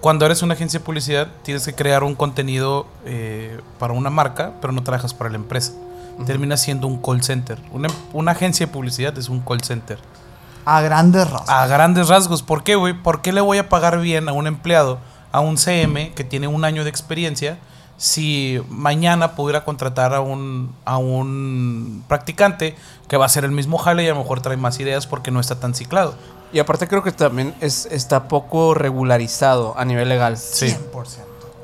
cuando eres una agencia de publicidad tienes que crear un contenido eh, para una marca, pero no trabajas para la empresa. Termina siendo un call center. Una, una agencia de publicidad es un call center. A grandes rasgos. A grandes rasgos. ¿Por qué, güey? ¿Por qué le voy a pagar bien a un empleado, a un CM que tiene un año de experiencia, si mañana pudiera contratar a un, a un practicante que va a hacer el mismo jale y a lo mejor trae más ideas porque no está tan ciclado? Y aparte creo que también es, está poco regularizado a nivel legal. Sí. 100%. güey.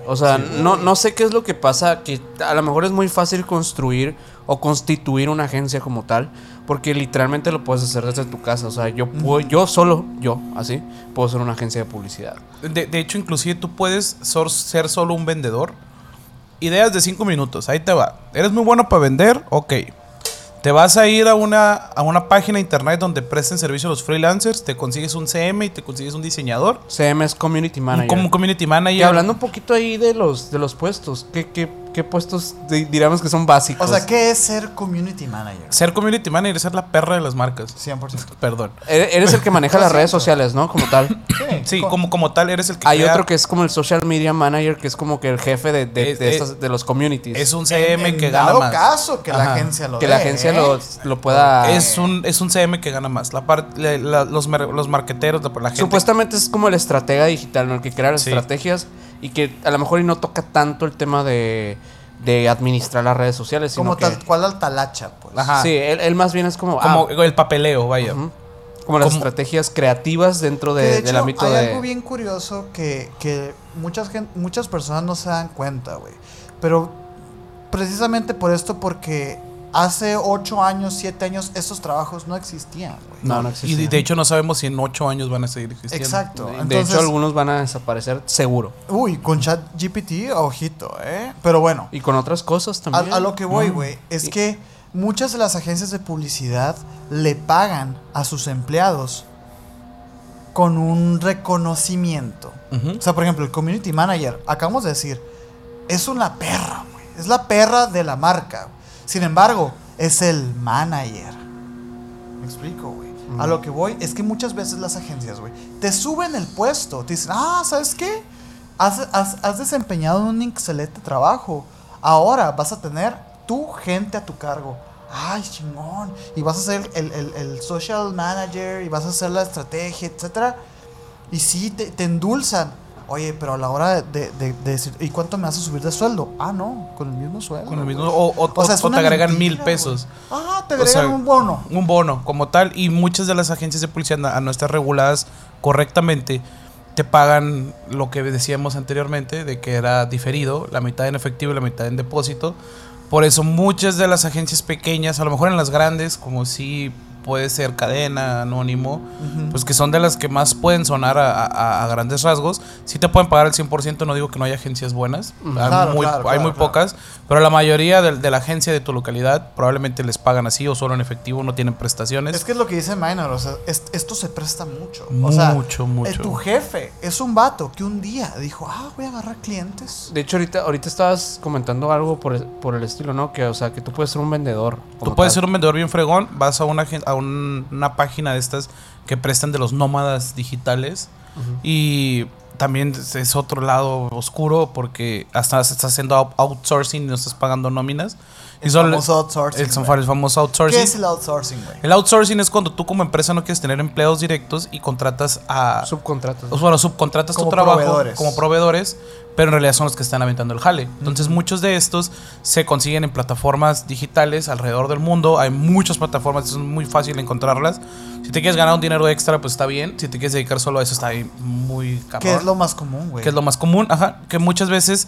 O sea, no, no sé qué es lo que pasa, que a lo mejor es muy fácil construir o constituir una agencia como tal, porque literalmente lo puedes hacer desde tu casa. O sea, yo, puedo, yo solo, yo, así, puedo ser una agencia de publicidad. De, de hecho, inclusive tú puedes ser solo un vendedor. Ideas de 5 minutos, ahí te va. ¿Eres muy bueno para vender? Ok. Te vas a ir a una, a una página de internet donde presten servicio a los freelancers, te consigues un CM y te consigues un diseñador, CM es Community un, Manager. como un community manager. y hablando un poquito ahí de los, de los puestos, ¿qué, qué, qué puestos di- diríamos que son básicos? O sea, ¿qué es ser community manager? Ser community manager es ser la perra de las marcas. 100%. (laughs) Perdón. Eres el que maneja (laughs) las redes sociales, ¿no? Como tal. Sí, co- como, como tal, eres el que Hay crea- otro que es como el social media manager, que es como que el jefe de, de, Es- de es- estas- de los communities. es un CM en que gana dado más. caso que la agencia lo Que la agencia ¿eh? lo, lo pueda... Es un, es un CM que gana más. La par- la- la- los, los marqueteros, la, la gente. Supuestamente es como el estratega digital, ¿no? El que crea las Sí. estrategias y que a lo mejor y no toca tanto el tema de, de administrar las redes sociales. Sino Como que, tal cual al talacha, pues. Ajá. Sí, él, él más bien es como... Como ah, el papeleo, vaya. como las como- estrategias creativas dentro Que de- de del ámbito hay de... algo bien curioso que, que muchas, muchas personas no se dan cuenta, güey. Pero precisamente por esto, porque hace 8 años, 7 años, estos trabajos no existían, güey. No, no y existía. de, hecho no sabemos si en ocho años van a seguir existiendo. Exacto. de, de Entonces, hecho, algunos van a desaparecer seguro. Uy, con chat GPT, ojito, ¿eh? Pero bueno, Y con otras cosas también. a lo que voy, güey, es Y- que muchas de las agencias de publicidad le pagan a sus empleados con un reconocimiento. O sea, por ejemplo, el community manager, acabamos de decir, es una perra, güey. Es la perra de la marca. Sin embargo, es el manager. Me explico, güey. A lo que voy es que muchas veces las agencias, güey, te suben el puesto. Te dicen, ah, ¿sabes qué? Has, has- has desempeñado un excelente trabajo. Ahora vas a tener tu gente a tu cargo. Ay, chingón. Y vas a ser el, el- el social manager y vas a hacer la estrategia, etcétera. Y sí, te, te endulzan. Oye, pero a la hora de, de- de- de decir, ¿y cuánto me vas a subir de sueldo? Ah, no, con el mismo sueldo. Con el mismo, o, o- O sea, es o una te agregan mentira, mil pesos. Ah, te agregan sea, un bono. Un bono como tal. Y muchas de las agencias de policía a no estar reguladas correctamente te pagan lo que decíamos anteriormente, de que era diferido, la mitad en efectivo y la mitad en depósito. Por eso muchas de las agencias pequeñas, a lo mejor en las grandes, como si puede ser cadena, anónimo, pues que son de las que más pueden sonar a, a- a grandes rasgos. Sí te pueden pagar el 100%, no digo que no haya agencias buenas, hay, Claro, muy, claro, hay claro, muy claro. pocas, pero la mayoría de, de la agencia de tu localidad probablemente les pagan así o solo en efectivo, no tienen prestaciones. Es que es lo que dice Minor, o sea, es- esto se presta mucho. O sea, Mucho, mucho. eh, tu jefe es un vato que un día dijo, ah, voy a agarrar clientes. De hecho, ahorita, ahorita estabas comentando algo por el, por el estilo, ¿no? Que, o sea, que tú puedes ser un vendedor. Tú puedes ser un vendedor bien fregón, vas a una, a un- una página de estas que prestan de los nómadas digitales y también es- otro lado oscuro porque hasta estás haciendo out- outsourcing y no estás pagando nóminas. Y El son famoso outsourcing, El, el famoso ¿Qué outsourcing. es el outsourcing, güey? El outsourcing es cuando tú como empresa no quieres tener empleados directos y contratas a... Subcontratos. o bueno, subcontratas Como tu trabajo proveedores. como proveedores, pero en realidad son los que están aventando el jale. Entonces, muchos de estos se consiguen en plataformas digitales alrededor del mundo. Hay muchas plataformas, es muy fácil encontrarlas. Si te quieres ganar un dinero extra, pues está bien. Si te quieres dedicar solo a eso, está ahí muy cabrón. ¿Qué es lo más común, güey? Que es lo más común, ajá, que muchas veces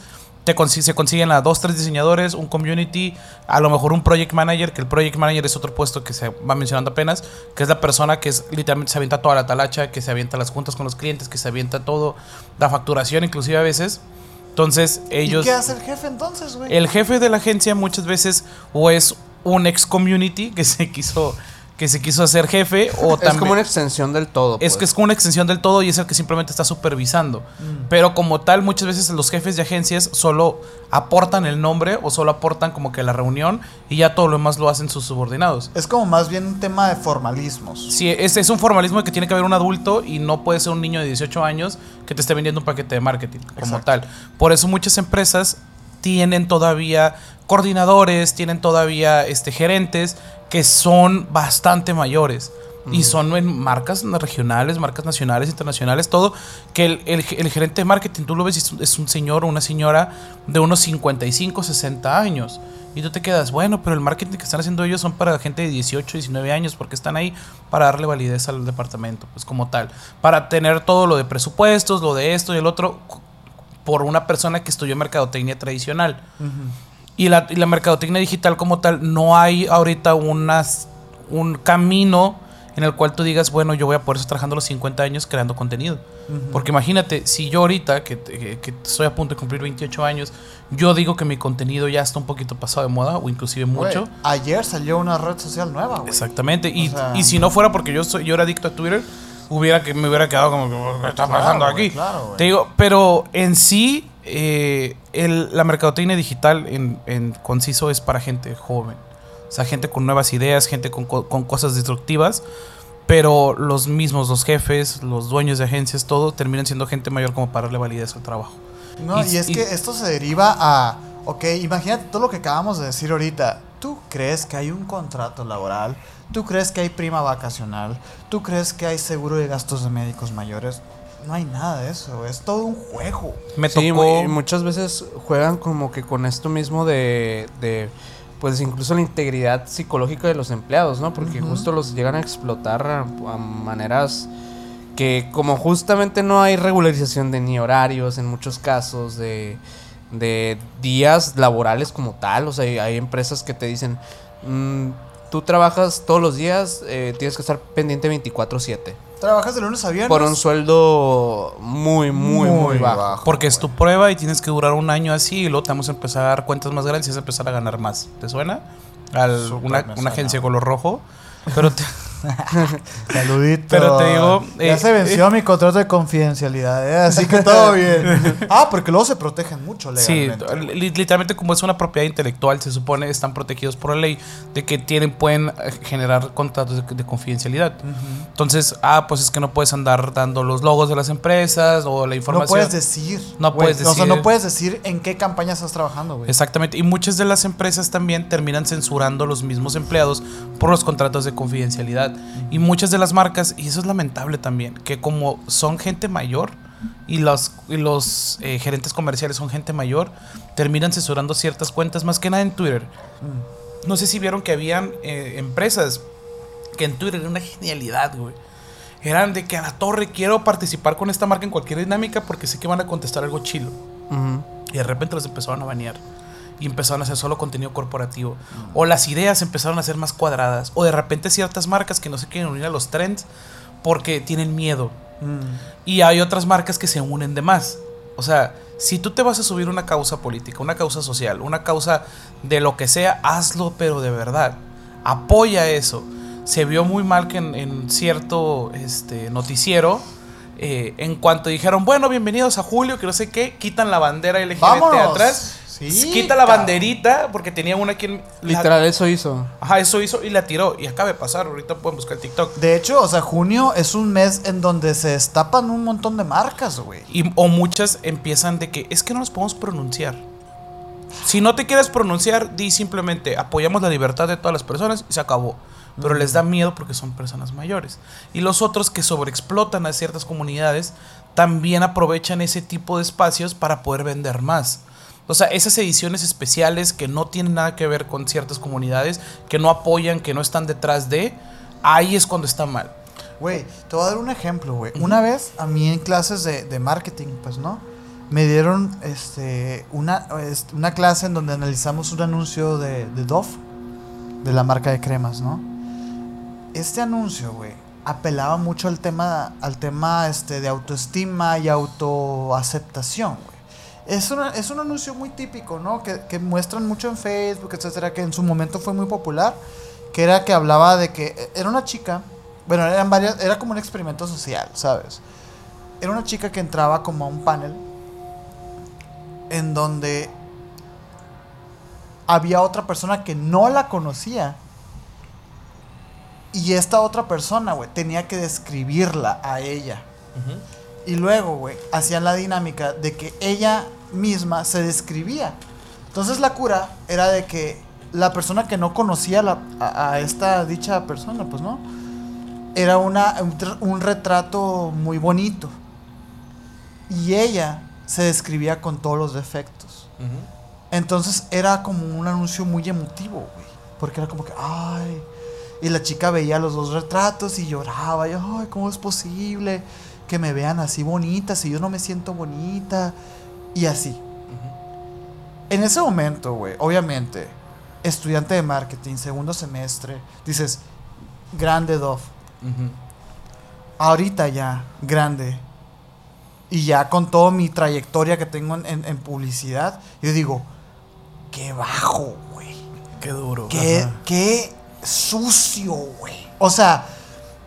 te se consiguen a dos, tres diseñadores, un community, a lo mejor un project manager, que el project manager es otro puesto que se va mencionando apenas, que es la persona que es literalmente se avienta toda la talacha, que se avienta las juntas con los clientes, que se avienta todo, la facturación inclusive a veces. Entonces ellos... ¿Y qué hace el jefe entonces, güey? El jefe de la agencia muchas veces o es un ex community que se quiso que se quiso hacer jefe o Es también como una extensión del todo. es pues. que es como una extensión del todo y es el que simplemente está supervisando. Mm. Pero como tal, muchas veces los jefes de agencias solo aportan el nombre o solo aportan como que la reunión y ya todo lo demás lo hacen sus subordinados. Es como más bien un tema de formalismos. Sí, es, es un formalismo que tiene que haber un adulto y no puede ser un niño de 18 años que te esté vendiendo un paquete de marketing como Exacto. tal. Por eso muchas empresas tienen todavía coordinadores, tienen todavía este, gerentes que son bastante mayores. Y son en marcas regionales, marcas nacionales, internacionales, todo. Que el, el- el gerente de marketing, tú lo ves, es, un- es un señor o una señora de unos 55, 60 años. Y tú te quedas, bueno, pero el marketing que están haciendo ellos son para gente de 18, 19 años, porque están ahí para darle validez al departamento, pues como tal. Para tener todo lo de presupuestos, lo de esto y el otro, por una persona que estudió mercadotecnia tradicional. Y la, y la mercadotecnia digital como tal, no hay ahorita unas, un camino en el cual tú digas, bueno, yo voy a poder estar trabajando los 50 años creando contenido. Porque imagínate, si yo ahorita, que, que- que estoy a punto de cumplir 28 años, yo digo que mi contenido ya está un poquito pasado de moda, o inclusive mucho. Ayer salió una red social nueva. Exactamente. Y, sea- y si no fuera porque yo soy, yo era adicto a Twitter, hubiera que me hubiera quedado como que, ¿qué está Claro, pasando güey, aquí? claro, güey. Te digo, pero en sí, eh, el- la mercadotecnia digital en, en conciso es para gente joven. O sea, gente con nuevas ideas, gente con, co- con cosas destructivas. Pero los mismos, los jefes, los dueños de agencias, todo, terminan siendo gente mayor como para darle validez al trabajo. No, Y- y, es y- que esto se deriva a, ok, imagínate todo lo que acabamos de decir ahorita. ¿Tú crees que hay un contrato laboral? ¿Tú crees que hay prima vacacional? ¿Tú crees que hay seguro de gastos de médicos mayores? no hay nada de eso, es todo un juego. Me Sí, tocó. y muchas veces juegan como que con esto mismo de, de, pues incluso la integridad psicológica de los empleados, ¿no? Porque justo los llegan a explotar a, a maneras que como justamente no hay regularización de ni horarios en muchos casos, de, de días laborales como tal, o sea, hay, hay empresas que te dicen, "Mm, tú trabajas todos los días, eh, tienes que estar pendiente 24/7, Trabajas de lunes a viernes. por un sueldo muy, muy, muy, bajo. Porque es tu prueba y tienes que durar un año así y luego te vamos a empezar a dar cuentas más grandes y vas a empezar a ganar más. ¿Te suena? Al, una, una agencia color rojo. Pero te- (laughs) (laughs) Saludito. Pero te digo, Ya eh, se venció mi contrato de confidencialidad, ¿eh? así que todo (laughs) bien. Ah, porque luego se protegen mucho sí, legalmente. li- literalmente como es una propiedad intelectual, se supone están protegidos por la ley de que tienen pueden eh, generar contratos de, de confidencialidad. Entonces, ah, pues es que no puedes andar dando los logos de las empresas o la no información. puedes decir. No puedes O sea, decir- no puedes decir en qué campaña estás trabajando, güey. Exactamente. Y muchas de las empresas también terminan censurando a los mismos empleados por los contratos de confidencialidad. Y muchas de las marcas, y eso es lamentable también, que como son gente mayor y los, y los eh, gerentes comerciales son gente mayor, terminan censurando ciertas cuentas, más que nada en Twitter. No sé si vieron que habían eh, empresas que en Twitter era una genialidad, güey. Eran de que a la torre quiero participar con esta marca en cualquier dinámica porque sé que van a contestar algo chilo. Y de repente los empezaron a banear. Y empezaron a hacer solo contenido corporativo. O las ideas empezaron a ser más cuadradas. O de repente ciertas marcas que no se quieren unir a los trends porque tienen miedo. Mm. Y hay otras marcas que se unen de más. O sea, si tú te vas a subir una causa política, una causa social, una causa de lo que sea, hazlo pero de verdad. Apoya eso. Se vio muy mal que en, en cierto este, noticiero, eh, en cuanto dijeron, bueno, bienvenidos a Julio, que no sé qué, quitan la bandera LGBT Vámonos. atrás. Sí, quita la cabrón. banderita porque tenía una aquí en... la- Literal, eso hizo. ajá, eso hizo y la tiró. Y acaba de pasar, ahorita pueden buscar el TikTok. De hecho, o sea, junio es un mes en donde se destapan un montón de marcas, güey. Y, o muchas empiezan de que es que no nos podemos pronunciar. Si no te quieres pronunciar, di simplemente apoyamos la libertad de todas las personas y se acabó. Pero les da miedo porque son personas mayores. Y los otros que sobreexplotan a ciertas comunidades también aprovechan ese tipo de espacios para poder vender más. O sea, esas ediciones especiales que no tienen nada que ver con ciertas comunidades, que no apoyan, que no están detrás de, ahí es cuando está mal. Güey, te voy a dar un ejemplo, güey. Una vez a mí en clases de, de marketing, pues, ¿no? Me dieron este, una, una clase en donde analizamos un anuncio de, de Dove, de la marca de cremas, ¿no? Este anuncio, güey, apelaba mucho al tema, al tema este, de autoestima y autoaceptación, güey. Es, una- es un anuncio muy típico, ¿no? Que, que muestran mucho en Facebook, etcétera, que en su momento fue muy popular. Que era que hablaba de que eh, era una chica, bueno, eran varias, era como un experimento social, ¿sabes? Era una chica que entraba como a un panel en donde había otra persona que no la conocía. Y esta otra persona, güey, tenía que describirla a ella. Y luego, güey, hacían la dinámica de que ella misma se describía. Entonces la cura era de que la persona que no conocía la- a, a esta dicha persona, pues no, era una, un retrato muy bonito. Y ella se describía con todos los defectos. Entonces era como un anuncio muy emotivo, güey. Porque era como que, ay. Y la chica veía los dos retratos y lloraba. Y, ay, ¿cómo es posible que me vean así bonita si yo no me siento bonita? Y así. En ese momento, güey, obviamente, estudiante de marketing, segundo semestre, dices, grande Dove. Ahorita ya, grande. Y ya con toda mi trayectoria que tengo en, en- en publicidad, yo digo, qué bajo, güey. Qué duro. Qué sucio, güey. O sea,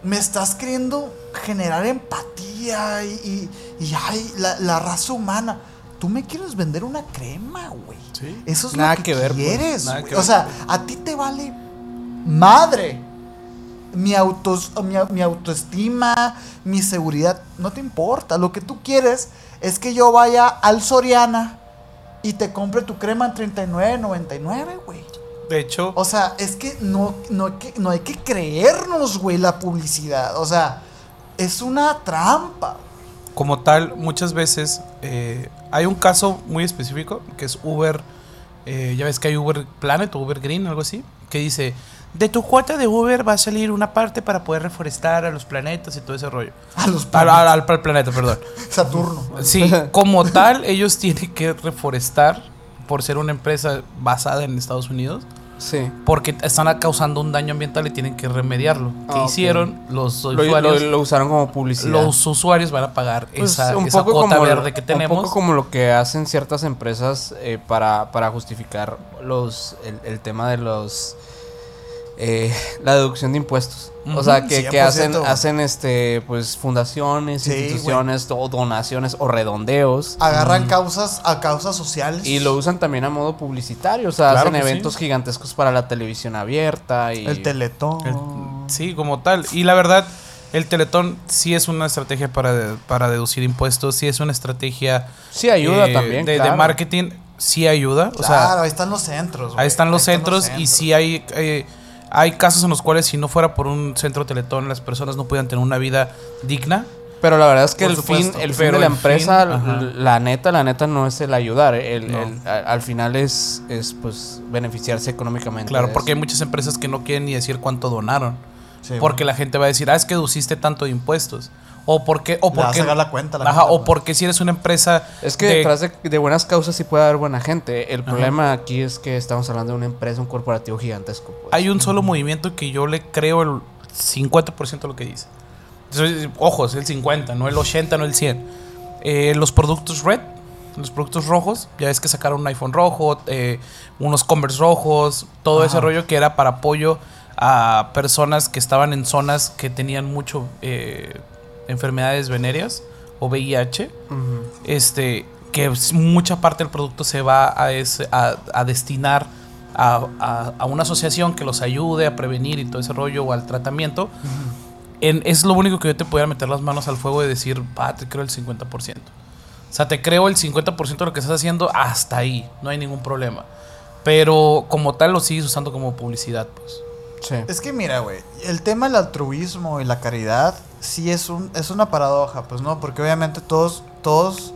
me estás queriendo generar empatía y, y, y, ay, la, la raza humana. Tú me quieres vender una crema, güey. Sí. Eso es Nada lo que, que ver, pues, quieres. nada güey. que o sea, pues. a ti te vale madre. Mi, autos, mi, mi autoestima, mi seguridad, no te importa. Lo que tú quieres es que yo vaya al Soriana y te compre tu crema en 39.99, güey. De hecho, O sea, es que no, no, hay que- no hay que creernos, güey, la publicidad. O sea, es una trampa. como tal, muchas veces eh, hay un caso muy específico que es Uber. eh, ya ves que hay Uber Planet o Uber Green, algo así, que dice: De tu cuota de Uber va a salir una parte para poder reforestar a los planetas y todo ese rollo. A los Al, al- al- al planeta, perdón. (laughs) Saturno. Sí, como tal, ellos tienen que reforestar por ser una empresa basada en Estados Unidos. Sí. Porque están causando un daño ambiental y tienen que remediarlo. ¿Qué Ah, hicieron? Los Lo, lo- usuarios, lo usaron como publicidad. los usuarios van a pagar Pues, esa, esa cuota verde que tenemos. Un poco como lo que hacen ciertas empresas eh, para, para justificar los el, el tema de los eh, la deducción de impuestos. O sea, que, que hacen, 100%. hacen este pues fundaciones, Sí, instituciones, o donaciones o redondeos. Agarran causas a causas sociales. Y lo usan también a modo publicitario. O sea, Claro hacen sí. eventos gigantescos para la televisión abierta. Y El teletón. El- sí, como tal. Y la verdad, el Teletón sí es una estrategia para, de- para deducir impuestos, sí es una estrategia Sí, ayuda eh, también. de, marketing, sí ayuda. O Claro, sea, ahí están los centros. ahí están los Ahí centros y sí hay, eh, hay casos en los cuales si no fuera por un centro Teletón las personas no pudieran tener una vida digna. Pero la verdad es que Por el supuesto. fin, el fin de la empresa, fin, la neta, la neta no es el ayudar. El, No. el- al final es, es pues beneficiarse económicamente. Claro, porque hay muchas empresas que no quieren ni decir cuánto donaron. Sí, porque la gente va a decir, ah, es que deduciste tanto de impuestos. O porque, o Le vas a porque, sacar la cuenta, la Ajá, gente, o pues. porque si eres una empresa. Es que de- detrás de, de buenas causas sí puede haber buena gente. El problema aquí es que estamos hablando de una empresa, un corporativo gigantesco. pues. hay un solo movimiento que yo le creo el 50% de lo que dice. Entonces, ojo, es el 50, no el 80, no el 100. Eh, los productos red, los productos rojos, ya ves que sacaron un iPhone rojo, eh, unos Converse rojos, todo ese rollo que era para apoyo a personas que estaban en zonas que tenían mucho eh, enfermedades venéreas o VIH. Este que mucha parte del producto se va a, ese- a, a destinar a, a- a una asociación que los ayude a prevenir y todo ese rollo o al tratamiento. En- es lo único que yo te pudiera meter las manos al fuego y decir, te creo el 50%. O sea, te creo el 50% de lo que estás haciendo hasta ahí, no hay ningún problema. Pero como tal lo sigues usando como publicidad, pues. Sí. Es que mira, güey, el tema del altruismo y la caridad sí es un es una paradoja, pues no, porque obviamente todos todos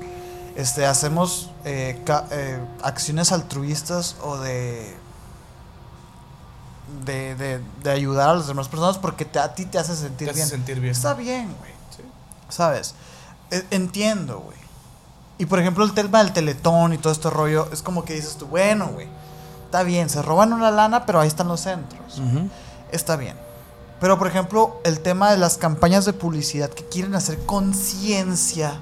este hacemos eh, ca- eh, acciones altruistas o de de, de, de ayudar a las demás personas porque te- a ti te hace sentir Te hace bien. sentir bien. Está bien, güey. ¿Sabes? E- Entiendo, güey. Y por ejemplo, el tema del teletón y todo este rollo, es como que dices tú, bueno, güey, está bien, se roban una lana, pero ahí están los centros. Está bien. Pero por ejemplo, el tema de las campañas de publicidad que quieren hacer conciencia,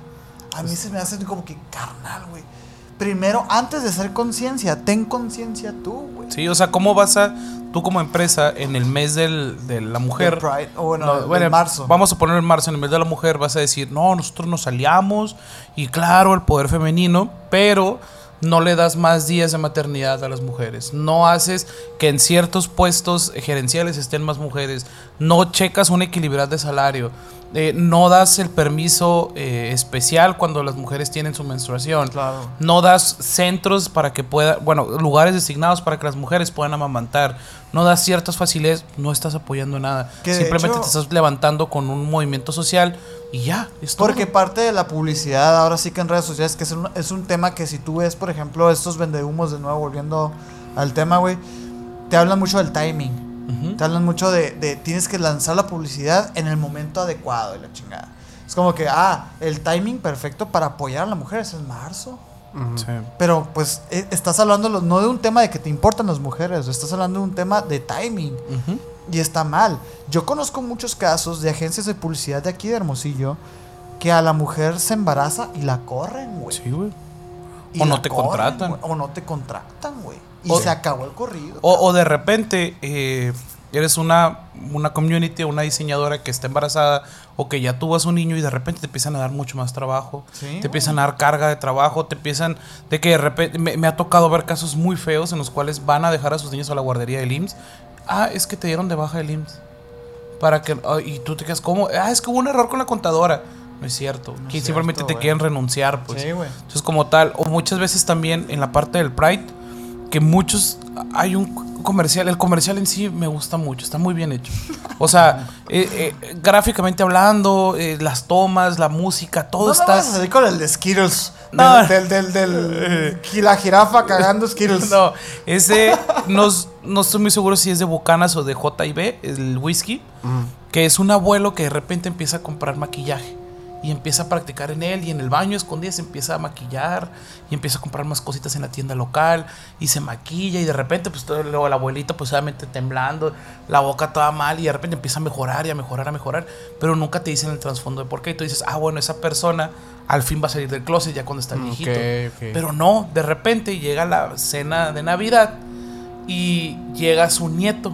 a mí se me hace como que carnal, güey. Primero, antes de hacer conciencia, ten conciencia tú, güey. Sí, o sea, ¿cómo vas a, tú como empresa, en el mes del, de la mujer, Pride, o bueno, No, del bueno, marzo. Vamos a poner en marzo, en el mes de la mujer, vas a decir, no, nosotros nos aliamos y claro, el poder femenino, pero no le das más días de maternidad a las mujeres. No haces que en ciertos puestos gerenciales estén más mujeres. No checas una equilibridad de salario. Eh, no das el permiso eh, especial cuando las mujeres tienen su menstruación. Claro. No das centros para que pueda, bueno, lugares designados para que las mujeres puedan amamantar. No das ciertas facilidades, no estás apoyando nada. Que Simplemente hecho- te estás levantando con un movimiento social y ya. es todo. Porque parte de la publicidad, ahora sí que en redes sociales, que es un, es un tema que si tú ves, por ejemplo, estos vendehumos, de nuevo, volviendo al tema, güey, te hablan mucho del timing. Te hablan mucho de, de tienes que lanzar la publicidad en el momento adecuado y la chingada. Es como que, ah, el timing perfecto para apoyar a la mujer es en marzo. Sí. Pero pues e- estás hablando no de un tema de que te importan las mujeres, estás hablando de un tema de timing. Y está mal. Yo conozco muchos casos de agencias de publicidad de aquí de Hermosillo que a la mujer se embaraza y la corren, güey. Sí, güey. O no te corren, contratan. O no te contratan, güey. Y O- se acabó el corrido. O, o de repente eh, eres una, una community, una diseñadora que está embarazada o que ya tuvo a su niño y de repente te empiezan a dar mucho más trabajo. Sí, te empiezan a dar carga de trabajo, te empiezan de que de repente me, me ha tocado ver casos muy feos en los cuales van a dejar a sus niños a la guardería del IMSS. Ah, es que te dieron de baja del IMSS. Para que ah, y tú te quedas como, ah, es que hubo un error con la contadora. No es cierto. No que es simplemente cierto, te quieren renunciar, pues. Sí, güey. Entonces, como tal, o muchas veces también en la parte del Pride, que muchos. Hay un comercial, el comercial en sí me gusta mucho, está muy bien hecho. O sea, (laughs) eh, eh, gráficamente hablando, eh, las tomas, la música, todo no está. salir con el de Skittles. No. Del, del, del, la jirafa cagando Skittles. (laughs) No, ese no, no estoy muy seguro si es de Bucanas o de J&B, el whisky, que es un abuelo que de repente empieza a comprar maquillaje y empieza a practicar en él y en el baño escondidas empieza a maquillar y empieza a comprar más cositas en la tienda local y se maquilla y de repente pues todo, luego la abuelita pues obviamente temblando, la boca toda mal y de repente empieza a mejorar y a mejorar, a mejorar, pero nunca te dicen el trasfondo de por qué y tú dices, ah bueno, esa persona al fin va a salir del closet ya cuando está viejito. Pero no, de repente llega la cena de Navidad y llega su nieto.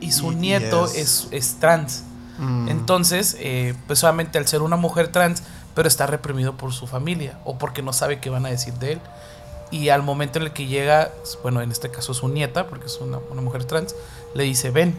Y su Y- y nieto es- es, es trans. Mm. Entonces, eh, pues solamente al ser una mujer trans, pero está reprimido por su familia o porque no sabe qué van a decir de él. Y al momento en el que llega, bueno, en este caso su nieta, porque es una, una mujer trans, le dice, ven.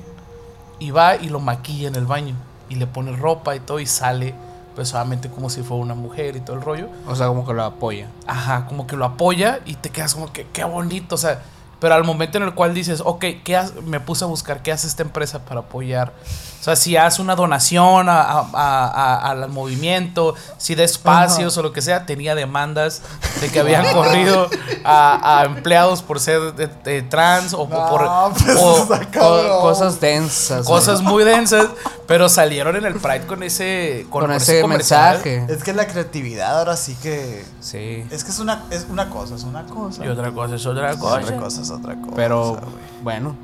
Y va y lo maquilla en el baño. Y le pone ropa y todo y sale, pues solamente como si fuera una mujer y todo el rollo. O sea, como que lo apoya. Ajá, como que lo apoya y te quedas como que qué bonito, o sea, pero al momento en el cual dices, ok, ¿qué me puse a buscar qué hace esta empresa para apoyar. O sea, si hace una donación a- a- a- a- al movimiento, si da espacios o lo que sea, tenía demandas de que (laughs) habían corrido a, a empleados por ser de- de trans o No, por pues, o- cabrón. cosas densas. cosas güey. muy densas, pero salieron en el Pride con ese, con, con ese comercial. mensaje. Es que la creatividad ahora sí que. Sí. Es que es una, es una cosa, es una cosa. Y otra cosa es otra cosa. otra cosa, es otra cosa. Pero güey. bueno,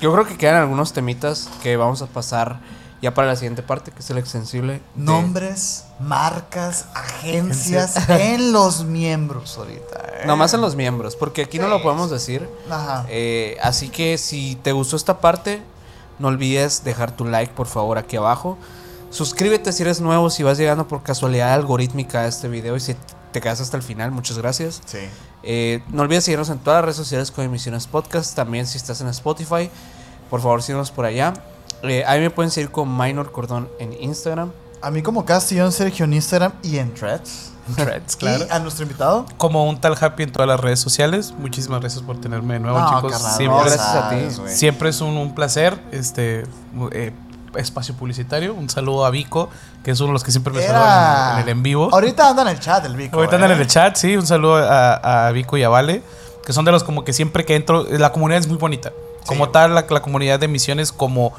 yo creo que quedan algunos temitas que vamos a pasar ya para la siguiente parte, que es el extensible. Nombres, marcas, agencias (laughs) en los miembros ahorita. ¿eh? Nomás en los miembros, porque aquí no lo podemos decir. Ajá. Eh, así que si te gustó esta parte, no olvides dejar tu like por favor aquí abajo. Suscríbete si eres nuevo, si vas llegando por casualidad algorítmica a este video y si te quedas hasta el final, muchas gracias. Sí. Eh, no olvides seguirnos en todas las redes sociales con Emisiones Podcast. También si estás en Spotify, por favor síguenos por allá. Eh, ahí me pueden seguir con Minor Cordón en Instagram. A mí como Castellón Sergio en Instagram y en Threads. (laughs) Threads, (laughs) claro. Y a nuestro invitado. como un tal happy en todas las redes sociales. Muchísimas gracias por tenerme de nuevo, No, chicos. carnal, siempre, no gracias a ti. siempre es un, un placer. Este eh, espacio publicitario. Un saludo a Vico, que es uno de los que siempre me saludan en, el en vivo. Ahorita anda en el chat el Vico. Ahorita ¿eh? andan en el chat, sí. Un saludo a, a Vico y a Vale, que son de los como que siempre que entro, la comunidad es muy bonita. Como Sí. tal, la, la comunidad de misiones, como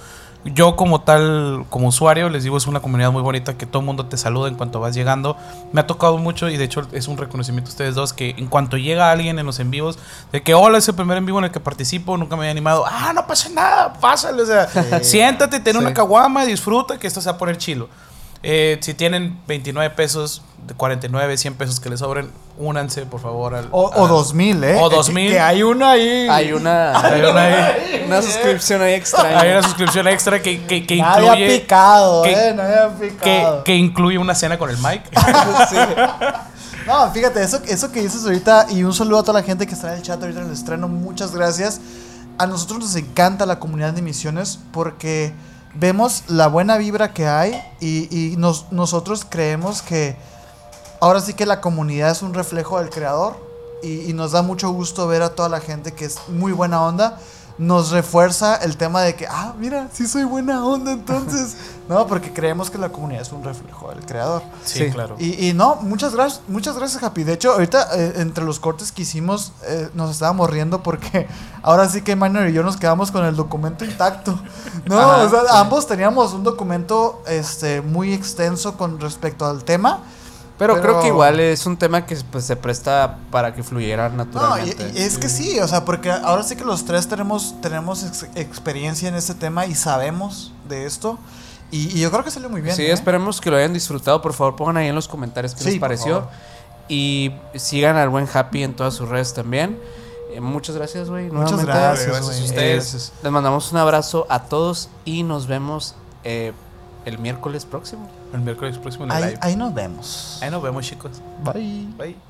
yo como tal, como usuario, les digo, es una comunidad muy bonita que todo el mundo te saluda en cuanto vas llegando. Me ha tocado mucho y de hecho es un reconocimiento a ustedes dos que en cuanto llega alguien en los en vivos, de que hola, es el primer en vivo en el que participo, nunca me había animado, ah, no pasa nada, pásale, o sea, siéntate, ten una caguama, disfruta que esto se va a poner chilo. Eh, si tienen 29 pesos, de 49, 100 pesos que les sobren, únanse por favor al... O, o al- 2000, ¿eh? O Que- 2000. Que hay uno ahí. Hay una, (laughs) Hay una ahí. una suscripción ahí extraña. Hay una suscripción extra que, que, que Nadie incluye... ha picado, que- ¿eh? Nadie ha que, picado. que incluye una cena con el Mike. (laughs) No, fíjate, eso, eso que dices ahorita, y un saludo a toda la gente que está en el chat ahorita en el estreno, muchas gracias. A nosotros nos encanta la comunidad de misiones porque vemos la buena vibra que hay y, y nos- nosotros creemos que ahora sí que la comunidad es un reflejo del creador y, y nos da mucho gusto ver a toda la gente que es muy buena onda. Nos refuerza el tema de que, ah, mira, sí soy buena onda entonces. (laughs) no, porque creemos que la comunidad es un reflejo del creador. Sí, Sí. claro. Y, y no, muchas gracias, muchas gracias, Happy. De hecho, ahorita eh, entre los cortes que hicimos, eh, nos estábamos riendo porque (laughs) ahora sí que Minor y yo nos quedamos con el documento intacto. (laughs) No, Ajá, o sea, sí. ambos teníamos un documento este, muy extenso con respecto al tema. Pero, Pero- creo que igual es un tema que pues, se presta para que fluyera No, y, naturalmente. y es que sí, o sea, porque ahora sí que los tres tenemos, tenemos ex- experiencia en este tema y sabemos de esto. Y, y yo creo que salió muy bien. sí, ¿eh? esperemos que lo hayan disfrutado. Por favor, pongan ahí en los comentarios qué Sí, les por pareció. favor. Y sigan al buen Happy en todas sus redes también. Eh, muchas gracias, güey. Muchas nuevamente. gracias, gracias a ustedes. Gracias. Les mandamos un abrazo a todos y nos vemos eh, el miércoles próximo. El miércoles próximo en el Ahí, live. ahí nos vemos. Ahí nos vemos, chicos. Bye. Bye.